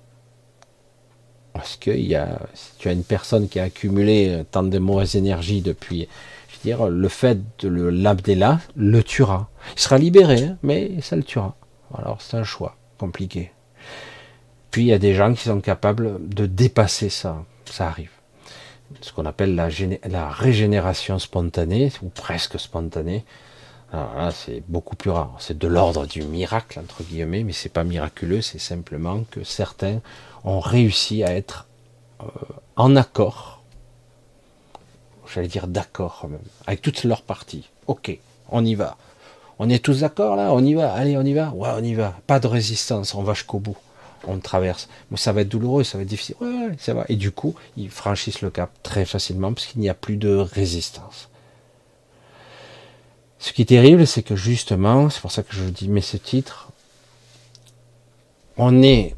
parce que y a, si tu as une personne qui a accumulé tant de mauvaises énergies depuis, le fait de là le tuera. Il sera libéré, hein, mais ça le tuera. Alors c'est un choix compliqué. Puis il y a des gens qui sont capables de dépasser ça. Ça arrive. Ce qu'on appelle la, la régénération spontanée, ou presque spontanée. Alors là, c'est beaucoup plus rare. C'est de l'ordre du miracle, entre guillemets, mais c'est pas miraculeux, c'est simplement que certains ont réussi à être euh, en accord, j'allais dire d'accord même, avec toutes leurs parties. Ok, on y va. On est tous d'accord là On y va Allez, on y va Ouais, on y va. Pas de résistance, on va jusqu'au bout. On traverse. Mais ça va être douloureux, ça va être difficile. Ouais, ça va. Et du coup, ils franchissent le cap très facilement parce qu'il n'y a plus de résistance. Ce qui est terrible, c'est que justement, c'est pour ça que je dis, mais ce titre, on est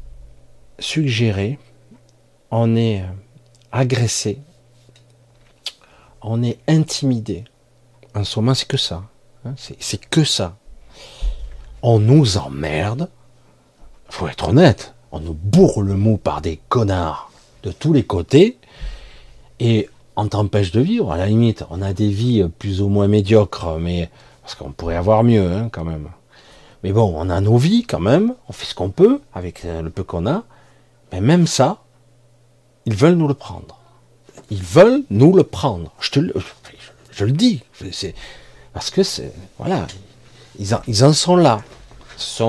suggéré, on est agressé, on est intimidé. En ce moment, c'est que ça. Hein, c'est que ça. On nous emmerde. Faut être honnête. On nous bourre le mot par des connards de tous les côtés. Et on t'empêche de vivre. À la limite, on a des vies plus ou moins médiocres, mais parce qu'on pourrait avoir mieux, hein, quand même. Mais bon, on a nos vies quand même. On fait ce qu'on peut avec le peu qu'on a. Mais même ça, ils veulent nous le prendre. Ils veulent nous le prendre. Je te le, je, le dis. Parce que c'est voilà, ils en, ils en, sont là.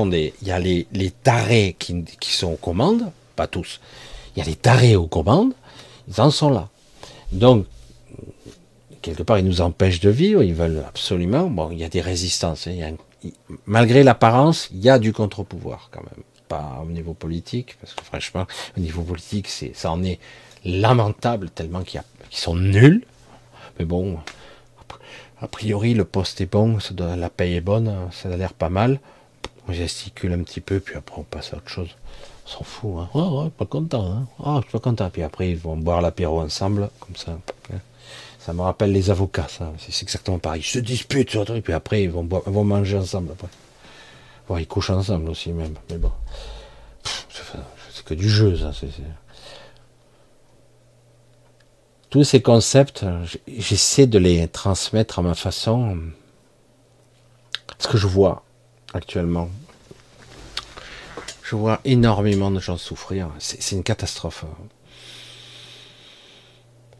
Il y a les, les tarés qui, qui sont aux commandes, pas tous. Il y a les tarés aux commandes. Ils en sont là. Donc quelque part, ils nous empêchent de vivre. Ils veulent absolument. Bon, il y a des résistances. Hein. malgré l'apparence, il y a du contre-pouvoir quand même pas au niveau politique, parce que franchement, au niveau politique, c'est, ça en est lamentable tellement qu'ils sont nuls. Mais bon, a priori, le poste est bon, la paye est bonne, ça a l'air pas mal. On gesticule un petit peu, puis après on passe à autre chose. On s'en fout, hein. Pas content, hein. Oh, je suis pas content. Puis après, ils vont boire l'apéro ensemble, comme ça. Hein. Ça me rappelle les avocats, ça. C'est exactement pareil. Ils se disputent sur puis après, ils vont, boire, vont manger ensemble, après ils couchent ensemble aussi même. Mais bon. C'est que du jeu, ça. Tous ces concepts, j'essaie de les transmettre à ma façon. Ce que je vois actuellement. Je vois énormément de gens souffrir. C'est une catastrophe.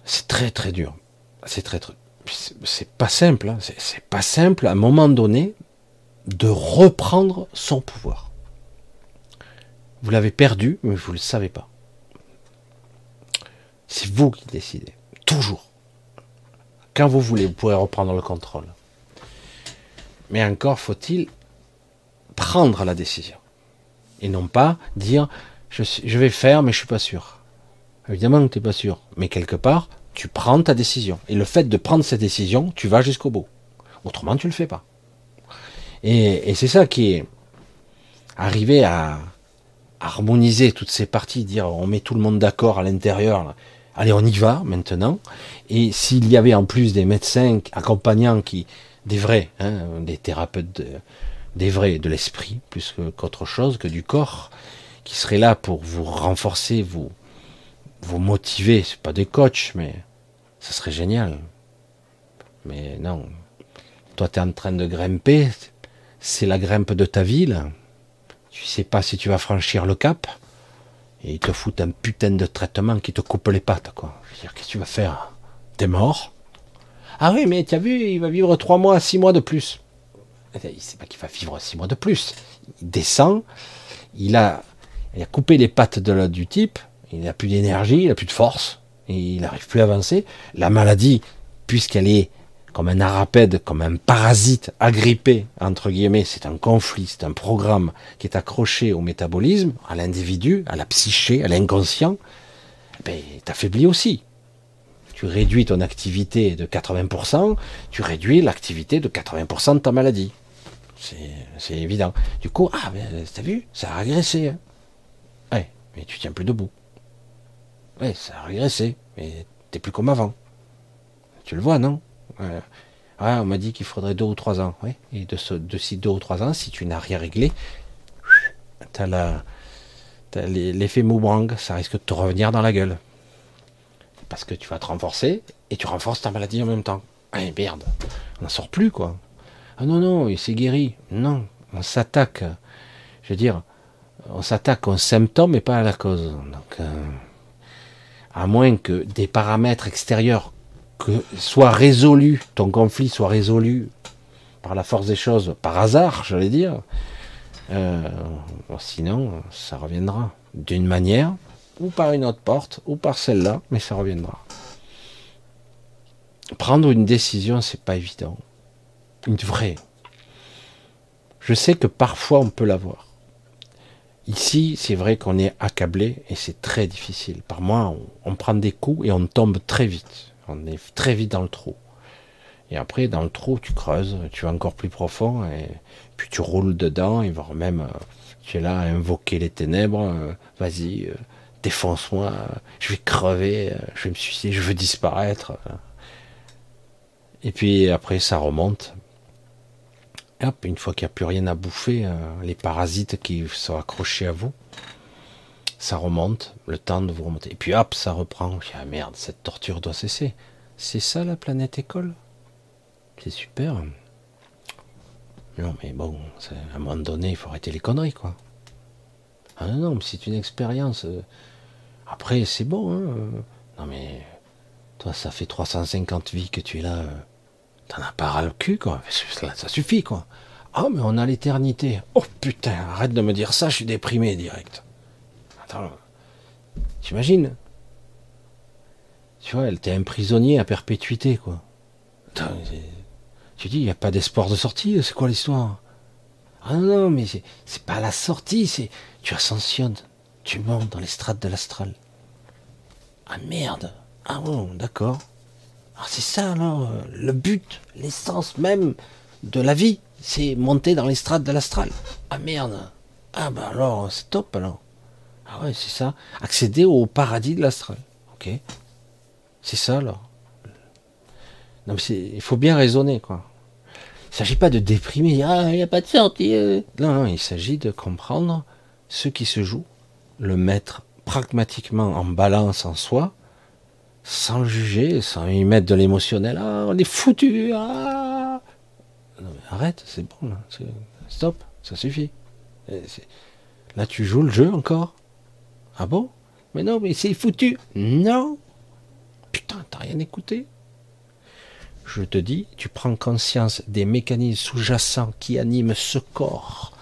C'est très très dur. C'est très très. C'est pas simple. Hein. C'est pas simple. À un moment donné, de reprendre son pouvoir. Vous l'avez perdu, mais vous ne le savez pas. C'est vous qui décidez. Toujours. Quand vous voulez, vous pourrez reprendre le contrôle. Mais encore faut-il prendre la décision. Et non pas dire je, vais faire, mais je suis pas sûr. Évidemment que tu n'es pas sûr. Mais quelque part, tu prends ta décision. Et le fait de prendre cette décision, tu vas jusqu'au bout. Autrement, tu ne le fais pas. Et, c'est ça qui est arrivé à harmoniser toutes ces parties, dire on met tout le monde d'accord à l'intérieur. Allez, on y va maintenant. Et s'il y avait en plus des médecins accompagnants qui, des vrais, hein, des thérapeutes, des vrais de l'esprit, plus qu'autre chose, que du corps, qui seraient là pour vous renforcer, vous, vous motiver. C'est pas des coachs, mais ça serait génial. Mais non. Toi, tu es en train de grimper, c'est la grimpe de ta ville. Tu sais pas si tu vas franchir le cap. Et ils te foutent un putain de traitement qui te coupe les pattes, quoi. Je veux dire, qu'est-ce que tu vas faire? T'es mort? Ah oui, mais tu as vu, il va vivre trois mois, six mois de plus. Il sait pas qu'il va vivre six mois de plus. Il descend, il a, coupé les pattes de, du type, il n'a plus d'énergie, il n'a plus de force, il n'arrive plus à avancer. La maladie, puisqu'elle est comme un arapède, comme un parasite agrippé, entre guillemets, c'est un conflit, c'est un programme qui est accroché au métabolisme, à l'individu, à la psyché, à l'inconscient, ben, t'affaiblis aussi. Tu réduis ton activité de 80%, tu réduis l'activité de 80% de ta maladie. C'est évident. Du coup, ah, ben, t'as vu, ça a régressé. Hein. Ouais, mais tu tiens plus debout. Ouais, ça a régressé, mais t'es plus comme avant. Tu le vois, non? On m'a dit qu'il faudrait deux ou trois ans. Et de, ce, de ces deux ou trois ans, si tu n'as rien réglé, tu as, L'effet boomerang, ça risque de te revenir dans la gueule. Parce que tu vas te renforcer et tu renforces ta maladie en même temps. Ah merde, on n'en sort plus quoi. Ah non, non, il s'est guéri. Non, on s'attaque. Je veux dire, on s'attaque aux symptômes et pas à la cause. Donc, euh, à moins que des paramètres extérieurs que soient résolus, ton conflit soit résolu par la force des choses, par hasard, j'allais dire, euh, sinon, ça reviendra d'une manière, ou par une autre porte, ou par celle-là, mais ça reviendra. Prendre une décision, c'est pas évident. Une vraie. Je sais que parfois on peut l'avoir. Ici, c'est vrai qu'on est accablé et c'est très difficile. Par moi, on, prend des coups et on tombe très vite. On est très vite dans le trou. Et après, dans le trou, tu creuses, tu vas encore plus profond et puis tu roules dedans et voire même, euh, tu es là à invoquer les ténèbres. Euh, vas-y, euh, défonce-moi, je vais crever, je vais me suicider, je veux disparaître. Et puis après, ça remonte. Et hop, une fois qu'il n'y a plus rien à bouffer, les parasites qui sont accrochés à vous, ça remonte, le temps de vous remonter. Et puis hop, ça reprend. Ah merde, cette torture doit cesser. C'est ça la planète école? C'est super. Non, mais bon, à un moment donné, il faut arrêter les conneries, quoi. Ah non, non, mais c'est une expérience. Euh, après, c'est bon, hein. Non, mais toi, ça fait 350 vies que tu es là. Euh, t'en as pas ras le cul, quoi. Ça suffit, quoi. Ah, mais on a l'éternité. Oh putain, arrête de me dire ça, je suis déprimé direct. Attends, t'imagines Tu vois, elle t'est un prisonnier à perpétuité, quoi. Attends, tu dis, il n'y a pas d'espoir de sortie, c'est quoi l'histoire? Ah non, non, mais c'est pas la sortie, c'est. Tu ascensionnes, tu montes dans les strates de l'astral. Ah merde Ah bon, d'accord. Ah c'est ça alors, euh, le but, l'essence même de la vie, c'est monter dans les strates de l'astral. Ah merde Ah bah alors, c'est top alors. Ah ouais, c'est ça. Accéder au paradis de l'astral. Ok. C'est ça alors. Non mais il faut bien raisonner quoi. Il ne s'agit pas de déprimer, ah, il n'y a pas de sortie. Euh. Non, non, il s'agit de comprendre ce qui se joue, le mettre pragmatiquement en balance en soi, sans juger, sans y mettre de l'émotionnel. Ah, on est foutu. Ah. arrête, c'est bon, stop, ça suffit. Là, tu joues le jeu encore Ah bon? Mais non, mais c'est foutu. Non. Putain, t'as rien écouté? Je te dis, tu prends conscience des mécanismes sous-jacents qui animent ce corps,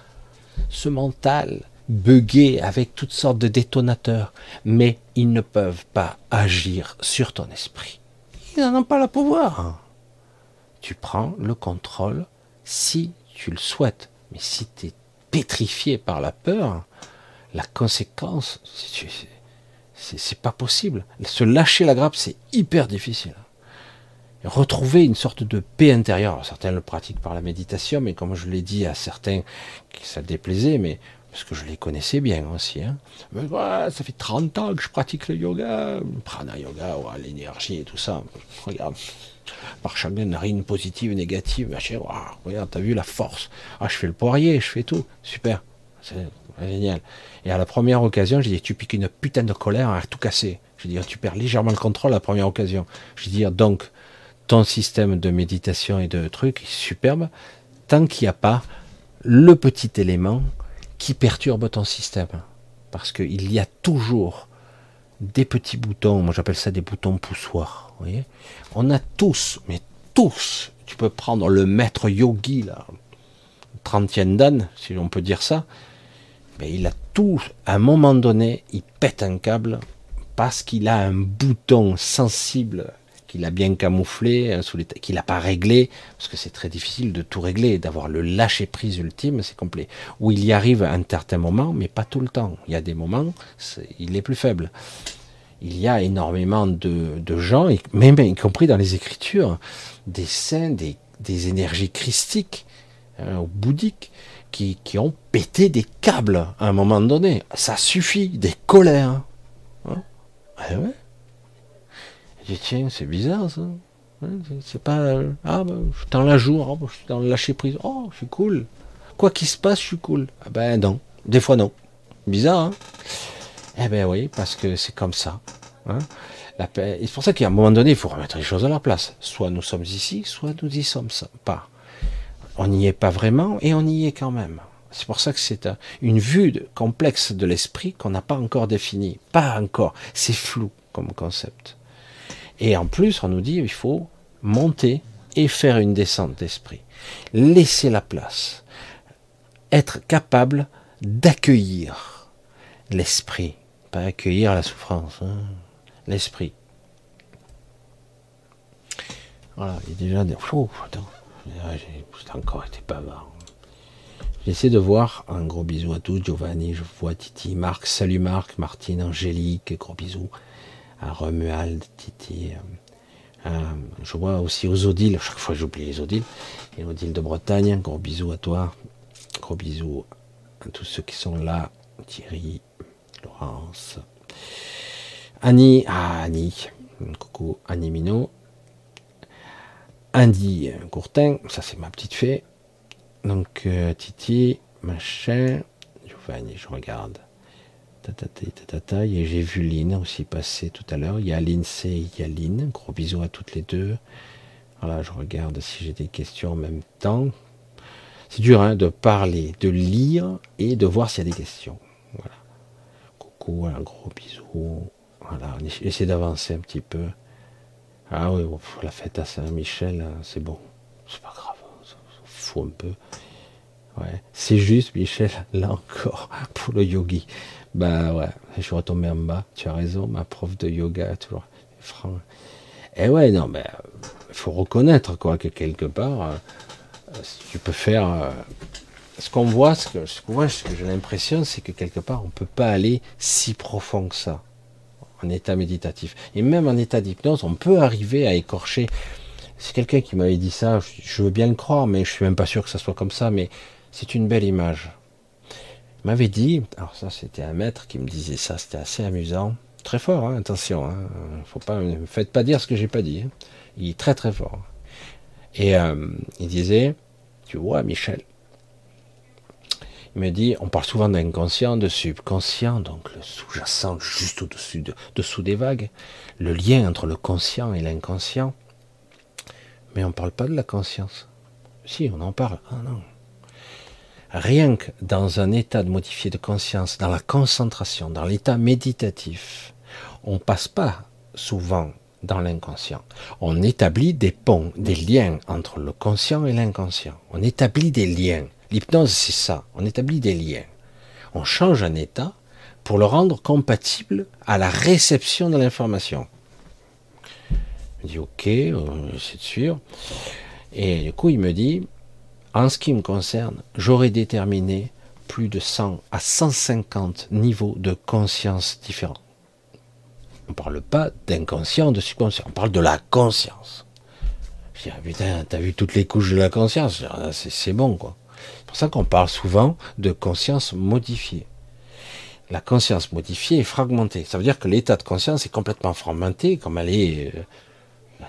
ce mental, bugué avec toutes sortes de détonateurs, mais ils ne peuvent pas agir sur ton esprit. Ils n'en ont pas le pouvoir. Tu prends le contrôle si tu le souhaites, mais si tu es pétrifié par la peur, la conséquence, c'est pas possible. Se lâcher la grappe, c'est hyper difficile retrouver une sorte de paix intérieure. certains le pratiquent par la méditation, mais comme je l'ai dit à certains qui ça déplaisait, parce que je les connaissais bien aussi. Hein. ça fait 30 ans que je pratique le yoga, prana yoga, l'énergie et tout ça. Regarde, par chaque narine positive, négative, machin, regarde, t'as vu la force. Ah, je fais le poirier, je fais tout. Super, c'est génial. Et à la première occasion, j'ai dit, tu piques une putain de colère à tout casser. Je dis, tu perds légèrement le contrôle à la première occasion. Je dis, donc, ton système de méditation et de trucs est superbe tant qu'il n'y a pas le petit élément qui perturbe ton système. Parce qu'il y a toujours des petits boutons, moi j'appelle ça des boutons poussoirs. Vous voyez On a tous, mais tous, tu peux prendre le maître yogi, là, 30 dan, si on peut dire ça, il a tout, à un moment donné, il pète un câble parce qu'il a un bouton sensible qu'il a bien camouflé, hein, qu'il n'a pas réglé, parce que c'est très difficile de tout régler, d'avoir le lâcher prise ultime, c'est complet. Où il y arrive à un certain moment, mais pas tout le temps. Il y a des moments, il est plus faible. Il y a énormément de, gens, même y compris dans les écritures, des saints, des, énergies christiques hein, ou bouddhiques, qui, ont pété des câbles à un moment donné. Ça suffit, des colères. Hein. Ah ouais tiens, c'est bizarre ça. C'est pas. Ah, bah, je suis dans la jour, oh, je suis dans le lâcher prise. Oh, je suis cool. Quoi qu'il se passe, je suis cool. Ah ben non. Des fois non. Bizarre, hein Eh ben oui, parce que c'est comme ça. Hein c'est pour ça qu'à un moment donné, il faut remettre les choses à leur place. Soit nous sommes ici, soit nous y sommes pas. On n'y est pas vraiment et on y est quand même. C'est pour ça que c'est une vue complexe de l'esprit qu'on n'a pas encore définie. Pas encore. C'est flou comme concept. Et en plus, on nous dit il faut monter et faire une descente d'esprit. Laisser la place. Être capable d'accueillir l'esprit. Pas accueillir la souffrance. Hein. L'esprit. Voilà, il est déjà des. J'ai encore été bavard. J'essaie de voir. Un gros bisou à tous. Giovanni, je vois Titi, Marc. Salut Marc, Martine, Angélique, gros bisous. À Romuald, Titi. Euh, euh, je vois aussi aux Odiles. Chaque fois j'oublie les Odiles. Et Odile de Bretagne. Gros bisous à toi. Gros bisous à tous ceux qui sont là. Thierry, Laurence. Annie. Ah, Annie. Coucou, Annie Minot. Andy Courtin, ça c'est ma petite fée. Donc euh, Titi, machin, Giovanni, je regarde. Et j'ai vu Lynn aussi passer tout à l'heure. Il y a il y a. Gros bisous à toutes les deux. Voilà, je regarde si j'ai des questions en même temps. C'est dur hein, de parler, de lire et de voir s'il y a des questions. Voilà. Coucou, un gros bisou. Voilà, on essaie d'avancer un petit peu. Ah oui, la fête à Saint-Michel, hein, c'est bon. C'est pas grave, on s'en fout un peu. Ouais. C'est juste, Michel, là encore, pour le yogi. Bah ouais, je suis retombé en bas. Tu as raison, ma prof de yoga, toujours franc. Et eh ouais, non, mais il faut reconnaître quoi que quelque part, euh, tu peux faire. Euh, ce qu'on voit, ce que, ce que, j'ai l'impression, c'est que quelque part, on peut pas aller si profond que ça en état méditatif. Et même en état d'hypnose, on peut arriver à écorcher. C'est quelqu'un qui m'avait dit ça, je veux bien le croire, mais je suis même pas sûr que ça soit comme ça, mais c'est une belle image. Il m'avait dit, alors ça c'était un maître qui me disait ça, c'était assez amusant, très fort, hein, attention, hein, faut pas, ne faites pas dire ce que j'ai pas dit. Hein. Il est très très fort. Et euh, il disait, tu vois Michel, me dit, on parle souvent d'inconscient, de subconscient, donc le sous-jacent juste au-dessus de, dessous des vagues, le lien entre le conscient et l'inconscient. Mais on ne parle pas de la conscience. Si, on en parle. Ah non. Rien que dans un état de modifié de conscience, dans la concentration, dans l'état méditatif, on passe pas souvent dans l'inconscient. On établit des ponts, des liens entre le conscient et l'inconscient. On établit des liens. L'hypnose, c'est ça. On établit des liens. On change un état pour le rendre compatible à la réception de l'information. Je dis ok, c'est sûr. Et du coup, il me dit, en ce qui me concerne, j'aurais déterminé plus de 100 à 150 niveaux de conscience différents. On ne parle pas d'inconscient, de subconscient, on parle de la conscience. Je dis, ah, putain, t'as vu toutes les couches de la conscience, ah, c'est bon, quoi. C'est pour ça qu'on parle souvent de conscience modifiée. La conscience modifiée est fragmentée. Ça veut dire que l'état de conscience est complètement fragmenté, comme elle est, euh,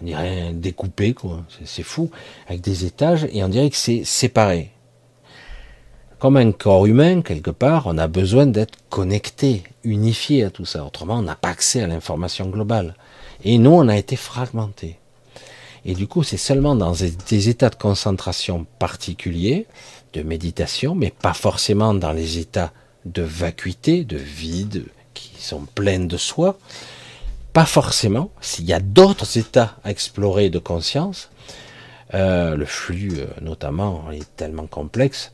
on dirait découpée, quoi. C'est fou, avec des étages, et on dirait que c'est séparé. Comme un corps humain, quelque part, on a besoin d'être connecté, unifié à tout ça. Autrement, on n'a pas accès à l'information globale. Et nous, on a été fragmentés. Et du coup, c'est seulement dans des états de concentration particuliers, de méditation, mais pas forcément dans les états de vacuité, de vide, qui sont pleins de soi. Pas forcément. S'il y a d'autres états à explorer de conscience, euh, le flux euh, notamment est tellement complexe.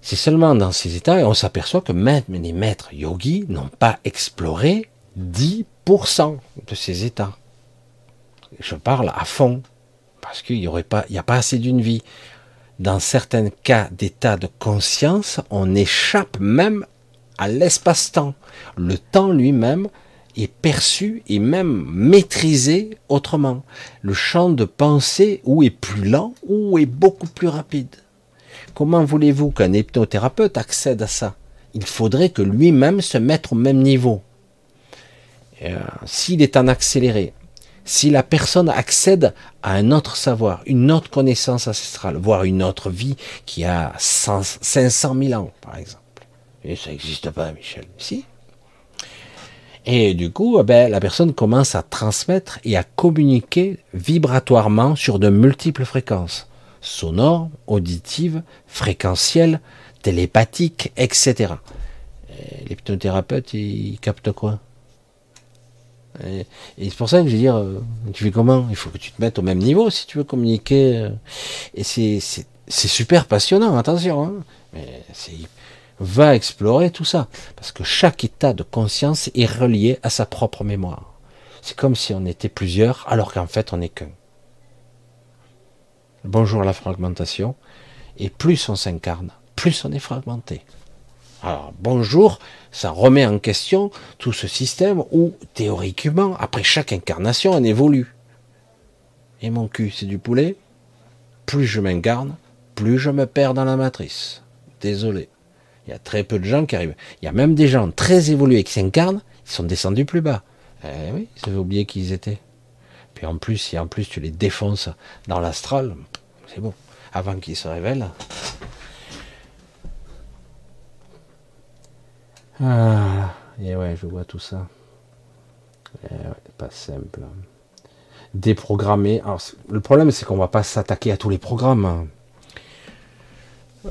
C'est seulement dans ces états et on s'aperçoit que même les maîtres yogis n'ont pas exploré 10% de ces états. Je parle à fond parce qu'il n'y aurait pas, il n'y a pas assez d'une vie dans certains cas d'état de conscience, on échappe même à l'espace-temps. Le temps lui-même est perçu et même maîtrisé autrement. Le champ de pensée ou est plus lent ou est beaucoup plus rapide. Comment voulez-vous qu'un hypnothérapeute accède à ça? Il faudrait que lui-même se mette au même niveau. Euh, s'il est en accéléré, si la personne accède à un autre savoir, une autre connaissance ancestrale, voire une autre vie qui a 500 000 ans, par exemple. Et ça n'existe pas, Michel. Si. Et du coup, eh ben, la personne commence à transmettre et à communiquer vibratoirement sur de multiples fréquences sonores, auditives, fréquentielles, télépathiques, etc. L'hypnothérapeute, il capte quoi? Et, c'est pour ça que je veux dire, euh, tu fais comment? Il faut que tu te mettes au même niveau si tu veux communiquer. Euh. Et c'est super passionnant, attention. Hein. Va explorer tout ça. Parce que chaque état de conscience est relié à sa propre mémoire. C'est comme si on était plusieurs, alors qu'en fait on n'est qu'un. Bonjour à la fragmentation. Et plus on s'incarne, plus on est fragmenté. Alors, bonjour, ça remet en question tout ce système où, théoriquement, après chaque incarnation, on évolue. Et mon cul, c'est du poulet. Plus je m'incarne, plus je me perds dans la matrice. Désolé. Il y a très peu de gens qui arrivent. Il y a même des gens très évolués qui s'incarnent, ils sont descendus plus bas. Eh oui, ils avaient oublié qui ils étaient. Puis en plus, si en plus tu les défonces dans l'astral, c'est bon. Avant qu'ils se révèlent, Ah, et ouais, je vois tout ça. Ouais, pas simple. Déprogrammer. Alors, le problème, c'est qu'on va pas s'attaquer à tous les programmes.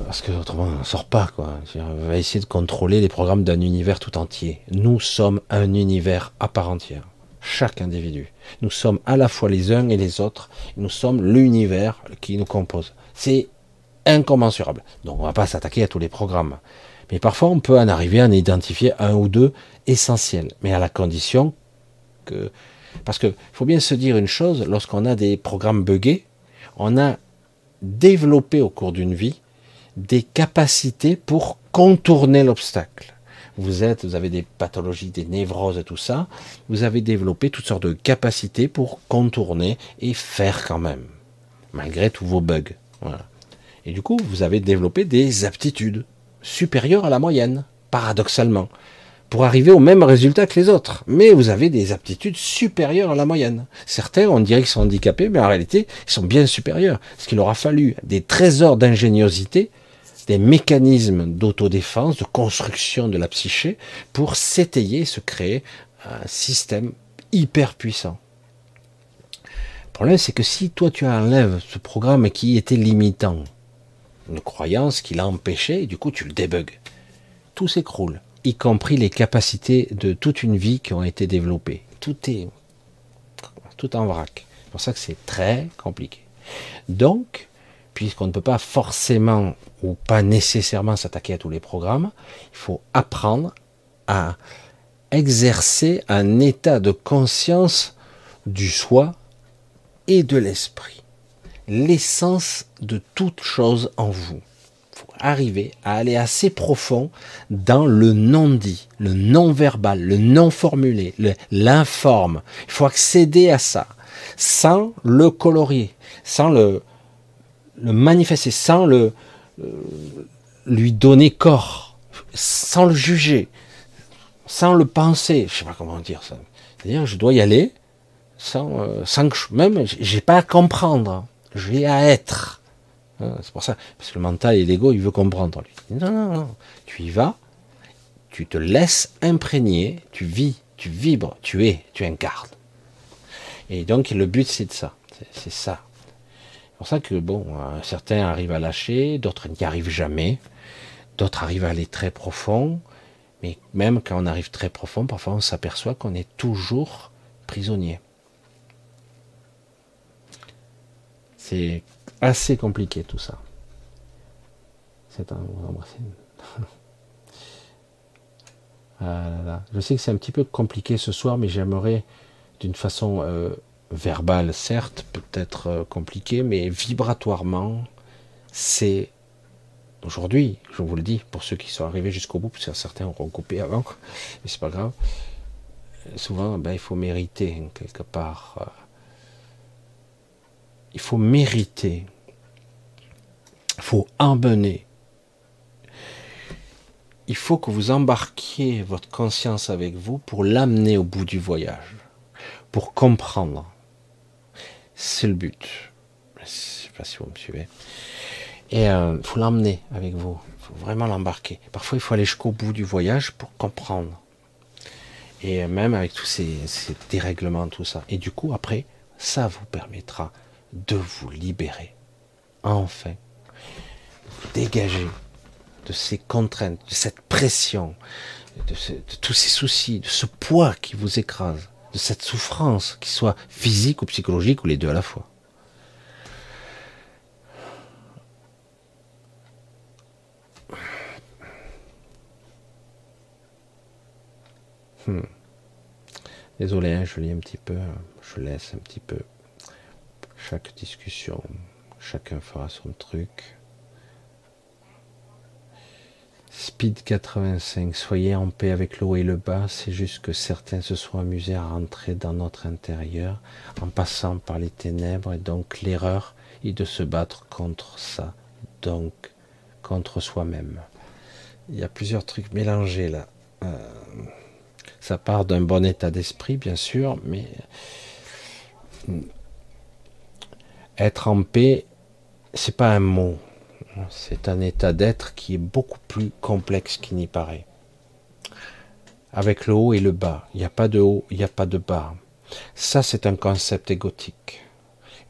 Parce que autrement, on ne sort pas, quoi. On va essayer de contrôler les programmes d'un univers tout entier. Nous sommes un univers à part entière. Chaque individu. Nous sommes à la fois les uns et les autres. Nous sommes l'univers qui nous compose. C'est incommensurable. Donc, on va pas s'attaquer à tous les programmes. Mais parfois, on peut en arriver à en identifier un ou deux essentiels, mais à la condition que... Parce qu'il faut bien se dire une chose, lorsqu'on a des programmes buggés, on a développé au cours d'une vie des capacités pour contourner l'obstacle. Vous êtes, vous avez des pathologies, des névroses, tout ça. Vous avez développé toutes sortes de capacités pour contourner et faire quand même, malgré tous vos bugs. Et du coup, vous avez développé des aptitudes supérieur à la moyenne, paradoxalement, pour arriver au même résultat que les autres. Mais vous avez des aptitudes supérieures à la moyenne. Certains, on dirait qu'ils sont handicapés, mais en réalité, ils sont bien supérieurs. Ce qu'il aura fallu des trésors d'ingéniosité, des mécanismes d'autodéfense, de construction de la psyché, pour s'étayer, se créer un système hyper puissant. Le problème, c'est que si toi tu enlèves ce programme qui était limitant, une croyance qui l'a empêché, et du coup tu le débugs. Tout s'écroule, y compris les capacités de toute une vie qui ont été développées. Tout est tout en vrac. C'est pour ça que c'est très compliqué. Donc, puisqu'on ne peut pas forcément ou pas nécessairement s'attaquer à tous les programmes, il faut apprendre à exercer un état de conscience du soi et de l'esprit l'essence de toute chose en vous. Il faut arriver à aller assez profond dans le non-dit, le non-verbal, le non-formulé, l'informe. Il faut accéder à ça sans le colorier, sans le, manifester, sans le, euh, lui donner corps, sans le juger, sans le penser. Je sais pas comment dire ça. C'est-à-dire, je dois y aller sans, euh, que je, même, j'ai pas à comprendre j'ai à être. Hein, c'est pour ça, parce que le mental et l'ego, il veut comprendre. Non, non, non. Tu y vas, tu te laisses imprégner, tu vis, tu vibres, tu es, tu incarnes. Et donc le but c'est de ça, c'est ça. C'est pour ça que bon, certains arrivent à lâcher, d'autres n'y arrivent jamais, d'autres arrivent à aller très profond, mais même quand on arrive très profond, parfois on s'aperçoit qu'on est toujours prisonnier. C'est assez compliqué tout ça. C'est un ah Je sais que c'est un petit peu compliqué ce soir, mais j'aimerais d'une façon euh, verbale, certes, peut-être euh, compliquée, mais vibratoirement, c'est aujourd'hui, je vous le dis, pour ceux qui sont arrivés jusqu'au bout, parce que certains auront coupé avant, mais c'est pas grave. Souvent, ben, il faut mériter quelque part. Il faut mériter, il faut emmener. Il faut que vous embarquiez votre conscience avec vous pour l'amener au bout du voyage, pour comprendre. C'est le but. Je ne sais pas si vous me suivez. Et il euh, faut l'emmener avec vous. Il faut vraiment l'embarquer. Parfois, il faut aller jusqu'au bout du voyage pour comprendre. Et même avec tous ces, dérèglements, tout ça. Et du coup, après, ça vous permettra de vous libérer. Enfin. Dégager de ces contraintes, de cette pression, de, tous ces soucis, de ce poids qui vous écrase, de cette souffrance, qui soit physique ou psychologique ou les deux à la fois. Hmm. Désolé, hein, je lis un petit peu, je laisse un petit peu chaque discussion, chacun fera son truc. Speed 85, soyez en paix avec l'eau et le bas, c'est juste que certains se sont amusés à rentrer dans notre intérieur en passant par les ténèbres et donc l'erreur est de se battre contre ça, donc contre soi-même. Il y a plusieurs trucs mélangés là. Euh, ça part d'un bon état d'esprit, bien sûr, mais être en paix, c'est pas un mot. C'est un état d'être qui est beaucoup plus complexe qu'il n'y paraît. Avec le haut et le bas. Il n'y a pas de haut, il n'y a pas de bas. Ça, c'est un concept égotique.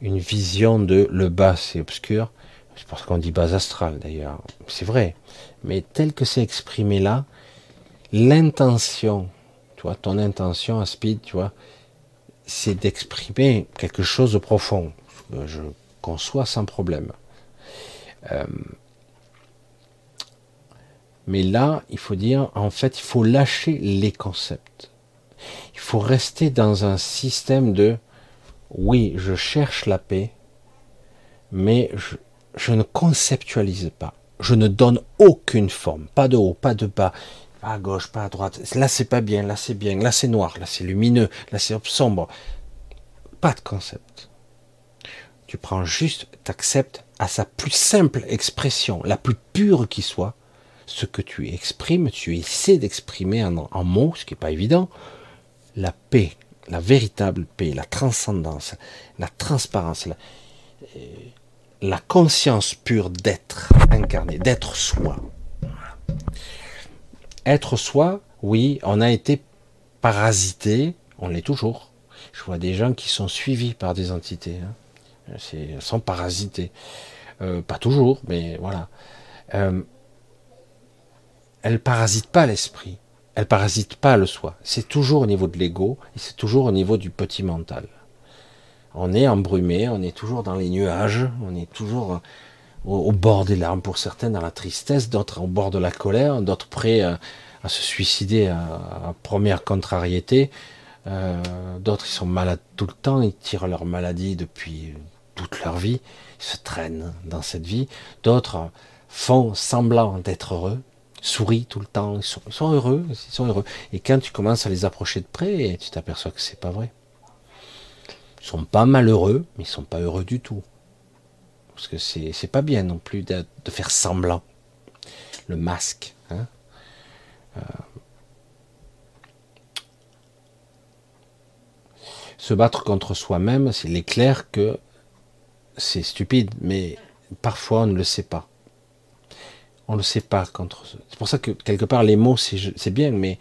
Une vision de le bas, c'est obscur. C'est parce qu'on dit bas astral, d'ailleurs. C'est vrai. Mais tel que c'est exprimé là, l'intention ton intention à speed, tu vois, c'est d'exprimer quelque chose de profond. Je conçois sans problème. Euh, mais là, il faut dire, en fait, il faut lâcher les concepts. Il faut rester dans un système de, oui, je cherche la paix, mais je, je ne conceptualise pas. Je ne donne aucune forme, pas de haut, pas de bas pas à gauche, pas à droite. Là, c'est pas bien, là, c'est bien, là, c'est noir, là, c'est lumineux, là, c'est sombre. Pas de concept. Tu prends juste, t'acceptes à sa plus simple expression, la plus pure qui soit, ce que tu exprimes, tu essaies d'exprimer en, mots, ce qui n'est pas évident, la paix, la véritable paix, la transcendance, la transparence, la, euh, la conscience pure d'être incarné, d'être soi. Être soi, oui, on a été parasité, on l'est toujours. Je vois des gens qui sont suivis par des entités, hein. Elles sont parasités. Euh, pas toujours, mais voilà. Euh, elles parasitent pas l'esprit, elles parasitent pas le soi. C'est toujours au niveau de l'ego et c'est toujours au niveau du petit mental. On est embrumé, on est toujours dans les nuages, on est toujours au, bord des larmes pour certains, dans la tristesse, d'autres au bord de la colère, d'autres prêts à, se suicider à, première contrariété, euh, d'autres ils sont malades tout le temps, ils tirent leur maladie depuis toute leur vie, ils se traînent dans cette vie, d'autres font semblant d'être heureux, sourient tout le temps, ils sont, heureux, sont heureux. Et quand tu commences à les approcher de près, tu t'aperçois que c'est pas vrai. Ils sont pas malheureux, mais ils sont pas heureux du tout. Parce que c'est pas bien non plus de, faire semblant. Le masque. Hein. Euh, se battre contre soi-même, il est clair que c'est stupide, mais parfois on ne le sait pas. On ne sait pas contre. C'est pour ça que quelque part les mots c'est bien, mais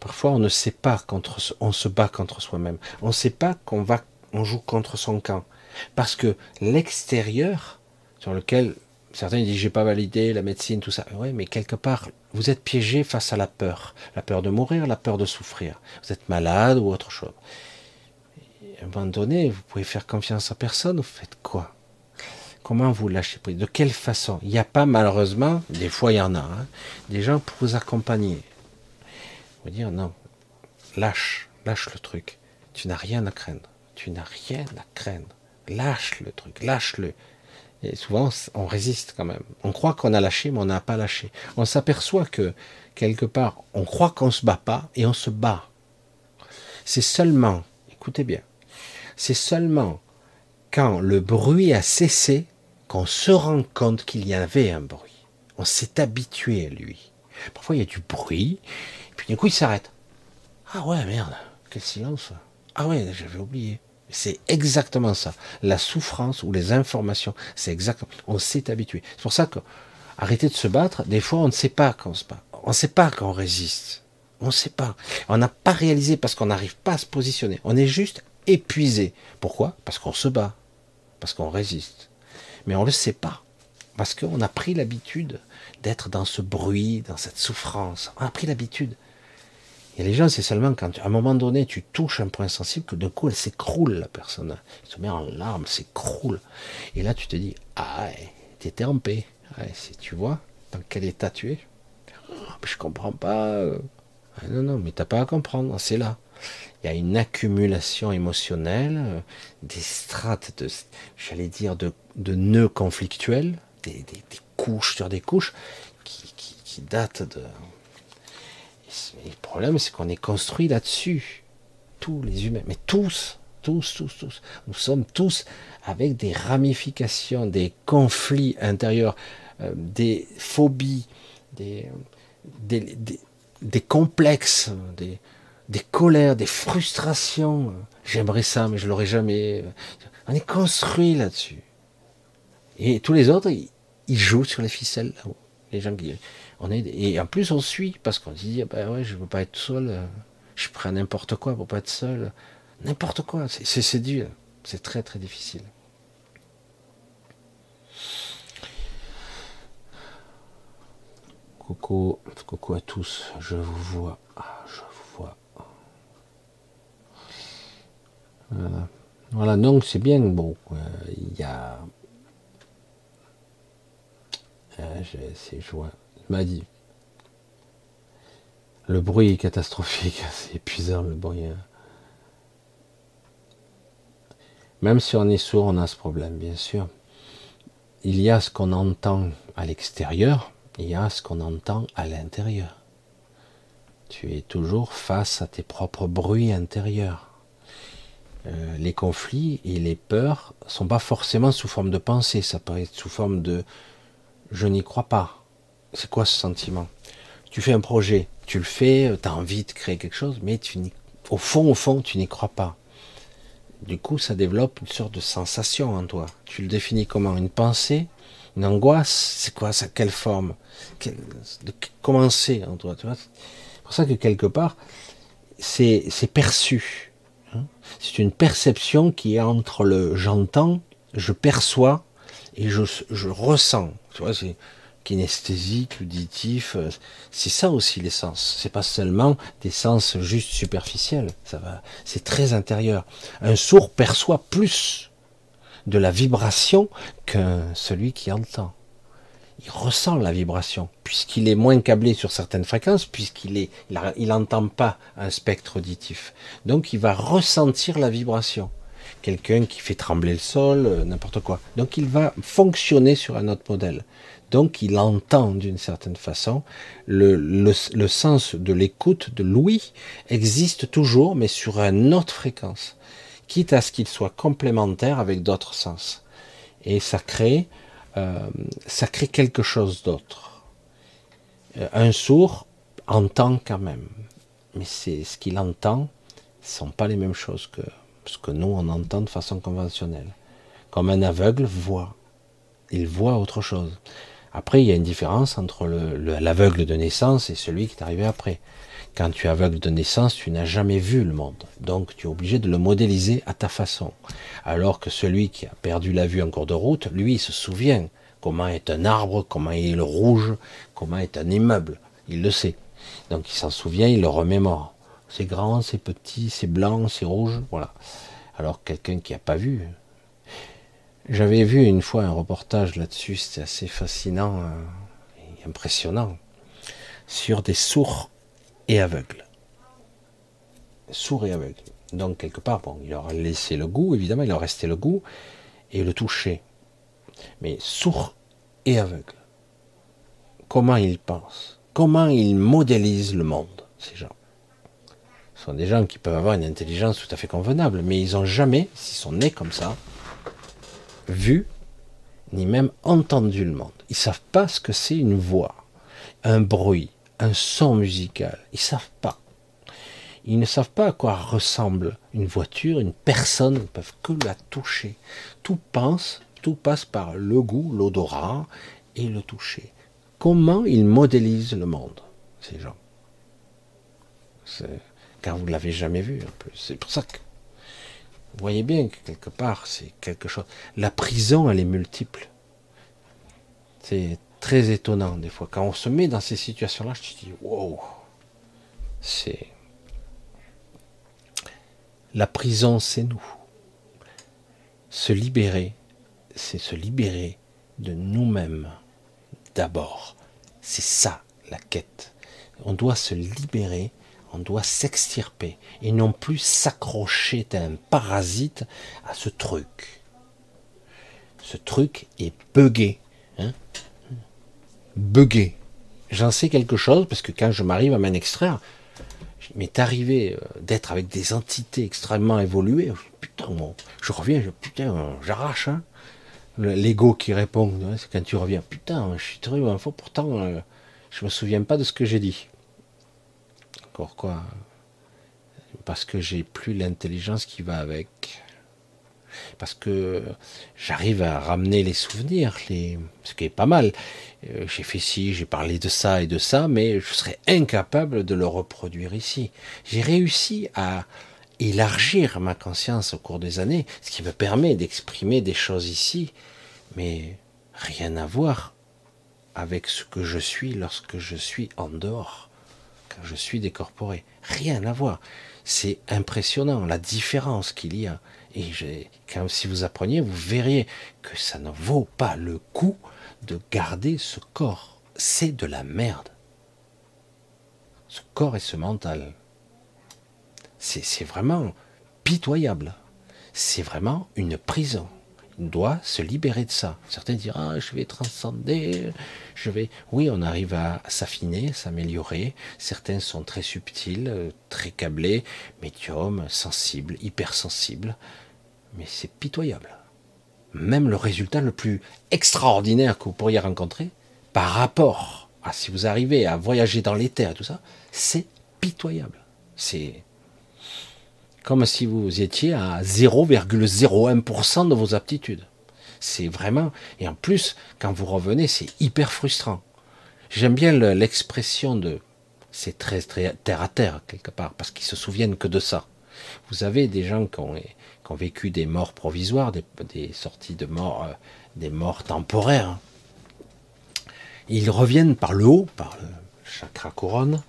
parfois on ne sait pas contre. On se bat contre soi-même. On ne sait pas qu'on va, on joue contre son camp. Parce que l'extérieur, sur lequel certains disent j'ai pas validé la médecine, tout ça. Oui, mais quelque part, vous êtes piégé face à la peur. La peur de mourir, la peur de souffrir. Vous êtes malade ou autre chose. À un moment donné, vous pouvez faire confiance à personne, vous faites quoi? Comment vous lâchez prise? De quelle façon? Il n'y a pas malheureusement, des fois il y en a, hein, des gens pour vous accompagner. Vous dire non, lâche, lâche le truc. Tu n'as rien à craindre. Tu n'as rien à craindre. Lâche le truc, lâche-le. Et souvent, on résiste quand même. On croit qu'on a lâché, mais on n'a pas lâché. On s'aperçoit que, quelque part, on croit qu'on se bat pas et on se bat. C'est seulement, écoutez bien, c'est seulement quand le bruit a cessé qu'on se rend compte qu'il y avait un bruit. On s'est habitué à lui. Parfois, il y a du bruit, puis d'un coup, il s'arrête. Ah ouais, merde, quel silence. Ah ouais, j'avais oublié. C'est exactement ça. La souffrance ou les informations, c'est exactement. On s'est habitué. C'est pour ça que arrêter de se battre, des fois on ne sait pas qu'on se bat. On ne sait pas qu'on résiste. On ne sait pas. On n'a pas réalisé parce qu'on n'arrive pas à se positionner. On est juste épuisé. Pourquoi? Parce qu'on se bat. Parce qu'on résiste. Mais on ne le sait pas. Parce qu'on a pris l'habitude d'être dans ce bruit, dans cette souffrance. On a pris l'habitude. Et les gens, c'est seulement quand, à un moment donné, tu touches un point sensible que d'un coup, elle s'écroule, la personne. Elle se met en larmes, s'écroule. Et là, tu te dis, ah, t'étais en paix. si tu vois dans quel état tu es. Ah, je comprends pas. Ah, non, non, mais t'as pas à comprendre, c'est là. Il y a une accumulation émotionnelle, euh, des strates, de, j'allais dire, de, de nœuds conflictuels, des, couches sur des couches qui, qui datent de, le problème, c'est qu'on est construit là-dessus. Tous les humains, mais tous, tous, tous, tous. Nous sommes tous avec des ramifications, des conflits intérieurs, euh, des phobies, des, des, complexes, des, des colères, des frustrations. J'aimerais ça, mais je l'aurais jamais. On est construit là-dessus. Et tous les autres, ils, jouent sur les ficelles Les gens qui, et en plus, on suit, parce qu'on se dit, ben ouais, je veux pas être seul, je prends n'importe quoi pour pas être seul. N'importe quoi, c'est dur, c'est très très difficile. Coucou, coucou à tous, je vous vois, ah, vous vois. Voilà, voilà donc c'est bien, bon, euh, il y a... Euh, c'est joie m'a dit. Le bruit est catastrophique, c'est épuisant le bruit. Hein. Même si on est sourd, on a ce problème, bien sûr. Il y a ce qu'on entend à l'extérieur, il y a ce qu'on entend à l'intérieur. Tu es toujours face à tes propres bruits intérieurs. Euh, les conflits et les peurs sont pas forcément sous forme de pensée, ça peut être sous forme de je n'y crois pas, c'est quoi ce sentiment? Tu fais un projet, tu le fais, euh, tu as envie de créer quelque chose, mais tu au fond, au fond, tu n'y crois pas. Du coup, ça développe une sorte de sensation en toi. Tu le définis comment? Une pensée Une angoisse? C'est quoi ça? Quelle forme? Comment c'est en toi? C'est pour ça que quelque part, c'est perçu. C'est une perception qui est entre le j'entends, je perçois et je, je ressens. Tu vois, c'est kinesthésique, auditif, euh, c'est ça aussi les sens. C'est pas seulement des sens juste superficiels. Ça va, c'est très intérieur. Un sourd perçoit plus de la vibration que celui qui entend. Il ressent la vibration puisqu'il est moins câblé sur certaines fréquences, puisqu'il est, il n'entend pas un spectre auditif. Donc il va ressentir la vibration quelqu'un qui fait trembler le sol, euh, n'importe quoi. Donc il va fonctionner sur un autre modèle. Donc il entend d'une certaine façon. Le, le, sens de l'écoute, de l'ouïe, existe toujours, mais sur une autre fréquence, quitte à ce qu'il soit complémentaire avec d'autres sens. Et ça crée, euh, ça crée quelque chose d'autre. Euh, un sourd entend quand même, mais c'est ce qu'il entend, ce sont pas les mêmes choses que ce que nous on entend de façon conventionnelle. Comme un aveugle voit, il voit autre chose. Après, il y a une différence entre l'aveugle de naissance et celui qui est arrivé après. Quand tu es aveugle de naissance, tu n'as jamais vu le monde. Donc tu es obligé de le modéliser à ta façon. Alors que celui qui a perdu la vue en cours de route, lui, il se souvient comment est un arbre, comment est le rouge, comment est un immeuble. Il le sait. Donc il s'en souvient, il le remémore. C'est grand, c'est petit, c'est blanc, c'est rouge, voilà. Alors quelqu'un qui n'a pas vu, j'avais vu une fois un reportage là-dessus, c'était assez fascinant euh, et impressionnant, sur des sourds et aveugles. Sourds et aveugles. Donc quelque part, bon, il leur a laissé le goût, évidemment, il leur restait le goût et le toucher. Mais sourds et aveugles. Comment ils pensent? Comment ils modélisent le monde, ces gens? Ce sont des gens qui peuvent avoir une intelligence tout à fait convenable, mais ils n'ont jamais, s'ils sont nés comme ça, vu, ni même entendu le monde. Ils savent pas ce que c'est une voix, un bruit, un son musical. Ils savent pas. ils ne savent pas à quoi ressemble une voiture, une personne, ils ne peuvent que la toucher. Tout pense, tout passe par le goût, l'odorat et le toucher. Comment ils modélisent le monde, ces gens? Car vous ne l'avez jamais vu un peu. C'est pour ça que vous voyez bien que quelque part, c'est quelque chose. La prison, elle est multiple. C'est très étonnant des fois. Quand on se met dans ces situations-là, je te dis, wow, c'est. La prison, c'est nous. Se libérer, c'est se libérer de nous-mêmes d'abord. C'est ça la quête. On doit se libérer, on doit s'extirper et non plus s'accrocher tel un parasite à ce truc. Ce truc est buggé. Hein buggé. J'en sais quelque chose parce que quand je m'arrive à m'en extraire, il m'est arrivé euh, d'être avec des entités extrêmement évoluées. Putain, je reviens, putain, j'arrache. Hein L'ego qui répond, c'est quand tu reviens. Putain, je suis très bon. Pourtant, euh, je me souviens pas de ce que j'ai dit. Encore quoi Parce que j'ai plus l'intelligence qui va avec. Parce que j'arrive à ramener les souvenirs, ce qui est pas mal. Euh, j'ai fait ci, j'ai parlé de ça et de ça, mais je serais incapable de le reproduire ici. J'ai réussi à élargir ma conscience au cours des années, ce qui me permet d'exprimer des choses ici, mais rien à voir avec ce que je suis lorsque je suis en dehors, quand je suis décorporé. Rien à voir. C'est impressionnant la différence qu'il y a. Et quand, si vous appreniez, vous verriez que ça ne vaut pas le coup de garder ce corps. C'est de la merde. Ce corps et ce mental. C'est vraiment pitoyable. C'est vraiment une prison. Doit se libérer de ça. Certains diront ah, je vais transcender, je vais. Oui, on arrive à s'affiner, s'améliorer. Certains sont très subtils, très câblés, médiums, sensibles, hypersensibles. Mais c'est pitoyable. Même le résultat le plus extraordinaire que vous pourriez rencontrer, par rapport à si vous arrivez à voyager dans l'éther et tout ça, c'est pitoyable. C'est comme si vous étiez à 0,01% de vos aptitudes. C'est vraiment, et en plus, quand vous revenez, c'est hyper frustrant. J'aime bien l'expression de, c'est très, terre à terre quelque part, parce qu'ils se souviennent que de ça. Vous avez des gens qui ont, vécu des morts provisoires, des, sorties de mort, euh, des morts temporaires. Ils reviennent par le haut, par le chakra couronne,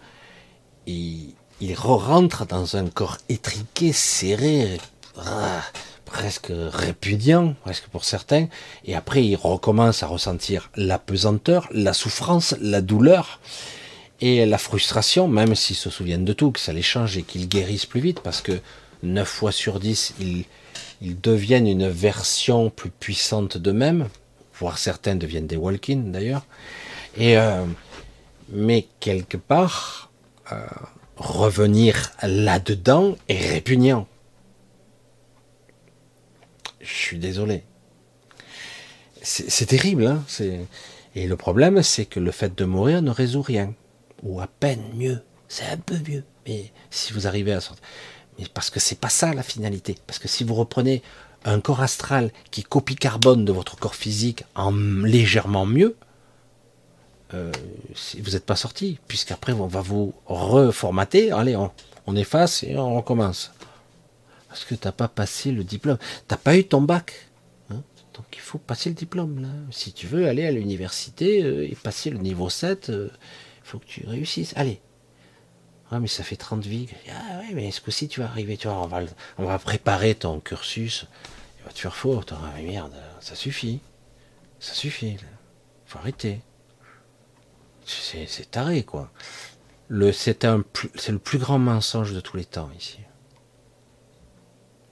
et il rentre dans un corps étriqué, serré, ah, presque répudiant, presque pour certains, et après il recommence à ressentir la pesanteur, la souffrance, la douleur et la frustration, même s'ils se souviennent de tout, que ça les change et qu'ils guérissent plus vite, parce que 9 fois sur 10, ils, deviennent une version plus puissante d'eux-mêmes, voire certains deviennent des walk d'ailleurs, et euh, mais quelque part, euh, revenir là-dedans est répugnant. Je suis désolé. C'est terrible. Hein et le problème, c'est que le fait de mourir ne résout rien. Ou à peine mieux. C'est un peu mieux. Mais si vous arrivez à sortir. Mais parce que c'est pas ça la finalité. Parce que si vous reprenez un corps astral qui copie carbone de votre corps physique en légèrement mieux, euh, vous n'êtes pas sorti, puisqu'après on va vous reformater, allez, on, efface et on recommence. Parce que tu n'as pas passé le diplôme. Tu n'as pas eu ton bac. Hein? Donc il faut passer le diplôme. Là. Si tu veux aller à l'université euh, et passer le niveau 7, il euh, faut que tu réussisses. Allez. Ah, mais ça fait 30 vies. Ah oui, mais est-ce que si tu vas arriver, tu vois, on va, préparer ton cursus. Il va te faire fort. Ah, merde, ça suffit. Ça suffit. Il faut arrêter. C'est taré, quoi. C'est le plus grand mensonge de tous les temps ici.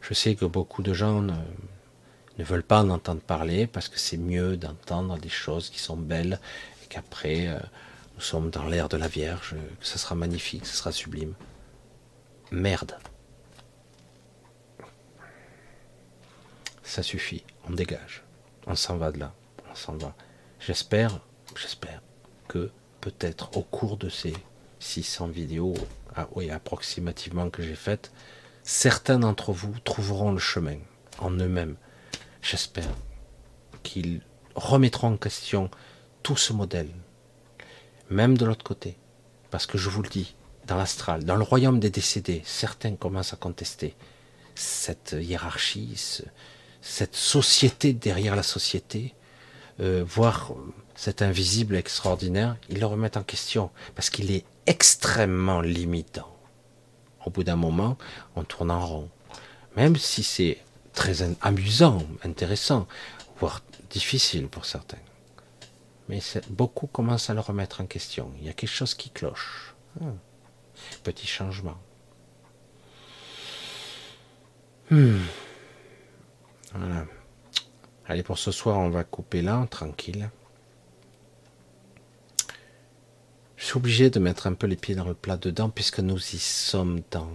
Je sais que beaucoup de gens ne, veulent pas en entendre parler parce que c'est mieux d'entendre des choses qui sont belles et qu'après euh, nous sommes dans l'ère de la Vierge, que ça sera magnifique, ça sera sublime. Merde. Ça suffit, on dégage. On s'en va de là. On s'en va. J'espère, j'espère que peut-être au cours de ces 600 vidéos, ah oui, approximativement que j'ai faites, certains d'entre vous trouveront le chemin en eux-mêmes. J'espère qu'ils remettront en question tout ce modèle, même de l'autre côté. Parce que je vous le dis, dans l'astral, dans le royaume des décédés, certains commencent à contester cette hiérarchie, cette société derrière la société, euh, voir cet invisible extraordinaire, ils le remettent en question parce qu'il est extrêmement limitant. Au bout d'un moment, on tourne en rond. Même si c'est très amusant, intéressant, voire difficile pour certains. Mais beaucoup commencent à le remettre en question. Il y a quelque chose qui cloche. Ah, petit changement. Hmm. Voilà. Allez, pour ce soir, on va couper là, tranquille. Je suis obligé de mettre un peu les pieds dans le plat dedans, puisque nous y sommes dans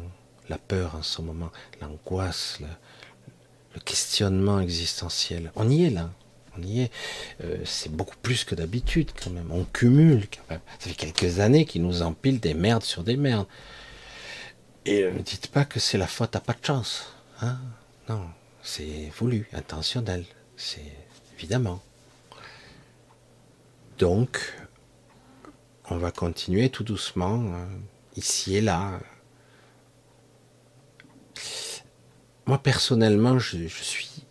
la peur en ce moment, l'angoisse, le, questionnement existentiel. On y est là. On y est. Euh, c'est beaucoup plus que d'habitude quand même. On cumule quand même. Ça fait quelques années qu'ils nous empilent des merdes sur des merdes. Et ne dites pas que c'est la faute à pas de chance. Hein non, c'est voulu, intentionnel. C'est évidemment. Donc, on va continuer tout doucement, hein, ici et là. Moi personnellement, je, suis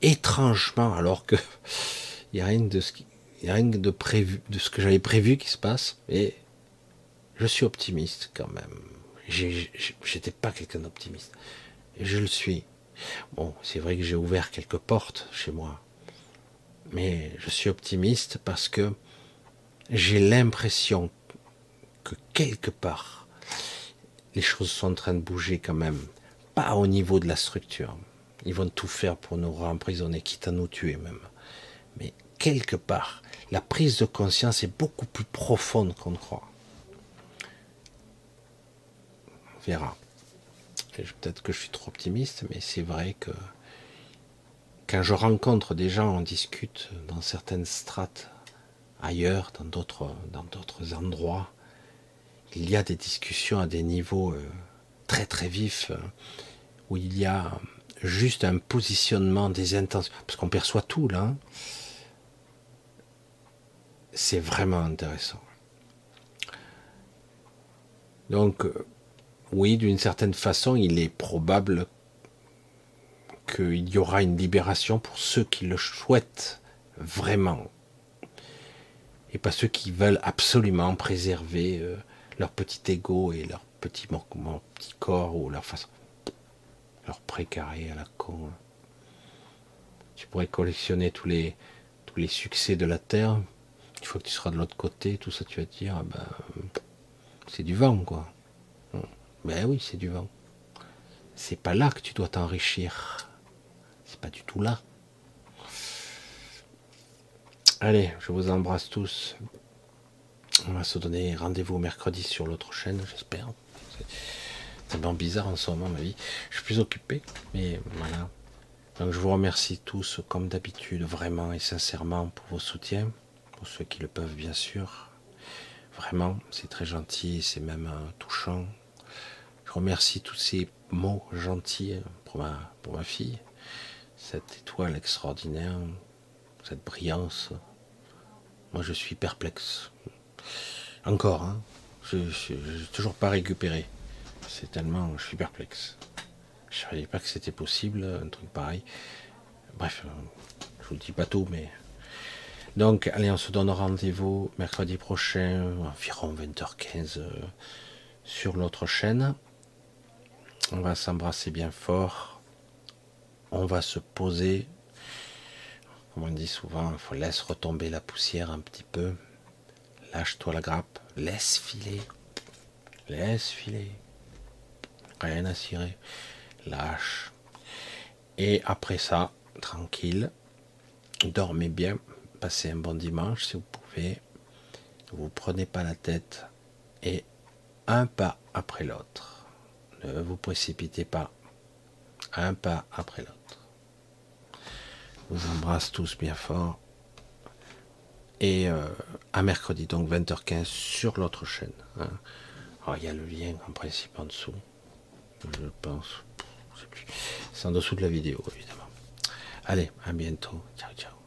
étrangement, alors que il n'y a rien de ce a rien de ce que j'avais prévu qui se passe, et je suis optimiste quand même. J'étais pas quelqu'un d'optimiste, je le suis. Bon, c'est vrai que j'ai ouvert quelques portes chez moi, mais je suis optimiste parce que j'ai l'impression que quelque part, les choses sont en train de bouger quand même. Pas au niveau de la structure. Ils vont tout faire pour nous emprisonner, quitte à nous tuer même. Mais quelque part, la prise de conscience est beaucoup plus profonde qu'on ne croit. On verra. Peut-être que je suis trop optimiste, mais c'est vrai que quand je rencontre des gens, on discute dans certaines strates ailleurs, dans d'autres, dans d'autres endroits, il y a des discussions à des niveaux euh, très très vifs, euh, où il y a juste un positionnement des intentions, parce qu'on perçoit tout là. Hein. C'est vraiment intéressant. Donc, euh, oui, d'une certaine façon, il est probable qu'il y aura une libération pour ceux qui le souhaitent vraiment et pas ceux qui veulent absolument préserver euh, leur petit ego et leur petit, corps ou leur façon, leur précaré à la con. Tu pourrais collectionner tous les, succès de la Terre. Une fois que tu seras de l'autre côté, tout ça, tu vas te dire, ah ben, c'est du vent, quoi. Ben oui, c'est du vent. C'est pas là que tu dois t'enrichir. C'est pas du tout là. Allez, je vous embrasse tous. On va se donner rendez-vous mercredi sur l'autre chaîne, j'espère. C'est tellement bizarre en ce moment, ma vie. Je suis plus occupé, mais voilà. Donc je vous remercie tous, comme d'habitude, vraiment et sincèrement pour vos soutiens, pour ceux qui le peuvent, bien sûr. Vraiment, c'est très gentil, c'est même euh, touchant. Je remercie tous ces mots gentils pour ma, pour ma fille, cette étoile extraordinaire, cette brillance, moi, je suis perplexe. Encore, hein. Je n'ai toujours pas récupéré. C'est tellement. Je suis perplexe. Je ne savais pas que c'était possible, un truc pareil. Bref, euh, je vous le dis pas tout, mais. Donc, allez, on se donne rendez-vous mercredi prochain, environ 20h15, euh, sur l'autre chaîne. On va s'embrasser bien fort. On va se poser comme on dit souvent, il faut laisser retomber la poussière un petit peu. Lâche-toi la grappe, laisse filer. Laisse filer. Rien à cirer. Lâche. Et après ça, tranquille, dormez bien, passez un bon dimanche si vous pouvez. Vous prenez pas la tête et un pas après l'autre. Ne vous précipitez pas. Un pas après l'autre vous embrasse tous bien fort. Et euh, à mercredi, donc 20h15 sur l'autre chaîne. Hein. Il y a le lien en principe en dessous. Je pense. C'est en dessous de la vidéo, évidemment. Allez, à bientôt. Ciao, ciao.